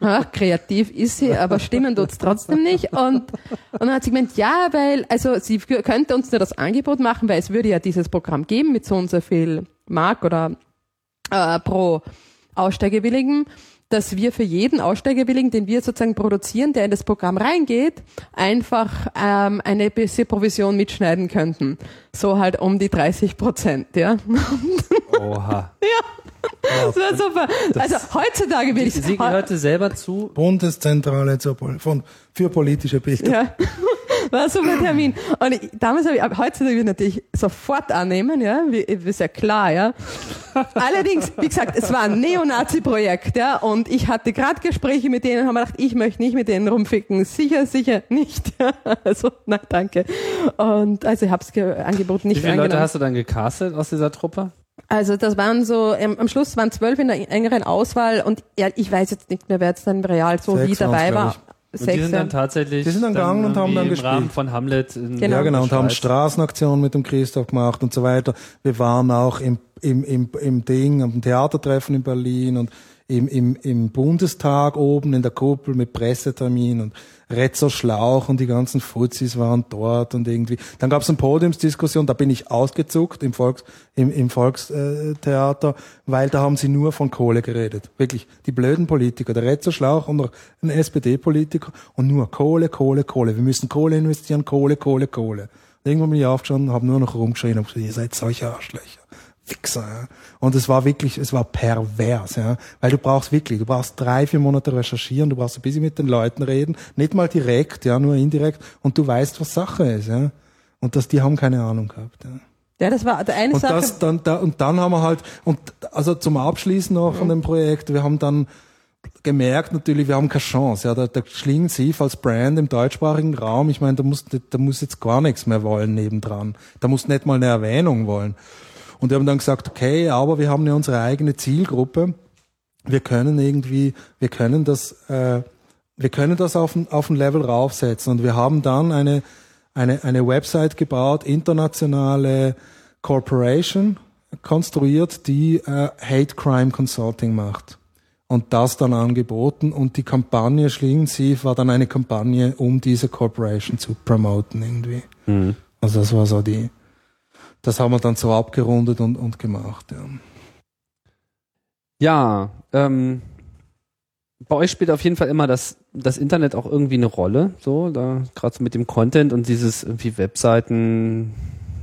Ach, kreativ ist sie, aber stimmen tut's trotzdem nicht. Und, und dann hat sie gemeint, ja, weil, also sie könnte uns nur das Angebot machen, weil es würde ja dieses Programm geben mit so und so viel Mark oder äh, pro Aussteigerwilligen, dass wir für jeden Aussteigerwilligen, den wir sozusagen produzieren, der in das Programm reingeht, einfach ähm, eine bisschen Provision mitschneiden könnten. So halt um die 30 Prozent, ja. Oha. Das war super. Also heutzutage will ich Sie gehörte selber zu. Bundeszentrale zur Pol von, für politische Bildung. Ja. War ein super Termin. Und ich, damals habe ich, aber heutzutage würde ich natürlich sofort annehmen, ja, wie, ist ja klar, ja. Allerdings, wie gesagt, es war ein Neonazi-Projekt, ja, und ich hatte gerade Gespräche mit denen und habe mir gedacht, ich möchte nicht mit denen rumficken. Sicher, sicher nicht. Also, nein, danke. Und also ich habe das Angebot Wie nicht viele Leute hast du dann gecastet aus dieser Truppe? Also das waren so, ähm, am Schluss waren zwölf in der engeren Auswahl und ja, ich weiß jetzt nicht mehr, wer jetzt dann real so Sechs wie dabei war. Und die sind dann tatsächlich Die sind dann gegangen und haben dann im gespielt. Rahmen von Hamlet in Genau. Ja, genau, und haben. Straßenaktionen mit dem Christoph gemacht und so weiter. Wir waren auch im, im, im, im Ding, am Theatertreffen in Berlin und im, im, im Bundestag oben in der Kuppel mit Pressetermin und Retzer Schlauch und die ganzen Fuzis waren dort und irgendwie. Dann gab es eine Podiumsdiskussion, da bin ich ausgezuckt im Volks, im, im Volkstheater, weil da haben sie nur von Kohle geredet. Wirklich, die blöden Politiker, der Retzer Schlauch und noch ein SPD-Politiker und nur Kohle, Kohle, Kohle. Wir müssen Kohle investieren, Kohle, Kohle, Kohle. Und irgendwann bin ich aufgestanden, habe nur noch rumgeschrien und gesagt, ihr seid solche Arschlöcher. Wichser, ja. Und es war wirklich, es war pervers, ja. Weil du brauchst wirklich, du brauchst drei, vier Monate recherchieren, du brauchst ein bisschen mit den Leuten reden, nicht mal direkt, ja, nur indirekt, und du weißt, was Sache ist, ja. Und das, die haben keine Ahnung gehabt, ja. Ja, das war der eine Und Sache. das dann, da, und dann haben wir halt, und also zum Abschließen noch von dem Projekt, wir haben dann gemerkt natürlich, wir haben keine Chance. Ja, der, der Schlingensief als Brand im deutschsprachigen Raum, ich meine, da muss, da muss jetzt gar nichts mehr wollen nebendran. Da muss nicht mal eine Erwähnung wollen. Und wir haben dann gesagt, okay, aber wir haben ja unsere eigene Zielgruppe. Wir können irgendwie, wir können das, äh, wir können das auf ein, auf ein Level raufsetzen. Und wir haben dann eine, eine, eine Website gebaut, internationale Corporation konstruiert, die äh, Hate Crime Consulting macht. Und das dann angeboten. Und die Kampagne Schlingensief war dann eine Kampagne, um diese Corporation zu promoten irgendwie. Also das war so die, das haben wir dann so abgerundet und, und gemacht. Ja. Ja, ähm, bei euch spielt auf jeden Fall immer das, das Internet auch irgendwie eine Rolle, so, da, gerade so mit dem Content und dieses irgendwie Webseiten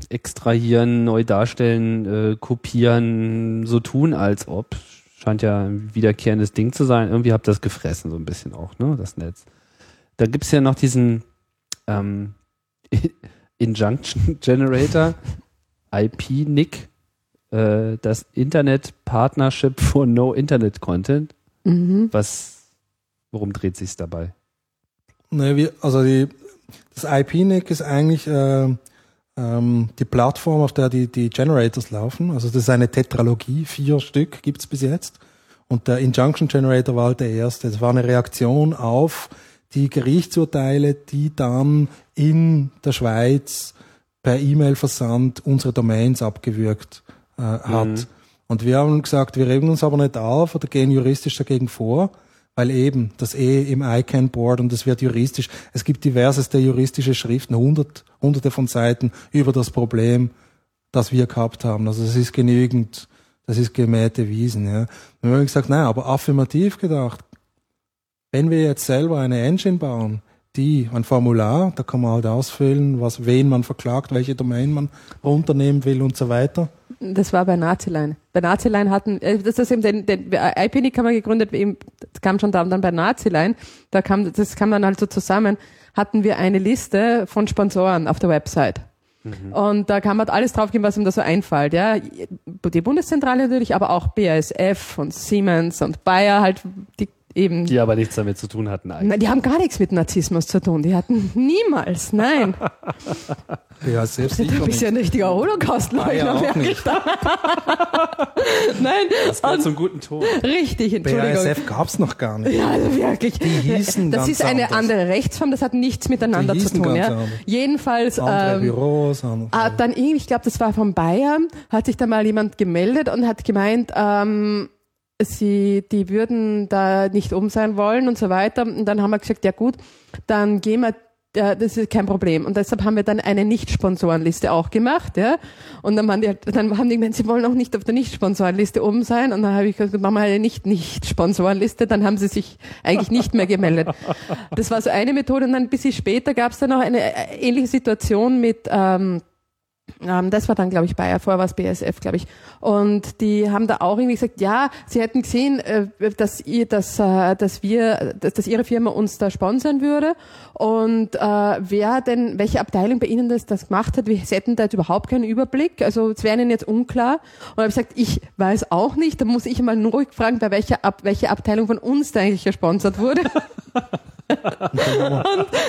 extrahieren, neu darstellen, äh, kopieren, so tun, als ob. scheint ja ein wiederkehrendes Ding zu sein. Irgendwie habt ihr das gefressen, so ein bisschen auch, ne, das Netz. Da gibt's ja noch diesen ähm, Injunction Generator, IP-NIC, äh, das Internet Partnership for No Internet Content. Mhm. Was, worum dreht sich's dabei? Ne, wir, also die, das IPNIC ist eigentlich äh, ähm, die Plattform, auf der die, die Generators laufen. Also das ist eine Tetralogie, vier Stück gibt's bis jetzt. Und der Injunction Generator war halt der erste. Das war eine Reaktion auf die Gerichtsurteile, die dann in der Schweiz per E-Mail-Versand unsere Domains abgewürgt äh, hat. Mhm. Und wir haben gesagt, wir regen uns aber nicht auf oder gehen juristisch dagegen vor, weil eben das eh im ICANN Board und es wird juristisch, es gibt diverseste juristische Schriften, hundert, hunderte von Seiten über das Problem, das wir gehabt haben. Also es ist genügend, das ist gemähte Wiesen. Ja. Wir haben gesagt, nein, aber affirmativ gedacht, wenn wir jetzt selber eine Engine bauen, die ein Formular, da kann man halt ausfüllen, was wen man verklagt, welche Domain man runternehmen will und so weiter. Das war bei Naziline. Bei Naziline hatten, äh, das ist eben den, den IPNIC haben wir gegründet, eben, das kam schon da, dann bei Naziline, da kam, das kam dann halt so zusammen, hatten wir eine Liste von Sponsoren auf der Website. Und da kann man alles draufgeben, was ihm da so einfällt. Ja, die Bundeszentrale natürlich, aber auch BASF und Siemens und Bayer halt die eben. Die aber nichts damit zu tun hatten eigentlich. Nein, die haben gar nichts mit Narzissmus zu tun. Die hatten niemals, nein. Ja, selbst Du sicher bist nicht. ja ein richtiger Holocaust-Leugner, Ah, ja, merke ich da. Nein, Das gehört und zum guten Ton. richtig, Entschuldigung. BASF gab's noch gar nicht. Ja, also wirklich. Die hießen das ganz ist eine anders. andere Rechtsform, das hat nichts miteinander Die zu tun. ganz Ja. anders. Jedenfalls, Andere ähm, Büros. andere- ah, dann irgendwie, ich glaube, das war von Bayern, hat sich da mal jemand gemeldet und hat gemeint, ähm, sie, die würden da nicht um sein wollen und so weiter. Und dann haben wir gesagt, ja gut, dann gehen wir ja, das ist kein Problem. Und deshalb haben wir dann eine Nicht-Sponsorenliste auch gemacht, ja. Und dann, waren die, halt- dann haben die gemeint, sie wollen auch nicht auf der Nicht-Sponsorenliste oben sein. Und dann habe ich gesagt, machen wir eine Nicht-Nicht-Sponsorenliste. Dann haben sie sich eigentlich nicht mehr gemeldet. Das war so eine Methode. Und dann ein bisschen später gab es dann noch eine äh, ähnliche Situation mit, ähm, ähm, das war dann, glaube ich, Bayer, vorher war es BSF, glaube ich. Und die haben da auch irgendwie gesagt, ja, sie hätten gesehen, äh, dass ihr, dass, äh, dass wir, dass, dass ihre Firma uns da sponsern würde. Und äh, wer denn, welche Abteilung bei Ihnen das, das gemacht hat, wir hätten da jetzt überhaupt keinen Überblick. Also es wäre Ihnen jetzt unklar. Und habe ich gesagt, ich weiß auch nicht. Da muss ich mal nur ruhig fragen, bei welcher, Ab welche Abteilung von uns da eigentlich gesponsert wurde.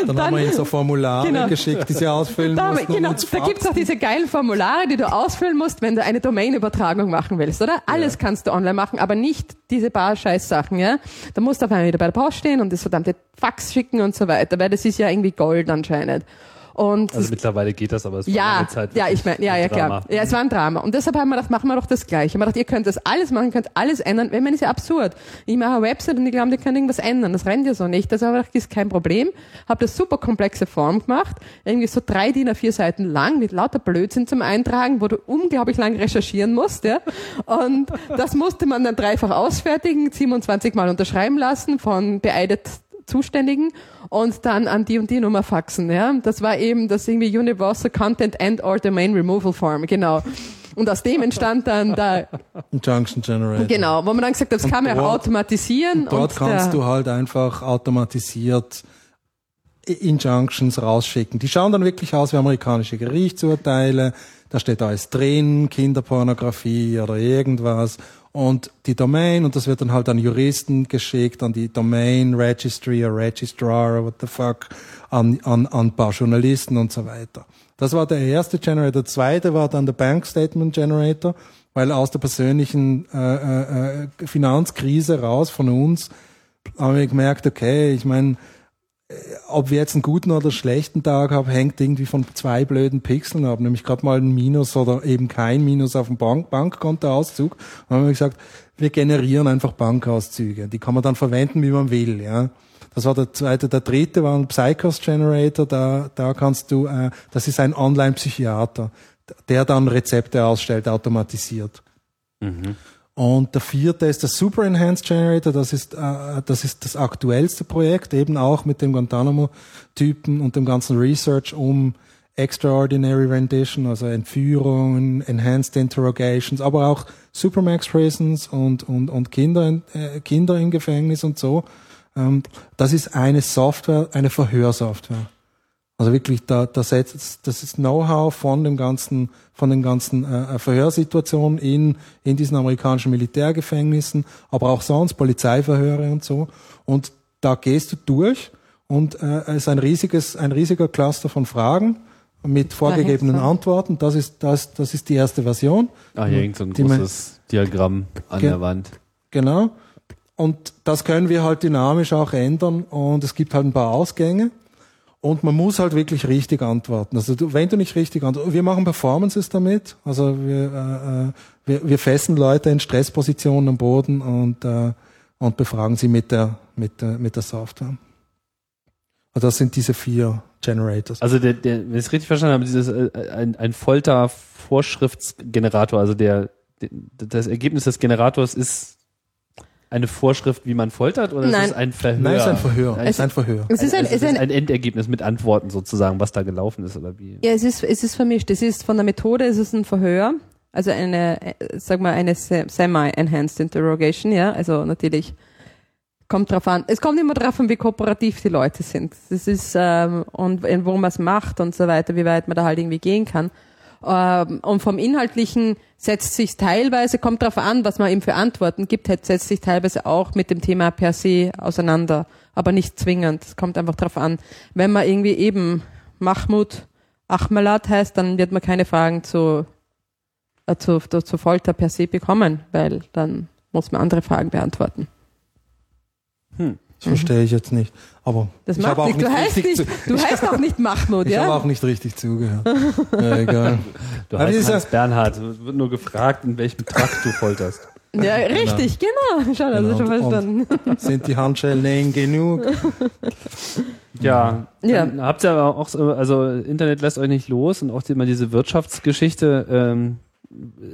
Dann, haben wir ihnen so Formulare Genau. geschickt, die sie ausfüllen Da, mussten. genau, da gibt's auch diese geilen Formulare, die du ausfüllen musst, wenn du eine Domain-Übertragung machen willst, oder? Alles kannst du online machen, aber nicht diese paar Scheißsachen, ja? Da musst du auf einmal wieder bei der Post stehen und das verdammte Fax schicken und so weiter, weil das ist ja irgendwie Gold anscheinend. Und Also mittlerweile geht das, aber es war ja, lange Zeit ja, ich meine, ja, ja, Drama. klar. Ja, es war ein Drama. Und deshalb haben wir gedacht, machen wir doch das Gleiche. Haben gedacht, ihr könnt das alles machen, ihr könnt alles ändern. Wenn man ist ja absurd. Ich mache eine Website und die glauben, die können irgendwas ändern. Das rennt ja so nicht. Das ich gedacht, ist kein Problem. Habe das super komplexe Form gemacht. Irgendwie so drei DIN A4 Seiten lang mit lauter Blödsinn zum Eintragen, wo du unglaublich lang recherchieren musst, ja. Und das musste man dann dreifach ausfertigen, 27 Mal unterschreiben lassen von beeidet Zuständigen und dann an die und die Nummer faxen. Ja? Das war eben das irgendwie Universal Content and or Domain Removal Form, genau. Und aus dem entstand dann da, Junction Generator. genau, wo man dann gesagt hat, das kann man auch dort- automatisieren. Dort und kannst du halt einfach automatisiert Injunctions rausschicken. Die schauen dann wirklich aus wie amerikanische Gerichtsurteile. Da steht alles drin, Kinderpornografie oder irgendwas. Und die Domain, und das wird dann halt an Juristen geschickt, an die Domain Registry oder Registrar what the fuck, an, an, an paar Journalisten und so weiter. Das war der erste Generator. Der zweite war dann der Bank Statement Generator, weil aus der persönlichen äh, äh, äh, Finanzkrise raus von uns haben wir gemerkt, okay, ich meine, ob wir jetzt einen guten oder schlechten Tag haben, hängt irgendwie von zwei blöden Pixeln ab, nämlich gerade mal ein Minus oder eben kein Minus auf dem Bank Bankkontoauszug. Und dann haben wir gesagt, wir generieren einfach Bankauszüge. Die kann man dann verwenden, wie man will, ja. Das war der zweite. Der dritte war ein Psychos Generator. Da, da kannst du, äh, das ist ein Online-Psychiater, der dann Rezepte ausstellt, automatisiert. Und der vierte ist der Super Enhanced Generator. Das ist, äh, das ist das aktuellste Projekt, eben auch mit dem Guantanamo-Typen und dem ganzen Research um Extraordinary Rendition, also Entführungen, Enhanced Interrogations, aber auch Supermax Prisons und, und, und Kinder, äh, Kinder im Gefängnis und so. Ähm, das ist eine Software, eine Verhörsoftware. Also wirklich, da, da setzt, das ist Know-how von dem ganzen, von den ganzen äh, Verhörsituationen in, in diesen amerikanischen Militärgefängnissen, aber auch sonst Polizeiverhöre und so. Und da gehst du durch und äh, es ist ein riesiges, ein riesiger Cluster von Fragen mit vorgegebenen Antworten. Das ist, das, das ist die erste Version. Ah, hier hängt so ein großes Diagramm an der Wand. Genau. Und das können wir halt dynamisch auch ändern und es gibt halt ein paar Ausgänge. Und man muss halt wirklich richtig antworten. Also du, wenn du nicht richtig antwortest, wir machen Performances damit. Also wir, äh, äh, wir, wir fessen Leute in Stresspositionen am Boden und, äh, und befragen sie mit der, mit der, mit der Software. Also das sind diese vier Generators. Also der, der, wenn ich es richtig verstanden habe, dieses äh, ein, ein Folter-Vorschriftsgenerator, also der, der das Ergebnis des Generators ist eine Vorschrift, wie man foltert, oder Nein. ist es ein Verhör? Nein, es ist ein Verhör. Es ist ein Verhör. Es ist ein, also es ist ist ein, ein Endergebnis mit Antworten sozusagen, was da gelaufen ist, oder wie? ja, es ist, es ist vermischt. Es ist von der Methode, es ist ein Verhör, also eine, äh, sag mal, eine se- semi-enhanced interrogation, ja, also natürlich kommt drauf an. Es kommt immer drauf an, wie kooperativ die Leute sind. Das ist, ähm, und in- wo man es macht und so weiter, wie weit man da halt irgendwie gehen kann. Ähm, und vom Inhaltlichen setzt sich teilweise, kommt drauf an, was man ihm für Antworten gibt, halt setzt sich teilweise auch mit dem Thema per se auseinander, aber nicht zwingend. Es kommt einfach drauf an. Wenn man irgendwie eben Mahmoud Ahmalat heißt, dann wird man keine Fragen zu, äh, zu, zu, zu Folter per se bekommen, weil dann muss man andere Fragen beantworten. Das verstehe ich jetzt nicht. Aber Das ich macht habe auch nichts. Du nicht heißt richtig nicht, du heißt auch nicht Mahmoud, ich habe ja? auch nicht richtig zugehört. ja, egal. Du Aber heißt dieser- Hans Bernhard, es wird nur gefragt, in welchem Trakt du folterst. Ja, richtig, genau. Schon, also Genau. schon Und- verstanden. Sind die Handschellen eng genug? Ja, Ja. habt ihr aber auch, so, also Internet lässt euch nicht los und auch immer diese Wirtschaftsgeschichte ähm,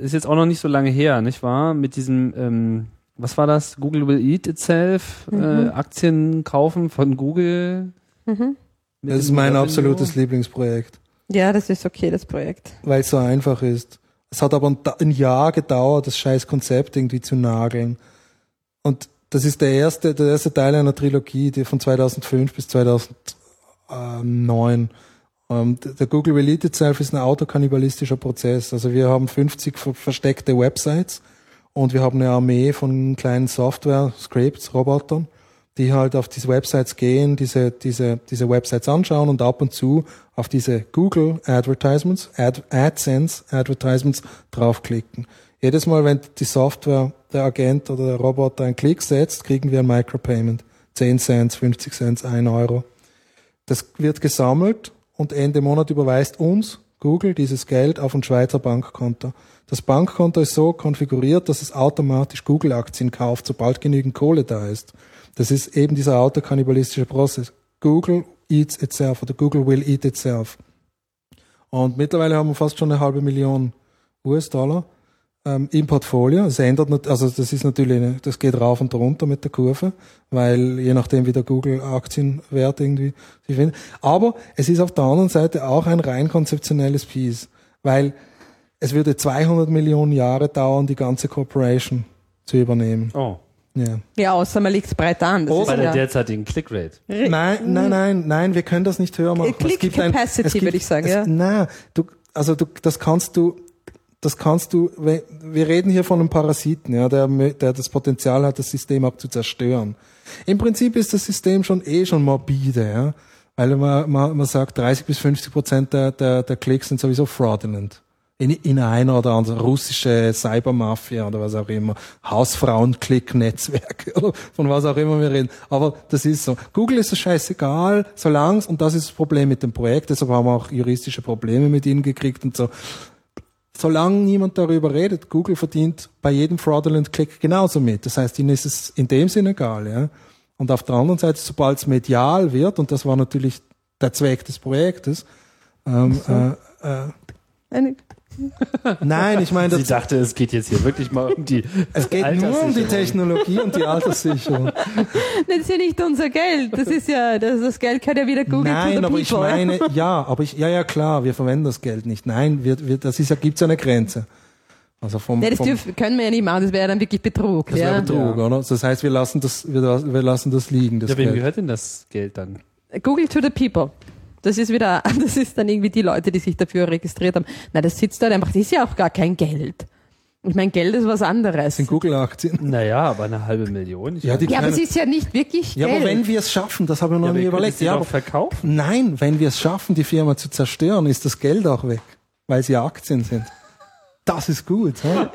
ist jetzt auch noch nicht so lange her, nicht wahr? Mit diesem, ähm, was war das? Google will eat itself, äh, Aktien kaufen von Google. Mit Das ist mein Revenue. absolutes Lieblingsprojekt, Ja, das ist okay, das Projekt. weil es so einfach ist. Es hat aber ein, ein Jahr gedauert, das scheiß Konzept irgendwie zu nageln. Und das ist der erste, der erste Teil einer Trilogie, die von 2005 bis 2009. Ähm, der Google Will Eat Itself ist ein autokannibalistischer Prozess. Also wir haben 50 ver- versteckte Websites und wir haben eine Armee von kleinen Software, Scripts, Robotern, die halt auf diese Websites gehen, diese, diese, diese Websites anschauen und ab und zu auf diese Google Advertisements, Ad, AdSense Advertisements draufklicken. Jedes Mal, wenn die Software, der Agent oder der Roboter einen Klick setzt, kriegen wir ein Micropayment. 10 Cent, 50 Cent, 1 Euro. Das wird gesammelt und Ende Monat überweist uns, Google, dieses Geld auf ein Schweizer Bankkonto. Das Bankkonto ist so konfiguriert, dass es automatisch Google-Aktien kauft, sobald genügend Kohle da ist. Das ist eben dieser autokannibalistische Prozess. Google eats itself oder Google will eat itself. Und mittlerweile haben wir fast schon eine halbe Million US-Dollar ähm, im Portfolio. Es ändert, also das ist natürlich, eine, das geht rauf und runter mit der Kurve, weil je nachdem wie der Google-Aktienwert irgendwie sich findet. Aber es ist auf der anderen Seite auch ein rein konzeptionelles Piece, weil es würde 200 Millionen Jahre dauern, die ganze Corporation zu übernehmen. Oh. Ja. Ja, außer man liegt es breit an. Das Bei ist der ja derzeitigen Clickrate. Nein, nein, nein, nein, wir können das nicht höher machen. Click Es gibt ein- Capacity, es gibt- würde ich sagen, es, ja. Nein, du, also du, das kannst du, das kannst du, wir reden hier von einem Parasiten, ja, der, der das Potenzial hat, das System auch zu zerstören. Im Prinzip ist das System schon eh schon morbide, ja, weil man, man, man sagt, 30 bis 50 Prozent der, der, der Klicks sind sowieso fraudulent. In, in einer oder anderen russische Cybermafia oder was auch immer, Hausfrauen-Klick-Netzwerke oder von was auch immer wir reden. Aber das ist so. Google ist es scheißegal, solange und das ist das Problem mit dem Projekt, deshalb haben wir auch juristische Probleme mit ihnen gekriegt und so. Solange niemand darüber redet, Google verdient bei jedem fraudulent Click genauso mit. Das heißt, ihnen ist es in dem Sinne egal, ja. Und auf der anderen Seite, sobald es medial wird, und das war natürlich der Zweck des Projektes, ähm, äh, äh, eine, Nein, ich meine, Sie dachte, es geht jetzt hier wirklich mal um die es geht nur um die. Technologie und die Alterssicherung. Das ist ja nicht unser Geld. Das ist ja, das, das Geld kann ja wieder Google to Nein, the aber ich people. meine, ja, aber ich, ja, ja, klar, wir verwenden das Geld nicht. Nein, wir, wir, das ist ja, gibt's ja eine Grenze. Also vom, Nee, das vom dürfen, können wir ja nicht machen, das wäre dann wirklich Betrug. das ja. wäre Betrug, oder? Das heißt, wir lassen das, wir, wir lassen das liegen, das Ja, wem Geld. gehört denn das Geld dann? Google to the people. Das ist wieder, das ist dann irgendwie die Leute, die sich dafür registriert haben. Nein, das sitzt dort einfach, das ist ja auch gar kein Geld. Ich meine, Geld ist was anderes. Das sind Google-Aktien. Naja, aber eine halbe Million. Ich Ja. Ja, aber es ist ja nicht wirklich ja, Geld. aber wenn wir es schaffen, das habe ich noch ja, nie überlegt. sie Ja, aber, verkaufen. nein, wenn wir es schaffen, die Firma zu zerstören, ist das Geld auch weg, weil sie Aktien sind. Das ist gut. Ja.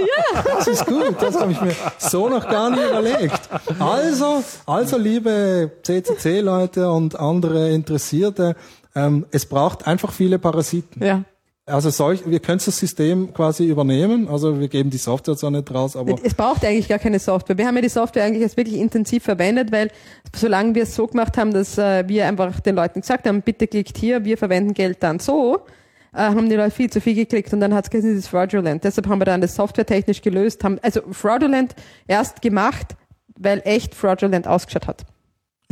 Das ist gut. Das habe ich mir so noch gar nicht überlegt. Also, also liebe CCC-Leute und andere Interessierte, ähm, es braucht einfach viele Parasiten. ja. Also solch, wir können das System quasi übernehmen. Also wir geben die Software zwar nicht raus, aber Es braucht eigentlich gar keine Software. Wir haben ja die Software eigentlich jetzt wirklich intensiv verwendet, weil solange wir es so gemacht haben, dass äh, wir einfach den Leuten gesagt haben, bitte klickt hier, wir verwenden Geld dann so, äh, haben die Leute viel zu viel geklickt und dann hat es gesagt, das ist fraudulent. Deshalb haben wir dann das softwaretechnisch gelöst, haben also fraudulent erst gemacht, weil echt fraudulent ausgeschaut hat.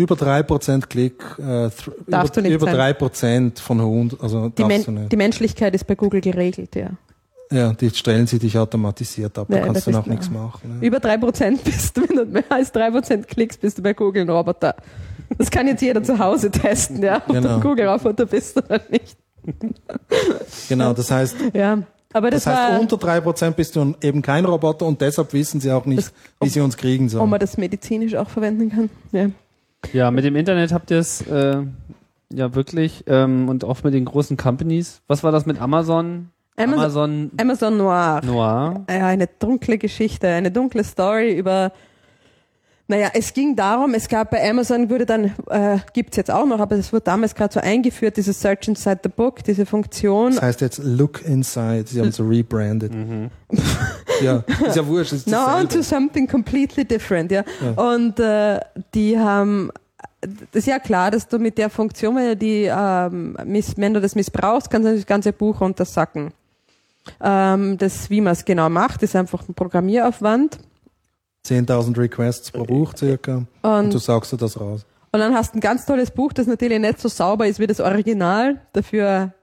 Über drei Prozent Klick, äh, Darfst über, du nicht über sein. drei Prozent von 100, also Die, darfst du Men nicht. die Menschlichkeit ist bei Google geregelt, ja. Ja, die stellen sie dich automatisiert ab, da Ja, kannst du klar. nichts machen. Ne? Über drei Prozent bist du, wenn du mehr als drei Prozent klickst, bist du bei Google ein Roboter. Das kann jetzt jeder zu Hause testen, ja, ob Genau. du ein Google-Roboter bist oder nicht. Genau, das heißt, Ja, aber das, das heißt, war, unter drei Prozent bist du eben kein Roboter und deshalb wissen sie auch nicht, Das- wie sie uns kriegen ob sollen. man das medizinisch auch verwenden kann. Ja. Ja, mit dem Internet habt ihr es äh, ja wirklich ähm, und auch mit den großen Companies. Was war das mit Amazon? Amazon, Amazon Amazon Noir. Noir. Ja, eine dunkle Geschichte, eine dunkle Story über. Naja, es ging darum, es gab bei Amazon, wurde dann, äh, gibt's jetzt auch noch, aber es wurde damals gerade so eingeführt, dieses Search Inside the Book, diese Funktion. Das heißt jetzt Look Inside, sie haben es rebranded. Ja, ist ja wurscht. Ist Now on to something completely different, ja. Und äh, die haben, das ist ja klar, dass du mit der Funktion, wenn du, die, ähm, miss, wenn du das missbrauchst, kannst du das ganze Buch runtersacken. Ähm, das, wie man es genau macht, ist einfach ein Programmieraufwand. 10.000 Requests pro Buch circa und, du Und, sagst du das raus. und dann hast du ein ganz tolles Buch, das natürlich nicht so sauber ist wie das Original, dafür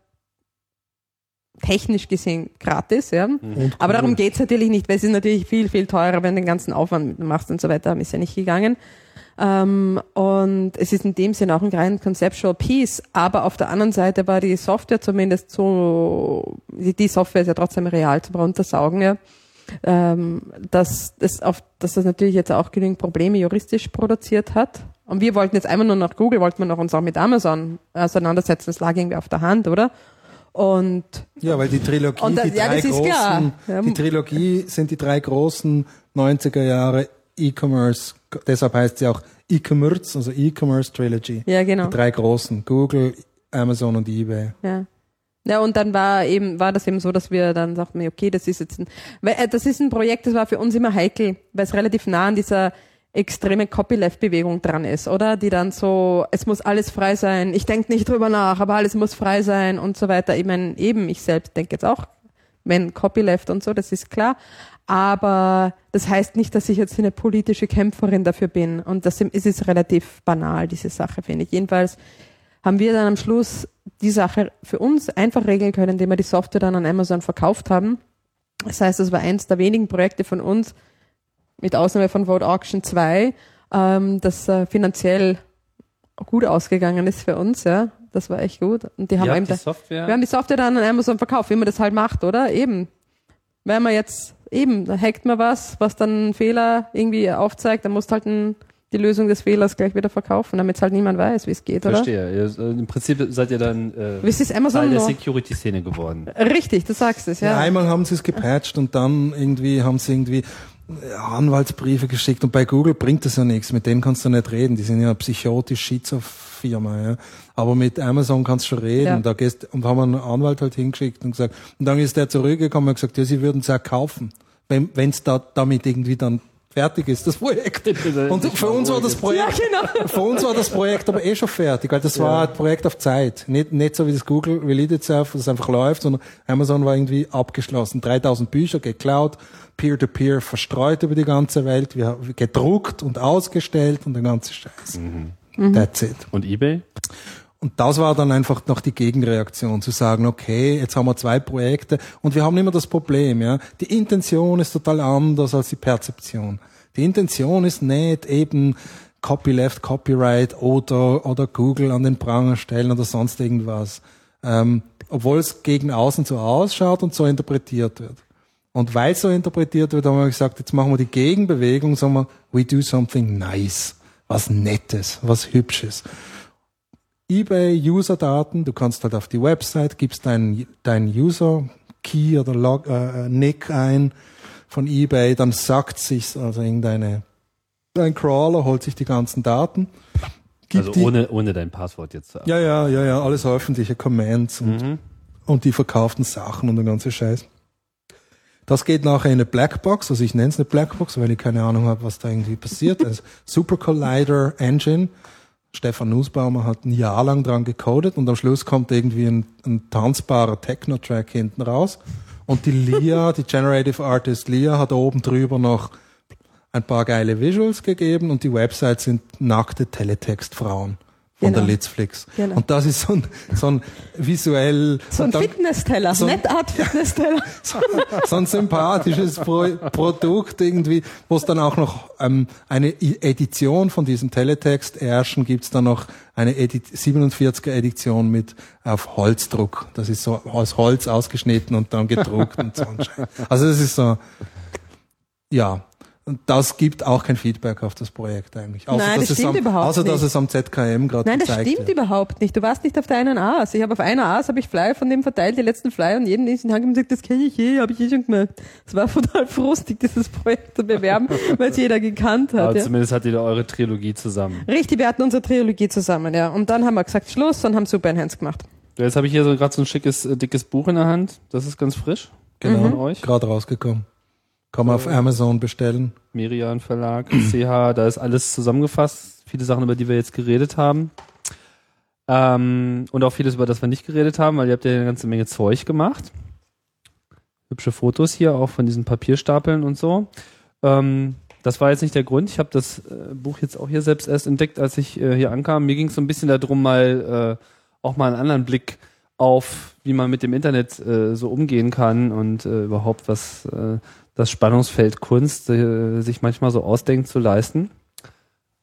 technisch gesehen gratis, ja. Und Aber darum geht's natürlich nicht, weil es ist natürlich viel, viel teurer, wenn du den ganzen Aufwand machst und so weiter, ist ja nicht gegangen. Ähm, und es ist in dem Sinn auch ein rein conceptual piece, aber auf der anderen Seite war die Software zumindest so, die, die Software ist ja trotzdem real zum Runtersaugen, ja, ähm, dass, das auf, dass das natürlich jetzt auch genügend Probleme juristisch produziert hat. Und wir wollten jetzt einmal nur nach Google, wollten wir noch uns auch mit Amazon auseinandersetzen, das lag irgendwie auf der Hand, oder? Und Ja, weil die Trilogie, Und die ja, drei großen, klar. Ja. die Trilogie sind die drei großen 90er Jahre E-Commerce, deshalb heißt sie auch E-Commerce, also E-Commerce Trilogy. ja, genau. Die drei großen, Google, Amazon und eBay. Ja. Ja, und dann war eben, war das eben so, dass wir dann sagten, okay, das ist jetzt ein, äh, das ist ein Projekt, das war für uns immer heikel, weil es relativ nah an dieser extreme Copyleft-Bewegung dran ist, oder? Die dann so, es muss alles frei sein, ich denke nicht drüber nach, aber alles muss frei sein und so weiter. Ich meine, eben, ich selbst denke jetzt auch, wenn Copyleft und so, das ist klar. Aber das heißt nicht, dass ich jetzt eine politische Kämpferin dafür bin. Und das ist ist relativ banal, diese Sache, finde ich. Jedenfalls haben wir dann am Schluss die Sache für uns einfach regeln können, indem wir die Software dann an Amazon verkauft haben. Das heißt, das war eins der wenigen Projekte von uns, mit Ausnahme von Vote Auction 2, ähm, das äh, finanziell gut ausgegangen ist für uns, ja. Das war echt gut. Und die haben eben die Software. wir haben die Software dann an Amazon verkauft, wie man das halt macht, oder? Eben. Wenn man jetzt, eben, da hackt man was, was dann einen Fehler irgendwie aufzeigt, dann musst halt ein, die Lösung des Fehlers gleich wieder verkaufen, damit es halt niemand weiß, wie es geht, oder? Verstehe. Ihr, äh, Im Prinzip seid ihr dann äh, Wie ist es Teil Amazon der? Security-Szene geworden. Richtig, du sagst es, Ja. ja. einmal haben sie es gepatcht und dann irgendwie haben sie irgendwie äh, Anwaltsbriefe geschickt und bei Google bringt das ja nichts, mit denen kannst du nicht reden, die sind ja psychotisch Schizo-Firma, ja. Aber mit Amazon kannst du schon reden, Ja. da gehst, und haben einen Anwalt halt hingeschickt und gesagt, und dann ist der zurückgekommen und gesagt, ja, sie würden es ja kaufen, wenn es da, damit irgendwie dann fertig ist, das Projekt. Und für uns war das Projekt, genau. für uns war das Projekt aber eh schon fertig, weil das war ein Projekt auf Zeit. Nicht, nicht so wie das Google Release Itself, das einfach läuft, sondern Amazon war irgendwie abgeschlossen. 3000 Bücher geklaut, Peer-to-Peer verstreut über die ganze Welt, wir haben gedruckt und ausgestellt und der ganze Scheiß. That's it. Und eBay? Und das war dann einfach noch die Gegenreaktion, zu sagen, okay, jetzt haben wir zwei Projekte und wir haben immer das Problem, ja. Die Intention ist total anders als die Perzeption. Die Intention ist nicht eben Copyleft, Copyright oder, oder Google an den Pranger stellen oder sonst irgendwas. Ähm, obwohl es gegen außen so ausschaut und so interpretiert wird. Und weil es so interpretiert wird, haben wir gesagt, jetzt machen wir die Gegenbewegung, sagen wir, we do something nice. Was Nettes, was Hübsches. eBay-User-Daten, du kannst halt auf die Website, gibst deinen dein User-Key oder Log, äh, Nick ein von eBay, dann sagt sich's, also irgendeine, dein Crawler holt sich die ganzen Daten. Also die, ohne, ohne dein Passwort jetzt. zu ja, ja, ja, ja, alles öffentliche Commands und, Mhm. und die verkauften Sachen und der ganze Scheiß. Das geht nachher in eine Blackbox, also ich nenne es eine Blackbox, weil ich keine Ahnung habe, was da irgendwie passiert. Also Super Collider Engine. Stefan Nussbaumer hat ein Jahr lang dran gecodet und am Schluss kommt irgendwie ein, ein tanzbarer Techno-Track hinten raus. Und die Lia, die Generative Artist Lia, hat oben drüber noch ein paar geile Visuals gegeben und die Websites sind nackte Teletextfrauen von Genau. der Litzflix. Genau. Und das ist so ein, so ein visuell So ein Fitness-Teller, so ein- Net-Art-Fitness-Teller. so, so ein sympathisches Pro Produkt irgendwie, wo es dann auch noch ähm, eine Edition von diesem Teletext erschen, gibt's dann noch eine Edi 47er Edition mit auf Holzdruck. Das ist so aus Holz ausgeschnitten und dann gedruckt und so. Also das ist so, ja. Und das gibt auch kein Feedback auf das Projekt eigentlich. Außer, Nein, dass das es stimmt am, überhaupt außer dass nicht. es am ZKM gerade Nein, das stimmt wird. überhaupt nicht. Du warst nicht auf der einen Aas. Ich habe auf einer Aas habe ich Flyer von dem verteilt, die letzten Flyer und jeden nächsten Tag gesagt, das kenne ich eh, habe ich eh schon gemacht. Es war total frustig, dieses Projekt zu bewerben, weil es jeder gekannt hat. Aber Ja. zumindest hattet ihr eure Trilogie zusammen. Richtig, wir hatten unsere Trilogie zusammen, ja. Und dann haben wir gesagt Schluss und haben Super Enhanced gemacht. Jetzt habe ich hier so gerade so ein schickes, äh, dickes Buch in der Hand. Das ist ganz frisch. Genau, Von euch. gerade rausgekommen. Kann man auf Amazon bestellen. Merian Verlag, CH, da ist alles zusammengefasst. Viele Sachen, über die wir jetzt geredet haben. Ähm, und auch vieles, über das wir nicht geredet haben, weil ihr habt ja eine ganze Menge Zeug gemacht. Hübsche Fotos hier, auch von diesen Papierstapeln und so. Ähm, das war jetzt nicht der Grund. Ich habe das äh, Buch jetzt auch hier selbst erst entdeckt, als ich äh, hier ankam. Mir ging es so ein bisschen darum, mal äh, auch mal einen anderen Blick auf, wie man mit dem Internet äh, so umgehen kann und äh, überhaupt was äh, das Spannungsfeld Kunst äh, sich manchmal so ausdenkt zu leisten.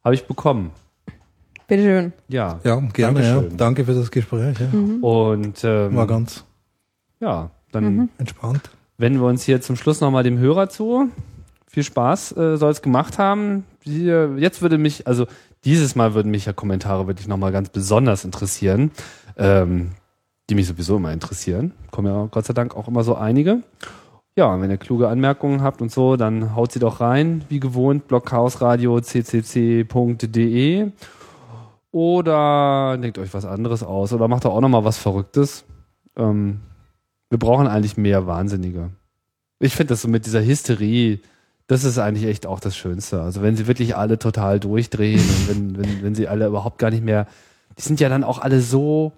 Habe ich bekommen. Bitteschön. Ja. Ja, gerne, ja. Dankeschön. Danke für das Gespräch. Ja. Und ähm, War ganz ja, dann entspannt. wenden wir uns hier zum Schluss nochmal dem Hörer zu. Viel Spaß äh, soll es gemacht haben. Hier, jetzt würde mich, also dieses Mal würden mich ja Kommentare wirklich nochmal ganz besonders interessieren, ähm, die mich sowieso immer interessieren. Kommen ja Gott sei Dank auch immer so einige. Ja, wenn ihr kluge Anmerkungen habt und so, dann haut sie doch rein, wie gewohnt, blockhausradio ccc.de oder denkt euch was anderes aus oder macht doch auch nochmal was Verrücktes. Ähm, wir brauchen eigentlich mehr Wahnsinnige. Ich finde das so mit dieser Hysterie, das ist eigentlich echt auch das Schönste. Also wenn sie wirklich alle total durchdrehen und wenn, wenn, wenn sie alle überhaupt gar nicht mehr, die sind ja dann auch alle so,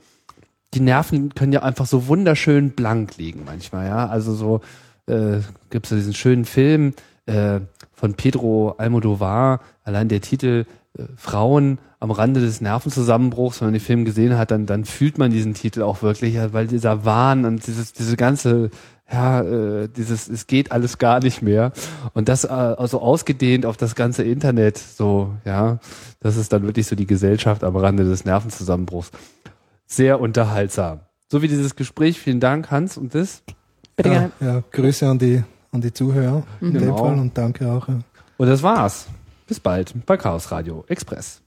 die Nerven können ja einfach so wunderschön blank liegen manchmal, ja. Also so äh, gibt es diesen schönen Film äh, von Pedro Almodovar, allein der Titel äh, Frauen am Rande des Nervenzusammenbruchs, wenn man den Film gesehen hat, dann, dann fühlt man diesen Titel auch wirklich, weil dieser Wahn und dieses, diese ganze, ja, äh, dieses, es geht alles gar nicht mehr. Und das äh, also ausgedehnt auf das ganze Internet, so, ja, das ist dann wirklich so die Gesellschaft am Rande des Nervenzusammenbruchs. Sehr unterhaltsam. So wie dieses Gespräch, vielen Dank, Hans und das. Bitte Ja, gerne. ja, Grüße an die, an die Zuhörer in dem Genau. Fall und danke auch. Ja. Und das war's. Bis bald bei Chaos Radio Express.